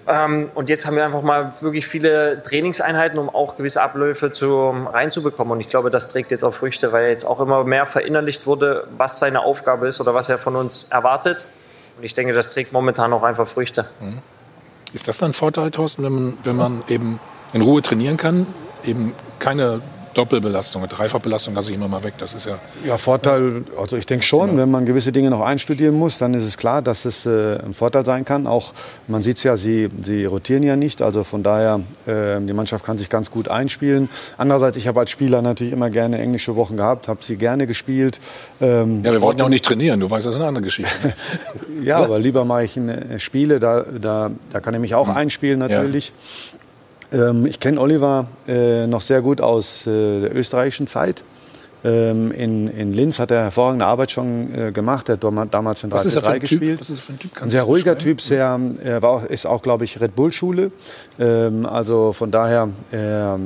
Ähm, und jetzt haben wir einfach mal wirklich viele Trainingseinheiten, um auch gewisse Abläufe zu, reinzubekommen. Und ich glaube, das trägt jetzt auch Früchte, weil jetzt auch immer mehr verinnerlicht wurde, was seine Aufgabe ist oder was er von uns erwartet. Und ich denke, das trägt momentan auch einfach Früchte. Mhm. Ist das dann ein Vorteil, Thorsten, wenn man, wenn man eben in Ruhe trainieren kann, eben keine Doppelbelastung, Dreifachbelastung lasse ich immer mal weg. Das ist ja. Ja, Vorteil, also ich denke schon, wenn man gewisse Dinge noch einstudieren muss, dann ist es klar, dass es äh, ein Vorteil sein kann. Auch man sieht es ja, sie, sie rotieren ja nicht. Also von daher, äh, die Mannschaft kann sich ganz gut einspielen. Andererseits, ich habe als Spieler natürlich immer gerne englische Wochen gehabt, habe sie gerne gespielt. Ähm, ja, wir wollten auch nicht trainieren, du weißt, das ist eine andere Geschichte. ja, aber lieber mache ich eine Spiele, da, da, da kann ich mich auch mhm. einspielen natürlich. Ja. Ähm, ich kenne Oliver äh, noch sehr gut aus äh, der österreichischen Zeit. Ähm, in, in Linz hat er hervorragende Arbeit schon äh, gemacht. Er hat damals in 3 3 gespielt. Was ist das für ein Typ? Ein sehr ruhiger Typ, sehr, er war auch, ist auch, glaube ich, Red Bull-Schule. Ähm, also von daher, er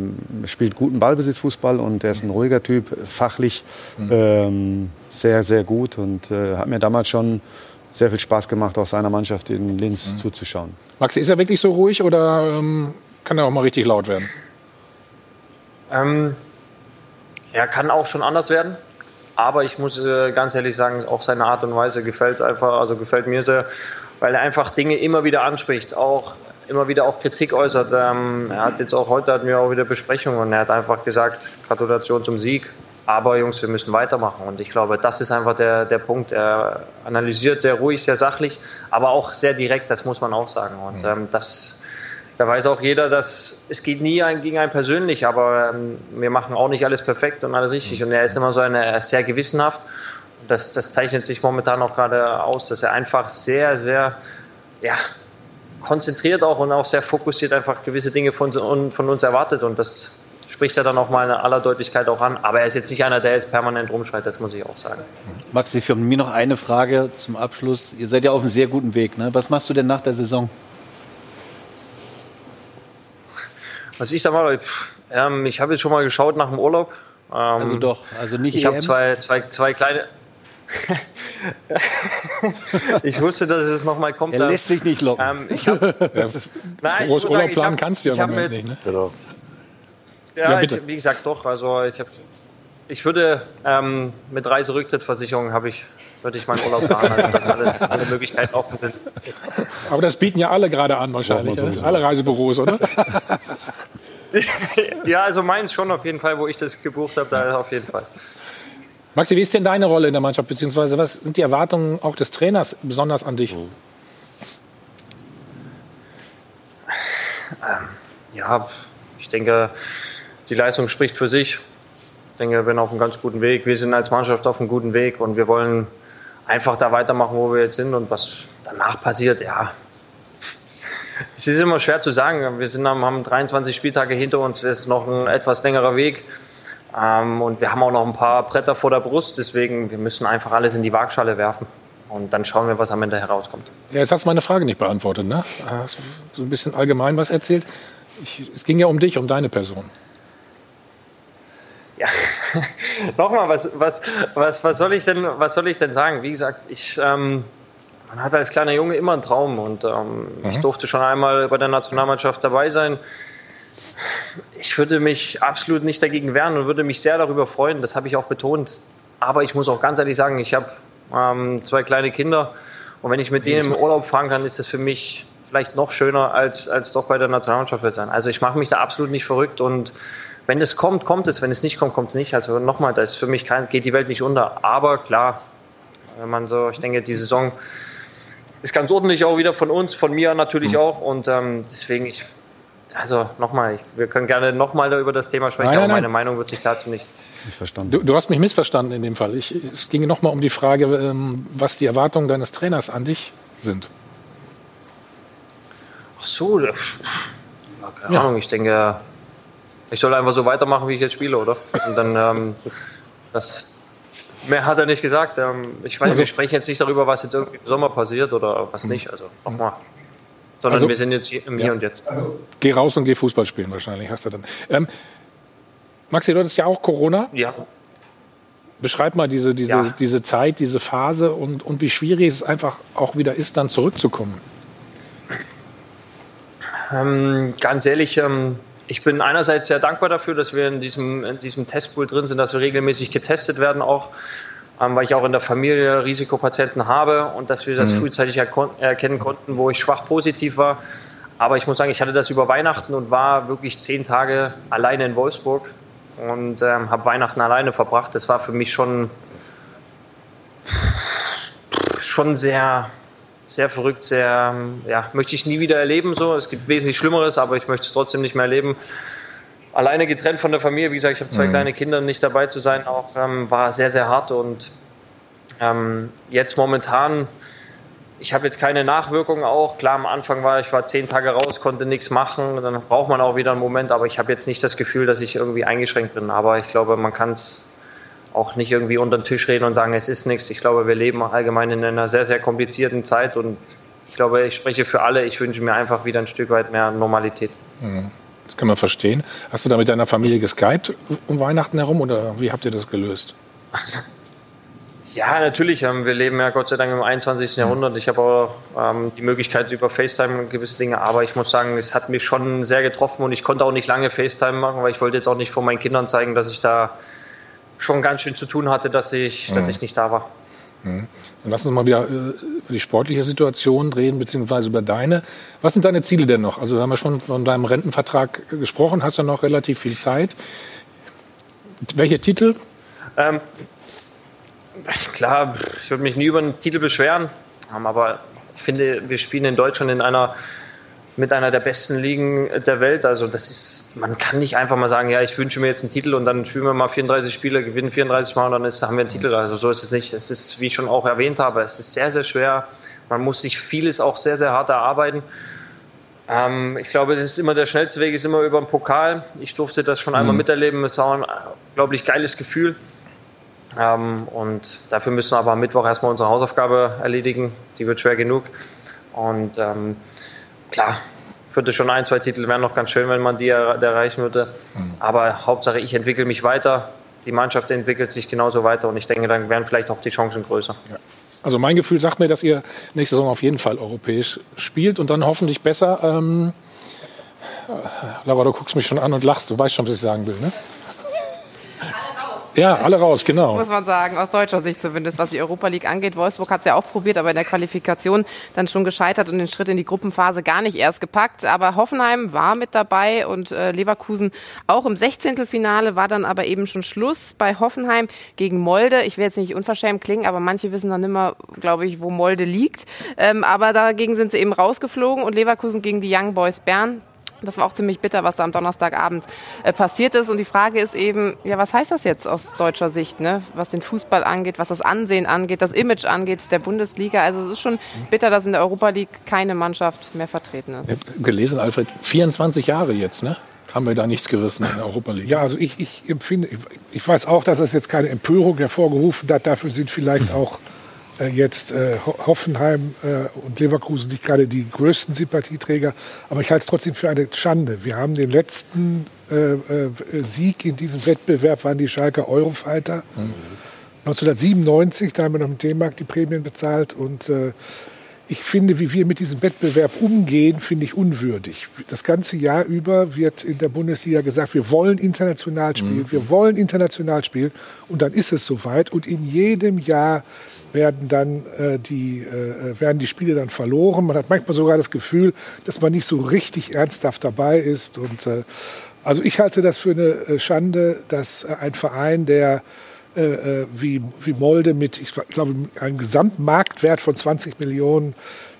spielt guten Ballbesitzfußball und er ist ein ruhiger Typ, fachlich mhm. ähm, sehr, sehr gut und äh, hat mir damals schon sehr viel Spaß gemacht, auch seiner Mannschaft in Linz mhm. zuzuschauen. Maxi, ist er wirklich so ruhig oder ähm, kann er auch mal richtig laut werden? Ähm, er kann auch schon anders werden. Aber ich muss äh, ganz ehrlich sagen, auch seine Art und Weise gefällt einfach, also gefällt mir sehr, weil er einfach Dinge immer wieder anspricht, auch immer wieder auch Kritik äußert. Ähm, er hat jetzt auch heute hatten wir auch wieder Besprechungen und er hat einfach gesagt, Gratulation zum Sieg. Aber Jungs, wir müssen weitermachen. Und ich glaube, das ist einfach der, der Punkt. Er analysiert sehr ruhig, sehr sachlich, aber auch sehr direkt, das muss man auch sagen. Und ähm, das da weiß auch jeder, dass es geht nie gegen einen persönlich, aber ähm, wir machen auch nicht alles perfekt und alles richtig. Und er ist immer so eine, er ist sehr gewissenhaft. Und das, das zeichnet sich momentan auch gerade aus, dass er einfach sehr, sehr, ja, konzentriert auch und auch sehr fokussiert einfach gewisse Dinge von, von uns erwartet. Und das spricht er dann auch mal in aller Deutlichkeit auch an. Aber er ist jetzt nicht einer, der jetzt permanent rumschreit, das muss ich auch sagen. Maxi, für mich noch eine Frage zum Abschluss. Ihr seid ja auf einem sehr guten Weg. Ne? Was machst du denn nach der Saison? Was ich da mache, ähm, ich habe jetzt schon mal geschaut nach dem Urlaub. Ähm, Also doch, also nicht Ich habe zwei, zwei, zwei kleine. ich wusste, dass es nochmal kommt. Er lässt sich nicht locken. Ähm, ich hab, Nein, ich Groß Urlaub sagen, planen hab- kannst du ja im Moment mit- nicht. Ne? Ja, Ja, bitte. Ich, wie gesagt, doch. Also ich, hab, ich würde ähm, mit Reiserücktrittversicherung habe ich würde ich meinen Urlaub planen, also dass alles, alle Möglichkeiten offen sind. Aber das bieten ja alle gerade an wahrscheinlich. Ja, ne? Alle Reisebüros, oder? ja, also meins schon auf jeden Fall, wo ich das gebucht habe, da auf jeden Fall. Maxi, wie ist denn deine Rolle in der Mannschaft? Beziehungsweise was sind die Erwartungen auch des Trainers besonders an dich? Ja, ich denke, die Leistung spricht für sich. Ich denke, wir sind auf einem ganz guten Weg. Wir sind als Mannschaft auf einem guten Weg und wir wollen einfach da weitermachen, wo wir jetzt sind und was danach passiert, ja. Es ist immer schwer zu sagen. Wir sind, haben 23 Spieltage hinter uns. Das ist noch ein etwas längerer Weg. Ähm, und wir haben auch noch ein paar Bretter vor der Brust. Deswegen, wir müssen einfach alles in die Waagschale werfen. Und dann schauen wir, was am Ende herauskommt. Ja, jetzt hast du meine Frage nicht beantwortet, ne? Hast so ein bisschen allgemein was erzählt. Ich, es ging ja um dich, um deine Person. Nochmal, was, was, was, was, soll ich denn, was soll ich denn sagen? Wie gesagt, ich, ähm, man hat als kleiner Junge immer einen Traum und ähm, ich Mhm. durfte schon einmal bei der Nationalmannschaft dabei sein. Ich würde mich absolut nicht dagegen wehren und würde mich sehr darüber freuen, das habe ich auch betont. Aber ich muss auch ganz ehrlich sagen, ich habe ähm, zwei kleine Kinder und wenn ich mit denen im Urlaub fahren kann, ist das für mich vielleicht noch schöner, als, als doch bei der Nationalmannschaft zu sein. Also ich mache mich da absolut nicht verrückt und wenn es kommt, kommt es. Wenn es nicht kommt, kommt es nicht. Also nochmal, da ist für mich kein, geht die Welt nicht unter. Aber klar, wenn man so, ich denke, die Saison ist ganz ordentlich auch wieder von uns, von mir natürlich auch. Und ähm, deswegen, ich, also nochmal, ich, wir können gerne nochmal über das Thema sprechen, Nein, nein, aber meine nein. Meinung wird sich dazu nicht. Nicht verstanden. Du, du hast mich missverstanden in dem Fall. Ich, es ging noch mal um die Frage, ähm, was die Erwartungen deines Trainers an dich sind. Ach so, das- keine Ja. Ahnung, ich denke, ich soll einfach so weitermachen, wie ich jetzt spiele, oder? Und dann, ähm, das, mehr hat er nicht gesagt. Ähm, ich weiß, Also- wir sprechen jetzt nicht darüber, was jetzt irgendwie im Sommer passiert oder was nicht. Also nochmal. Sondern Also- wir sind jetzt hier im Hier Ja. und Jetzt. Geh raus und geh Fußball spielen wahrscheinlich, hast du dann. Ähm, Maxi, du hattest ja auch Corona. Ja. Beschreib mal diese, diese, Ja. diese Zeit, diese Phase und, und wie schwierig es einfach auch wieder ist, dann zurückzukommen. Ähm, ganz ehrlich, ähm, ich bin einerseits sehr dankbar dafür, dass wir in diesem, in diesem Testpool drin sind, dass wir regelmäßig getestet werden auch, ähm, weil ich auch in der Familie Risikopatienten habe und dass wir das Mhm. frühzeitig erkennen konnten, wo ich schwach positiv war. Aber ich muss sagen, ich hatte das über Weihnachten und war wirklich zehn Tage alleine in Wolfsburg und ähm, habe Weihnachten alleine verbracht. Das war für mich schon, schon sehr, sehr verrückt, sehr, ähm, ja, möchte ich nie wieder erleben. So, es gibt wesentlich Schlimmeres, aber ich möchte es trotzdem nicht mehr erleben. Alleine getrennt von der Familie, wie gesagt, ich habe zwei Mhm. kleine Kinder, nicht dabei zu sein, auch ähm, war sehr, sehr hart und ähm, jetzt momentan, ich habe jetzt keine Nachwirkungen auch. Klar, am Anfang war ich war zehn Tage raus, konnte nichts machen, dann braucht man auch wieder einen Moment, aber ich habe jetzt nicht das Gefühl, dass ich irgendwie eingeschränkt bin. Aber ich glaube, man kann es auch nicht irgendwie unter den Tisch reden und sagen, es ist nichts. Ich glaube, wir leben allgemein in einer sehr, sehr komplizierten Zeit und ich glaube, ich spreche für alle. Ich wünsche mir einfach wieder ein Stück weit mehr Normalität. Mhm. Das kann man verstehen. Hast du da mit deiner Familie geskypt um Weihnachten herum oder wie habt ihr das gelöst? Ja, natürlich. Ähm, wir leben ja Gott sei Dank im 21. Jahrhundert. Ich habe auch ähm, die Möglichkeit über FaceTime gewisse Dinge, aber ich muss sagen, es hat mich schon sehr getroffen und ich konnte auch nicht lange FaceTime machen, weil ich wollte jetzt auch nicht vor meinen Kindern zeigen, dass ich da schon ganz schön zu tun hatte, dass ich, dass Mhm. ich nicht da war. Mhm. Dann lass uns mal wieder äh, über die sportliche Situation reden, beziehungsweise über deine. Was sind deine Ziele denn noch? Also wir haben ja schon von deinem Rentenvertrag gesprochen, hast ja noch relativ viel Zeit. Welche Titel? Ähm, klar, ich würde mich nie über einen Titel beschweren, ähm, aber ich finde, wir spielen in Deutschland in einer mit einer der besten Ligen der Welt. Also das ist, man kann nicht einfach mal sagen, ja, ich wünsche mir jetzt einen Titel und dann spielen wir mal 34 Spiele, gewinnen 34 Mal und dann ist, haben wir einen Titel. Also so ist es nicht. Es ist, wie ich schon auch erwähnt habe, es ist sehr, sehr schwer. Man muss sich vieles auch sehr, sehr hart erarbeiten. Ähm, ich glaube, das ist immer der schnellste Weg, ist immer über den Pokal. Ich durfte das schon einmal Mhm. miterleben. Es war ein unglaublich geiles Gefühl. Ähm, und dafür müssen wir aber am Mittwoch erstmal unsere Hausaufgabe erledigen. Die wird schwer genug. Und ähm, klar, würde schon ein, zwei Titel wären noch ganz schön, wenn man die er erreichen würde. Aber Hauptsache, ich entwickle mich weiter. Die Mannschaft entwickelt sich genauso weiter und ich denke, dann wären vielleicht auch die Chancen größer. Also mein Gefühl sagt mir, dass ihr nächste Saison auf jeden Fall europäisch spielt und dann hoffentlich besser. Ähm, äh, Laura, du guckst mich schon an und lachst. Du weißt schon, was ich sagen will, ne? Ja, alle raus, genau. Muss man sagen, aus deutscher Sicht zumindest, was die Europa League angeht. Wolfsburg hat es ja auch probiert, aber in der Qualifikation dann schon gescheitert und den Schritt in die Gruppenphase gar nicht erst gepackt. Aber Hoffenheim war mit dabei und äh, Leverkusen auch im 16. Finale war dann aber eben schon Schluss bei Hoffenheim gegen Molde. Ich will jetzt nicht unverschämt klingen, aber manche wissen noch nicht mehr, glaube ich, wo Molde liegt. Ähm, aber dagegen sind sie eben rausgeflogen und Leverkusen gegen die Young Boys Bern. Das war auch ziemlich bitter, was da am Donnerstagabend äh, passiert ist. Und die Frage ist eben, ja, was heißt das jetzt aus deutscher Sicht, ne? was den Fußball angeht, was das Ansehen angeht, das Image angeht der Bundesliga. Also es ist schon bitter, dass in der Europa League keine Mannschaft mehr vertreten ist. Ich hab gelesen, Alfred, 24 Jahre jetzt, ne? Haben wir da nichts gerissen in der Europa League. Ja, also ich, ich empfinde, ich, ich weiß auch, dass das jetzt keine Empörung hervorgerufen hat. Dafür sind vielleicht auch jetzt äh, Ho- Hoffenheim äh, und Leverkusen nicht gerade die größten Sympathieträger. Aber ich halte es trotzdem für eine Schande. Wir haben den letzten äh, äh, Sieg in diesem Wettbewerb, waren die Schalker Eurofighter. 1997, da haben wir noch mit D-Mark die Prämien bezahlt. Und äh, ich finde, wie wir mit diesem Wettbewerb umgehen, finde ich unwürdig. Das ganze Jahr über wird in der Bundesliga gesagt, wir wollen international spielen, wir wollen international spielen. Und dann ist es soweit. Und in jedem Jahr werden dann äh, die, äh, werden die Spiele dann verloren. Man hat manchmal sogar das Gefühl, dass man nicht so richtig ernsthaft dabei ist. Und äh, also ich halte das für eine äh, Schande, dass äh, ein Verein, der äh, äh, wie, wie Molde mit, ich gl- glaube, einem Gesamtmarktwert von 20 Millionen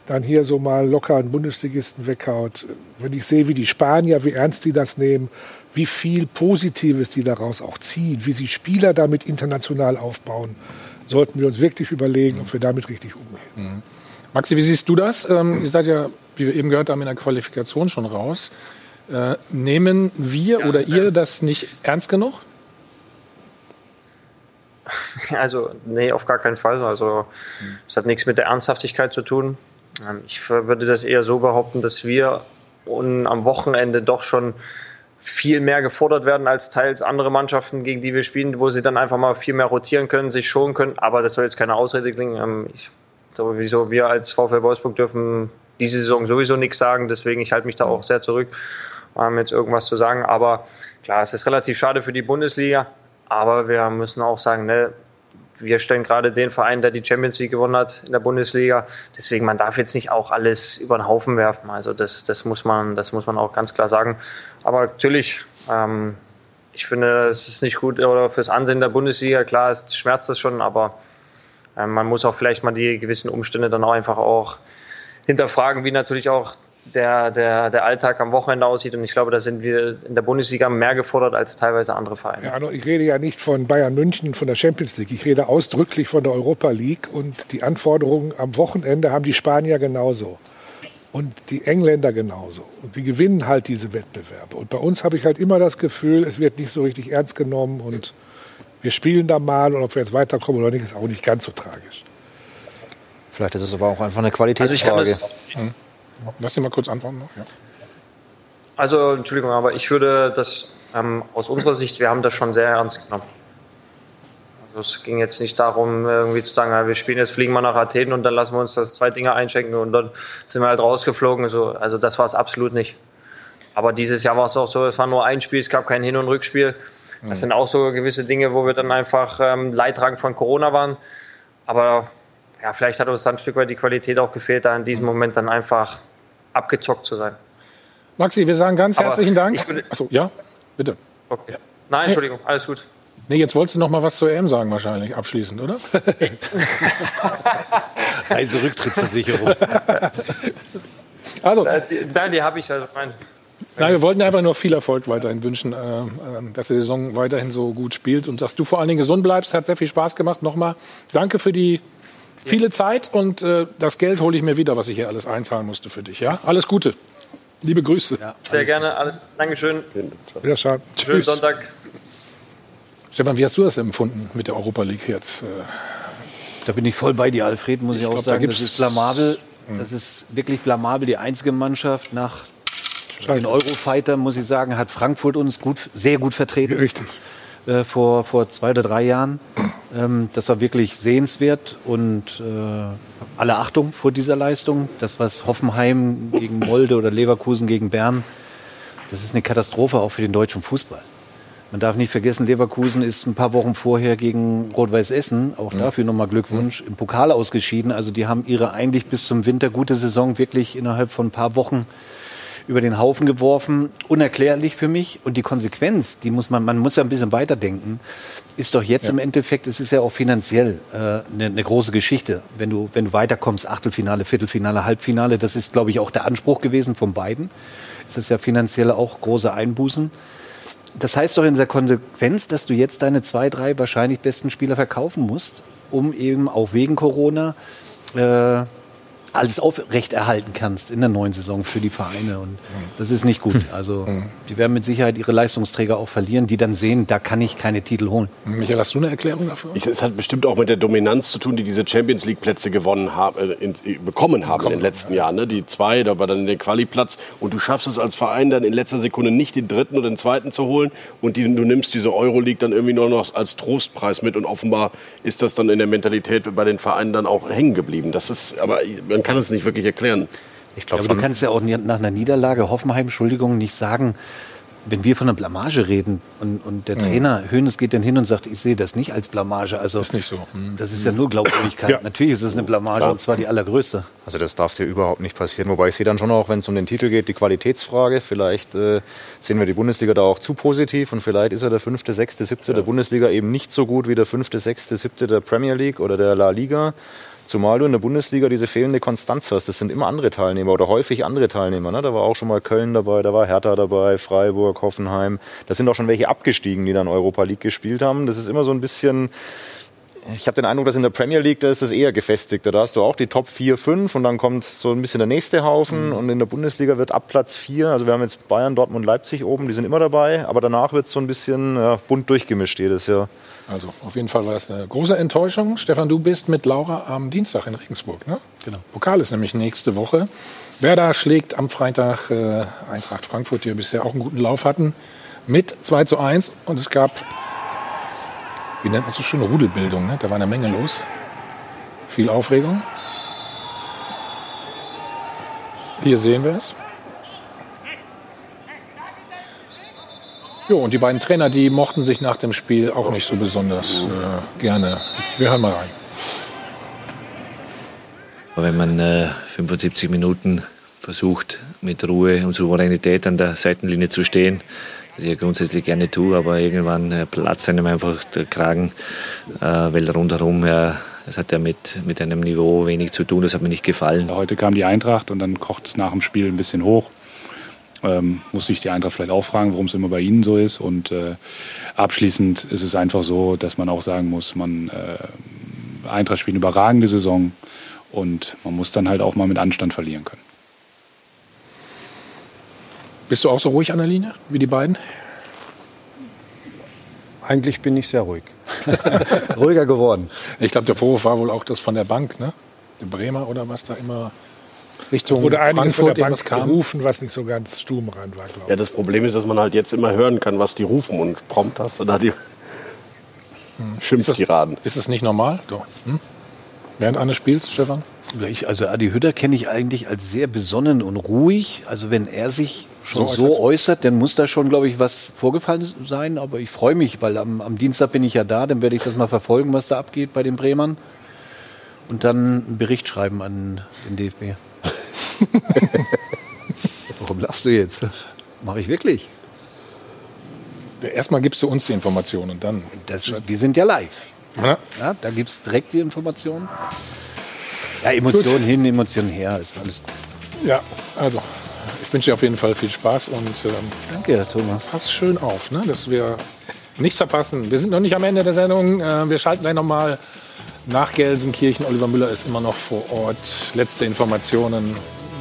dann hier so mal locker einen Bundesligisten weghaut. Wenn ich sehe, wie die Spanier, wie ernst die das nehmen, wie viel Positives die daraus auch ziehen, wie sie Spieler damit international aufbauen, sollten wir uns wirklich überlegen, ob wir damit richtig umgehen. Maxi, wie siehst du das? Ähm, ihr seid ja, wie wir eben gehört haben, in der Qualifikation schon raus. Äh, nehmen wir oder ihr das nicht ernst genug? Also, nee, auf gar keinen Fall. Also, es hat nichts mit der Ernsthaftigkeit zu tun. Ähm, Ich würde das eher so behaupten, dass wir am Wochenende doch schon viel mehr gefordert werden als teils andere Mannschaften, gegen die wir spielen, wo sie dann einfach mal viel mehr rotieren können, sich schonen können. Aber das soll jetzt keine Ausrede klingen. Ähm, Ich, sowieso, wir als VfL Wolfsburg dürfen diese Saison sowieso nichts sagen. Deswegen, ich halte mich da auch sehr zurück, ähm, jetzt irgendwas zu sagen. Aber klar, es ist relativ schade für die Bundesliga. Aber wir müssen auch sagen, ne, wir stellen gerade den Verein, der die Champions League gewonnen hat in der Bundesliga. Deswegen, man darf jetzt nicht auch alles über den Haufen werfen. Also das, das, muss, man, das muss man auch ganz klar sagen. Aber natürlich, ähm, ich finde, es ist nicht gut oder fürs Ansehen der Bundesliga. Klar, es schmerzt das schon, aber ähm, man muss auch vielleicht mal die gewissen Umstände dann auch einfach auch hinterfragen, wie natürlich auch der, der, der Alltag am Wochenende aussieht. Und ich glaube, da sind wir in der Bundesliga mehr gefordert als teilweise andere Vereine. Ja, ich rede ja nicht von Bayern München, von der Champions League. Ich rede ausdrücklich von der Europa League. Und die Anforderungen am Wochenende haben die Spanier genauso. Und die Engländer genauso. Und die gewinnen halt diese Wettbewerbe. Und bei uns habe ich halt immer das Gefühl, es wird nicht so richtig ernst genommen. Und wir spielen da mal. Und ob wir jetzt weiterkommen oder nicht, ist auch nicht ganz so tragisch. Vielleicht ist es aber auch einfach eine Also Qualitätsfrage. Hm. Lass dich mal kurz antworten. Noch. Ja. Also, Entschuldigung, aber ich würde das ähm, aus unserer Sicht, wir haben das schon sehr ernst genommen. Also es ging jetzt nicht darum, irgendwie zu sagen, wir spielen jetzt, fliegen mal nach Athen und dann lassen wir uns das zwei Dinge einschenken und dann sind wir halt rausgeflogen. So, also das war es absolut nicht. Aber dieses Jahr war es auch so, es war nur ein Spiel, es gab kein Hin- und Rückspiel. Das sind auch so gewisse Dinge, wo wir dann einfach ähm, leidtragend von Corona waren. Aber ja, vielleicht hat uns dann ein Stück weit die Qualität auch gefehlt, da in diesem Moment dann einfach abgezockt zu sein. Maxi, wir sagen ganz Aber herzlichen Dank. würde- Achso, ja, bitte. Okay. Nein, Entschuldigung, alles gut. Nee, jetzt wolltest du noch mal was zur EM sagen wahrscheinlich, abschließend, oder? Reiserücktrittsversicherung. Also, Nein, die habe ich also mein. Nein, wir wollten einfach nur viel Erfolg weiterhin wünschen, äh, äh, dass die Saison weiterhin so gut spielt und dass du vor allen Dingen gesund bleibst. Hat sehr viel Spaß gemacht. Nochmal danke für die viele Zeit und äh, das Geld hole ich mir wieder, was ich hier alles einzahlen musste für dich. Ja, alles Gute. Liebe Grüße. Sehr gerne, alles. Dankeschön. Ja, schade. Schönen Tschüss. Sonntag. Stefan, wie hast du das empfunden mit der Europa League jetzt? Äh, Da bin ich voll bei dir, Alfred, muss ich, Ich auch glaub, da sagen. gibt's- Das ist blamabel. Das ist wirklich blamabel. Die einzige Mannschaft nach den Eurofighter, muss ich sagen, hat Frankfurt uns gut, sehr gut vertreten. Richtig. Äh, vor, vor zwei oder drei Jahren. Ähm, das war wirklich sehenswert und äh, alle Achtung vor dieser Leistung. Das, was Hoffenheim gegen Molde oder Leverkusen gegen Bern, das ist eine Katastrophe auch für den deutschen Fußball. Man darf nicht vergessen, Leverkusen ist ein paar Wochen vorher gegen Rot-Weiß Essen, auch dafür nochmal Glückwunsch, im Pokal ausgeschieden. Also die haben ihre eigentlich bis zum Winter gute Saison wirklich innerhalb von ein paar Wochen über den Haufen geworfen. Unerklärlich für mich. Und die Konsequenz, die muss man, man muss ja ein bisschen weiterdenken, ist doch jetzt im Endeffekt, es ist ja auch finanziell äh, eine, eine große Geschichte. Wenn du, wenn du weiterkommst, Achtelfinale, Viertelfinale, Halbfinale, das ist, glaube ich, auch der Anspruch gewesen von beiden. Es ist ja finanziell auch große Einbußen. Das heißt doch in der Konsequenz, dass du jetzt deine zwei, drei wahrscheinlich besten Spieler verkaufen musst, um eben auch wegen Corona äh, alles aufrechterhalten kannst in der neuen Saison für die Vereine. Und das ist nicht gut. Also die werden mit Sicherheit ihre Leistungsträger auch verlieren, die dann sehen, da kann ich keine Titel holen. Michael, hast du eine Erklärung dafür? Ich, es hat bestimmt auch mit der Dominanz zu tun, die diese Champions League Plätze gewonnen haben, äh, in, äh, bekommen haben in den letzten Jahren. Ne? Die zwei, da war dann der Quali-Platz und du schaffst es als Verein dann in letzter Sekunde nicht den dritten oder den zweiten zu holen und die, du nimmst diese Euroleague dann irgendwie nur noch als Trostpreis mit und offenbar ist das dann in der Mentalität bei den Vereinen dann auch hängen geblieben. Das ist, aber man kann es nicht wirklich erklären. Ich glaube, aber du kannst ja auch nach einer Niederlage Hoffenheim, Entschuldigung, nicht sagen, wenn wir von einer Blamage reden und, und der Mhm. Trainer Hönes geht dann hin und sagt, ich sehe das nicht als Blamage. Also ist nicht so. Mhm. Das ist ja nur Glaubwürdigkeit. Natürlich ist es eine Blamage und zwar die allergrößte. Also das darf dir überhaupt nicht passieren. Wobei ich sehe dann schon auch, wenn es um den Titel geht, die Qualitätsfrage. Vielleicht äh, sehen wir die Bundesliga da auch zu positiv und vielleicht ist ja der fünfte, sechste, siebte der Bundesliga eben nicht so gut wie der fünfte, sechste, siebte der Premier League oder der La Liga. Zumal du in der Bundesliga diese fehlende Konstanz hast. Das sind immer andere Teilnehmer oder häufig andere Teilnehmer. Ne? Da war auch schon mal Köln dabei, da war Hertha dabei, Freiburg, Hoffenheim. Da sind auch schon welche abgestiegen, die dann Europa League gespielt haben. Das ist immer so ein bisschen ich habe den Eindruck, dass in der Premier League, da ist das eher gefestigt. Da hast du auch die Top 4, 5 und dann kommt so ein bisschen der nächste Haufen. Und in der Bundesliga wird ab Platz 4, also wir haben jetzt Bayern, Dortmund, Leipzig oben, die sind immer dabei. Aber danach wird es so ein bisschen ja, bunt durchgemischt jedes Jahr. Also auf jeden Fall war das eine große Enttäuschung. Stefan, du bist mit Laura am Dienstag in Regensburg. Ne? Genau. Pokal ist nämlich nächste Woche. Werder schlägt am Freitag äh, Eintracht Frankfurt, die ja bisher auch einen guten Lauf hatten, mit 2 zu 1. Und es gab, wie nennt man so schön, Rudelbildung. Ne? Da war eine Menge los. Viel Aufregung. Hier sehen wir es. Jo, und die beiden Trainer, die mochten sich nach dem Spiel auch nicht so besonders äh, gerne. Wir hören mal rein. Wenn man äh, 75 Minuten versucht, mit Ruhe und Souveränität an der Seitenlinie zu stehen, was ich ja grundsätzlich gerne tue, aber irgendwann äh, platzt einem einfach der Kragen, äh, weil rundherum, ja, das hat ja mit, mit einem Niveau wenig zu tun, das hat mir nicht gefallen. Heute kam die Eintracht und dann kocht es nach dem Spiel ein bisschen hoch. Ähm, muss sich die Eintracht vielleicht auch fragen, warum es immer bei ihnen so ist. Und äh, abschließend ist es einfach so, dass man auch sagen muss, man äh, Eintracht spielt eine überragende Saison und man muss dann halt auch mal mit Anstand verlieren können. Bist du auch so ruhig an der Linie wie die beiden? Eigentlich bin ich sehr ruhig. Ruhiger geworden. Ich glaube, der Vorwurf war wohl auch das von der Bank, ne? Der Bremer oder was da immer Richtung Wurde einiges von Frankfurt der Bank irgendwas kam. gerufen, was nicht so ganz stubenrein war, glaube Ja, das Problem ist, dass man halt jetzt immer hören kann, was die rufen und prompt hast du da die Schimpftiraden. Ist es nicht normal? Hm? Während eines Spiels, Stefan? Ich, also Adi Hütter kenne ich eigentlich als sehr besonnen und ruhig. Also wenn er sich schon So so, äußert. äußert, dann muss da schon, glaube ich, was vorgefallen sein. Aber ich freue mich, weil am, am Dienstag bin ich ja da. Dann werde ich das mal verfolgen, was da abgeht bei den Bremern. Und dann einen Bericht schreiben an den DFB. Warum lachst du jetzt? Mache ich wirklich. Erstmal gibst du uns die Informationen und dann. Ist, wir sind ja live. Ja. Ja, da gibt es direkt die Informationen. Ja, Emotionen hin, Emotionen her, ist alles gut. Ja, also ich wünsche dir auf jeden Fall viel Spaß und ähm, Danke, Thomas. pass schön auf, ne, dass wir nichts verpassen. Wir sind noch nicht am Ende der Sendung. Äh, wir schalten gleich nochmal nach Gelsenkirchen. Oliver Müller ist immer noch vor Ort. Letzte Informationen.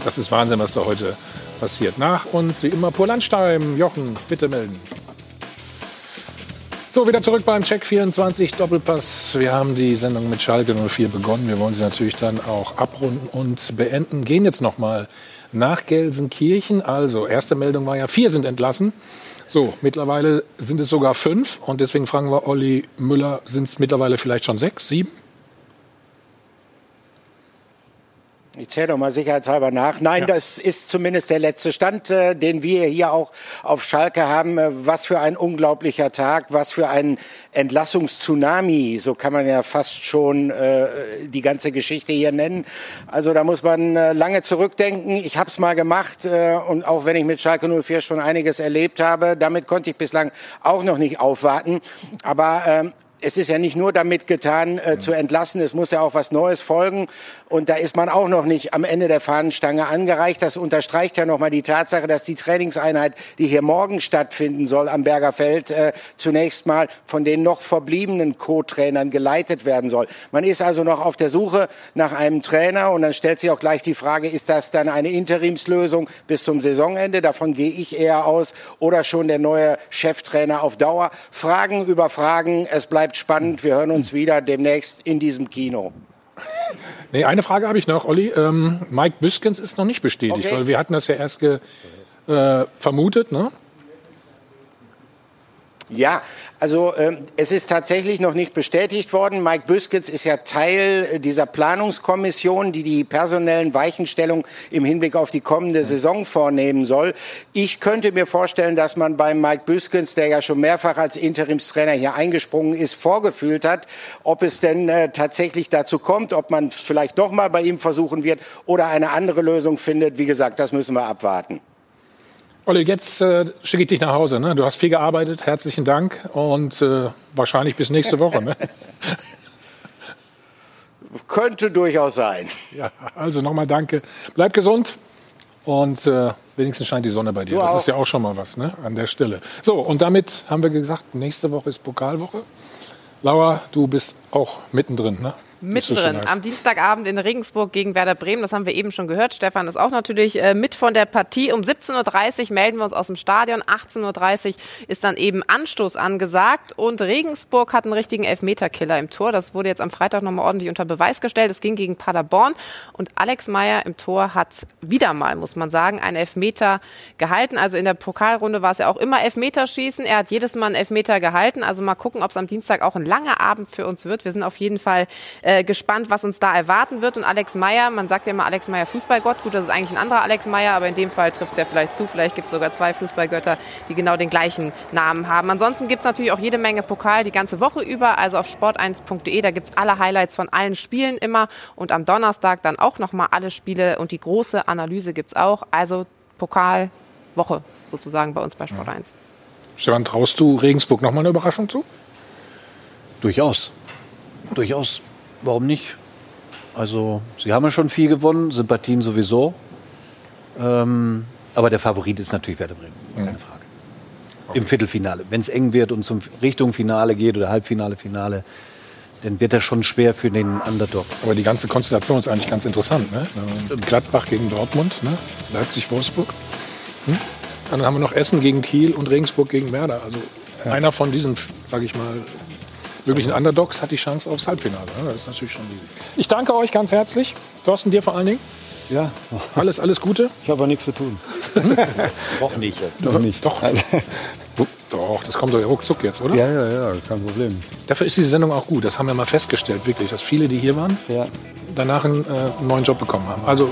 Das ist Wahnsinn, was da heute passiert. Nach uns wie immer Pur Landstein. Jochen, bitte melden. So, wieder zurück beim Check 24 Doppelpass. Wir haben die Sendung mit Schalke 04 begonnen. Wir wollen sie natürlich dann auch abrunden und beenden. Gehen jetzt noch mal nach Gelsenkirchen. Also, erste Meldung war ja, vier sind entlassen. So, mittlerweile sind es sogar fünf. Und deswegen fragen wir Olli Müller, sind es mittlerweile vielleicht schon sechs, sieben? Ich zähle doch mal sicherheitshalber nach. Nein, ja. das ist zumindest der letzte Stand, äh, den wir hier auch auf Schalke haben. Äh, was für ein unglaublicher Tag, was für ein Entlassungstsunami, so kann man ja fast schon äh, die ganze Geschichte hier nennen. Also da muss man äh, lange zurückdenken. Ich habe es mal gemacht äh, und auch wenn ich mit Schalke 04 schon einiges erlebt habe, damit konnte ich bislang auch noch nicht aufwarten. Aber ähm, es ist ja nicht nur damit getan, äh, zu entlassen, es muss ja auch was Neues folgen. Und da ist man auch noch nicht am Ende der Fahnenstange angereicht. Das unterstreicht ja nochmal die Tatsache, dass die Trainingseinheit, die hier morgen stattfinden soll am Bergerfeld, äh, zunächst mal von den noch verbliebenen Co-Trainern geleitet werden soll. Man ist also noch auf der Suche nach einem Trainer und dann stellt sich auch gleich die Frage, ist das dann eine Interimslösung bis zum Saisonende? Davon gehe ich eher aus. Oder schon der neue Cheftrainer auf Dauer? Fragen über Fragen. Es bleibt spannend. Wir hören uns wieder demnächst in diesem Kino. Nee, eine Frage habe ich noch, Olli. Ähm, Mike Büskens ist noch nicht bestätigt, okay. weil wir hatten das ja erst ge, äh, vermutet, ne? Ja, also äh, es ist tatsächlich noch nicht bestätigt worden. Mike Büskens ist ja Teil äh, dieser Planungskommission, die die personellen Weichenstellungen im Hinblick auf die kommende Saison vornehmen soll. Ich könnte mir vorstellen, dass man bei Mike Büskens, der ja schon mehrfach als Interimstrainer hier eingesprungen ist, vorgefühlt hat, ob es denn äh, tatsächlich dazu kommt, ob man vielleicht doch mal bei ihm versuchen wird oder eine andere Lösung findet. Wie gesagt, das müssen wir abwarten. Olli, jetzt äh, schicke ich dich nach Hause. Ne? Du hast viel gearbeitet, herzlichen Dank und äh, wahrscheinlich bis nächste Woche. Ne? Könnte durchaus sein. Ja, also nochmal danke. Bleib gesund und äh, wenigstens scheint die Sonne bei dir. Du das auch. ist ja auch schon mal was ne? an der Stelle. So, und damit haben wir gesagt, nächste Woche ist Pokalwoche. Laura, du bist auch mittendrin. Ne? Mittendrin, am Dienstagabend in Regensburg gegen Werder Bremen. Das haben wir eben schon gehört. Stefan ist auch natürlich äh, mit von der Partie. Um 17.30 Uhr melden wir uns aus dem Stadion. 18.30 Uhr ist dann eben Anstoß angesagt. Und Regensburg hat einen richtigen Elfmeterkiller im Tor. Das wurde jetzt am Freitag nochmal ordentlich unter Beweis gestellt. Es ging gegen Paderborn. Und Alex Meyer im Tor hat wieder mal, muss man sagen, einen Elfmeter gehalten. Also in der Pokalrunde war es ja auch immer Elfmeterschießen. Er hat jedes Mal einen Elfmeter gehalten. Also mal gucken, ob es am Dienstag auch ein langer Abend für uns wird. Wir sind auf jeden Fall äh, äh, gespannt, was uns da erwarten wird. Und Alex Meyer, man sagt ja immer Alex Meyer Fußballgott. Gut, das ist eigentlich ein anderer Alex Meyer, aber in dem Fall trifft es ja vielleicht zu. Vielleicht gibt es sogar zwei Fußballgötter, die genau den gleichen Namen haben. Ansonsten gibt es natürlich auch jede Menge Pokal die ganze Woche über. Also auf sport1.de, da gibt es alle Highlights von allen Spielen immer. Und am Donnerstag dann auch nochmal alle Spiele und die große Analyse gibt es auch. Also Pokalwoche sozusagen bei uns bei Sport 1. Stefan, traust du Regensburg nochmal eine Überraschung zu? Durchaus. Durchaus. Warum nicht? Also, sie haben ja schon viel gewonnen, Sympathien sowieso. Ähm, aber der Favorit ist natürlich Werder Bremen, keine Frage. Okay. Im Viertelfinale. Wenn es eng wird und zum Richtung Finale geht oder Halbfinale, Finale, dann wird das schon schwer für den Underdog. Aber die ganze Konstellation ist eigentlich ganz interessant. Ne? Gladbach gegen Dortmund, ne? Leipzig-Wolfsburg. Hm? Dann haben wir noch Essen gegen Kiel und Regensburg gegen Werder. Also ja. einer von diesen, sage ich mal, möglichen Underdogs hat die Chance aufs Halbfinale. Das ist natürlich schon riesig. Ich danke euch ganz herzlich. Thorsten, dir vor allen Dingen. Ja. Alles, alles Gute. Ich habe nichts zu tun. Doch nicht. Doch nicht. Doch. Doch, das kommt doch ruckzuck jetzt, oder? Ja, ja, ja, kein Problem. Dafür ist die Sendung auch gut. Das haben wir mal festgestellt, wirklich, dass viele, die hier waren, ja. danach einen, äh, einen neuen Job bekommen haben. Also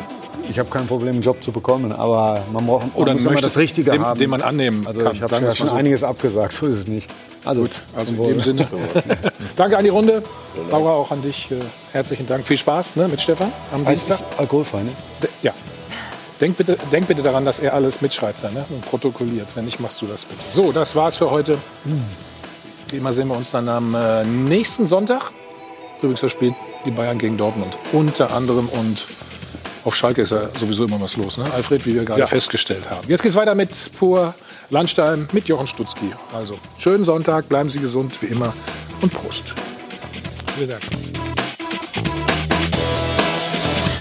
ich habe kein Problem, einen Job zu bekommen, aber man braucht man Oder muss immer das Richtige den, haben. Den man annehmen also kann. Ich habe ja schon so. einiges abgesagt, so ist es nicht. Also, Gut, also in dem Sinne. Danke an die Runde. Laura, auch an dich. Äh, herzlichen Dank. Viel Spaß ne, mit Stefan am Dienstag. Ist alkoholfrei, ne? ja. Denk bitte, denk bitte daran, dass er alles mitschreibt dann, ne? und protokolliert. Wenn nicht, machst du das bitte. So, das war's für heute. Wie immer sehen wir uns dann am äh, nächsten Sonntag. Übrigens, das spielt die Bayern gegen Dortmund. Unter anderem und auf Schalke ist ja sowieso immer was los, ne? Alfred, wie wir gerade ja. festgestellt haben. Jetzt geht's weiter mit Pur Landstein mit Jochen Stutzki. Also schönen Sonntag, bleiben Sie gesund wie immer und Prost. Vielen Dank.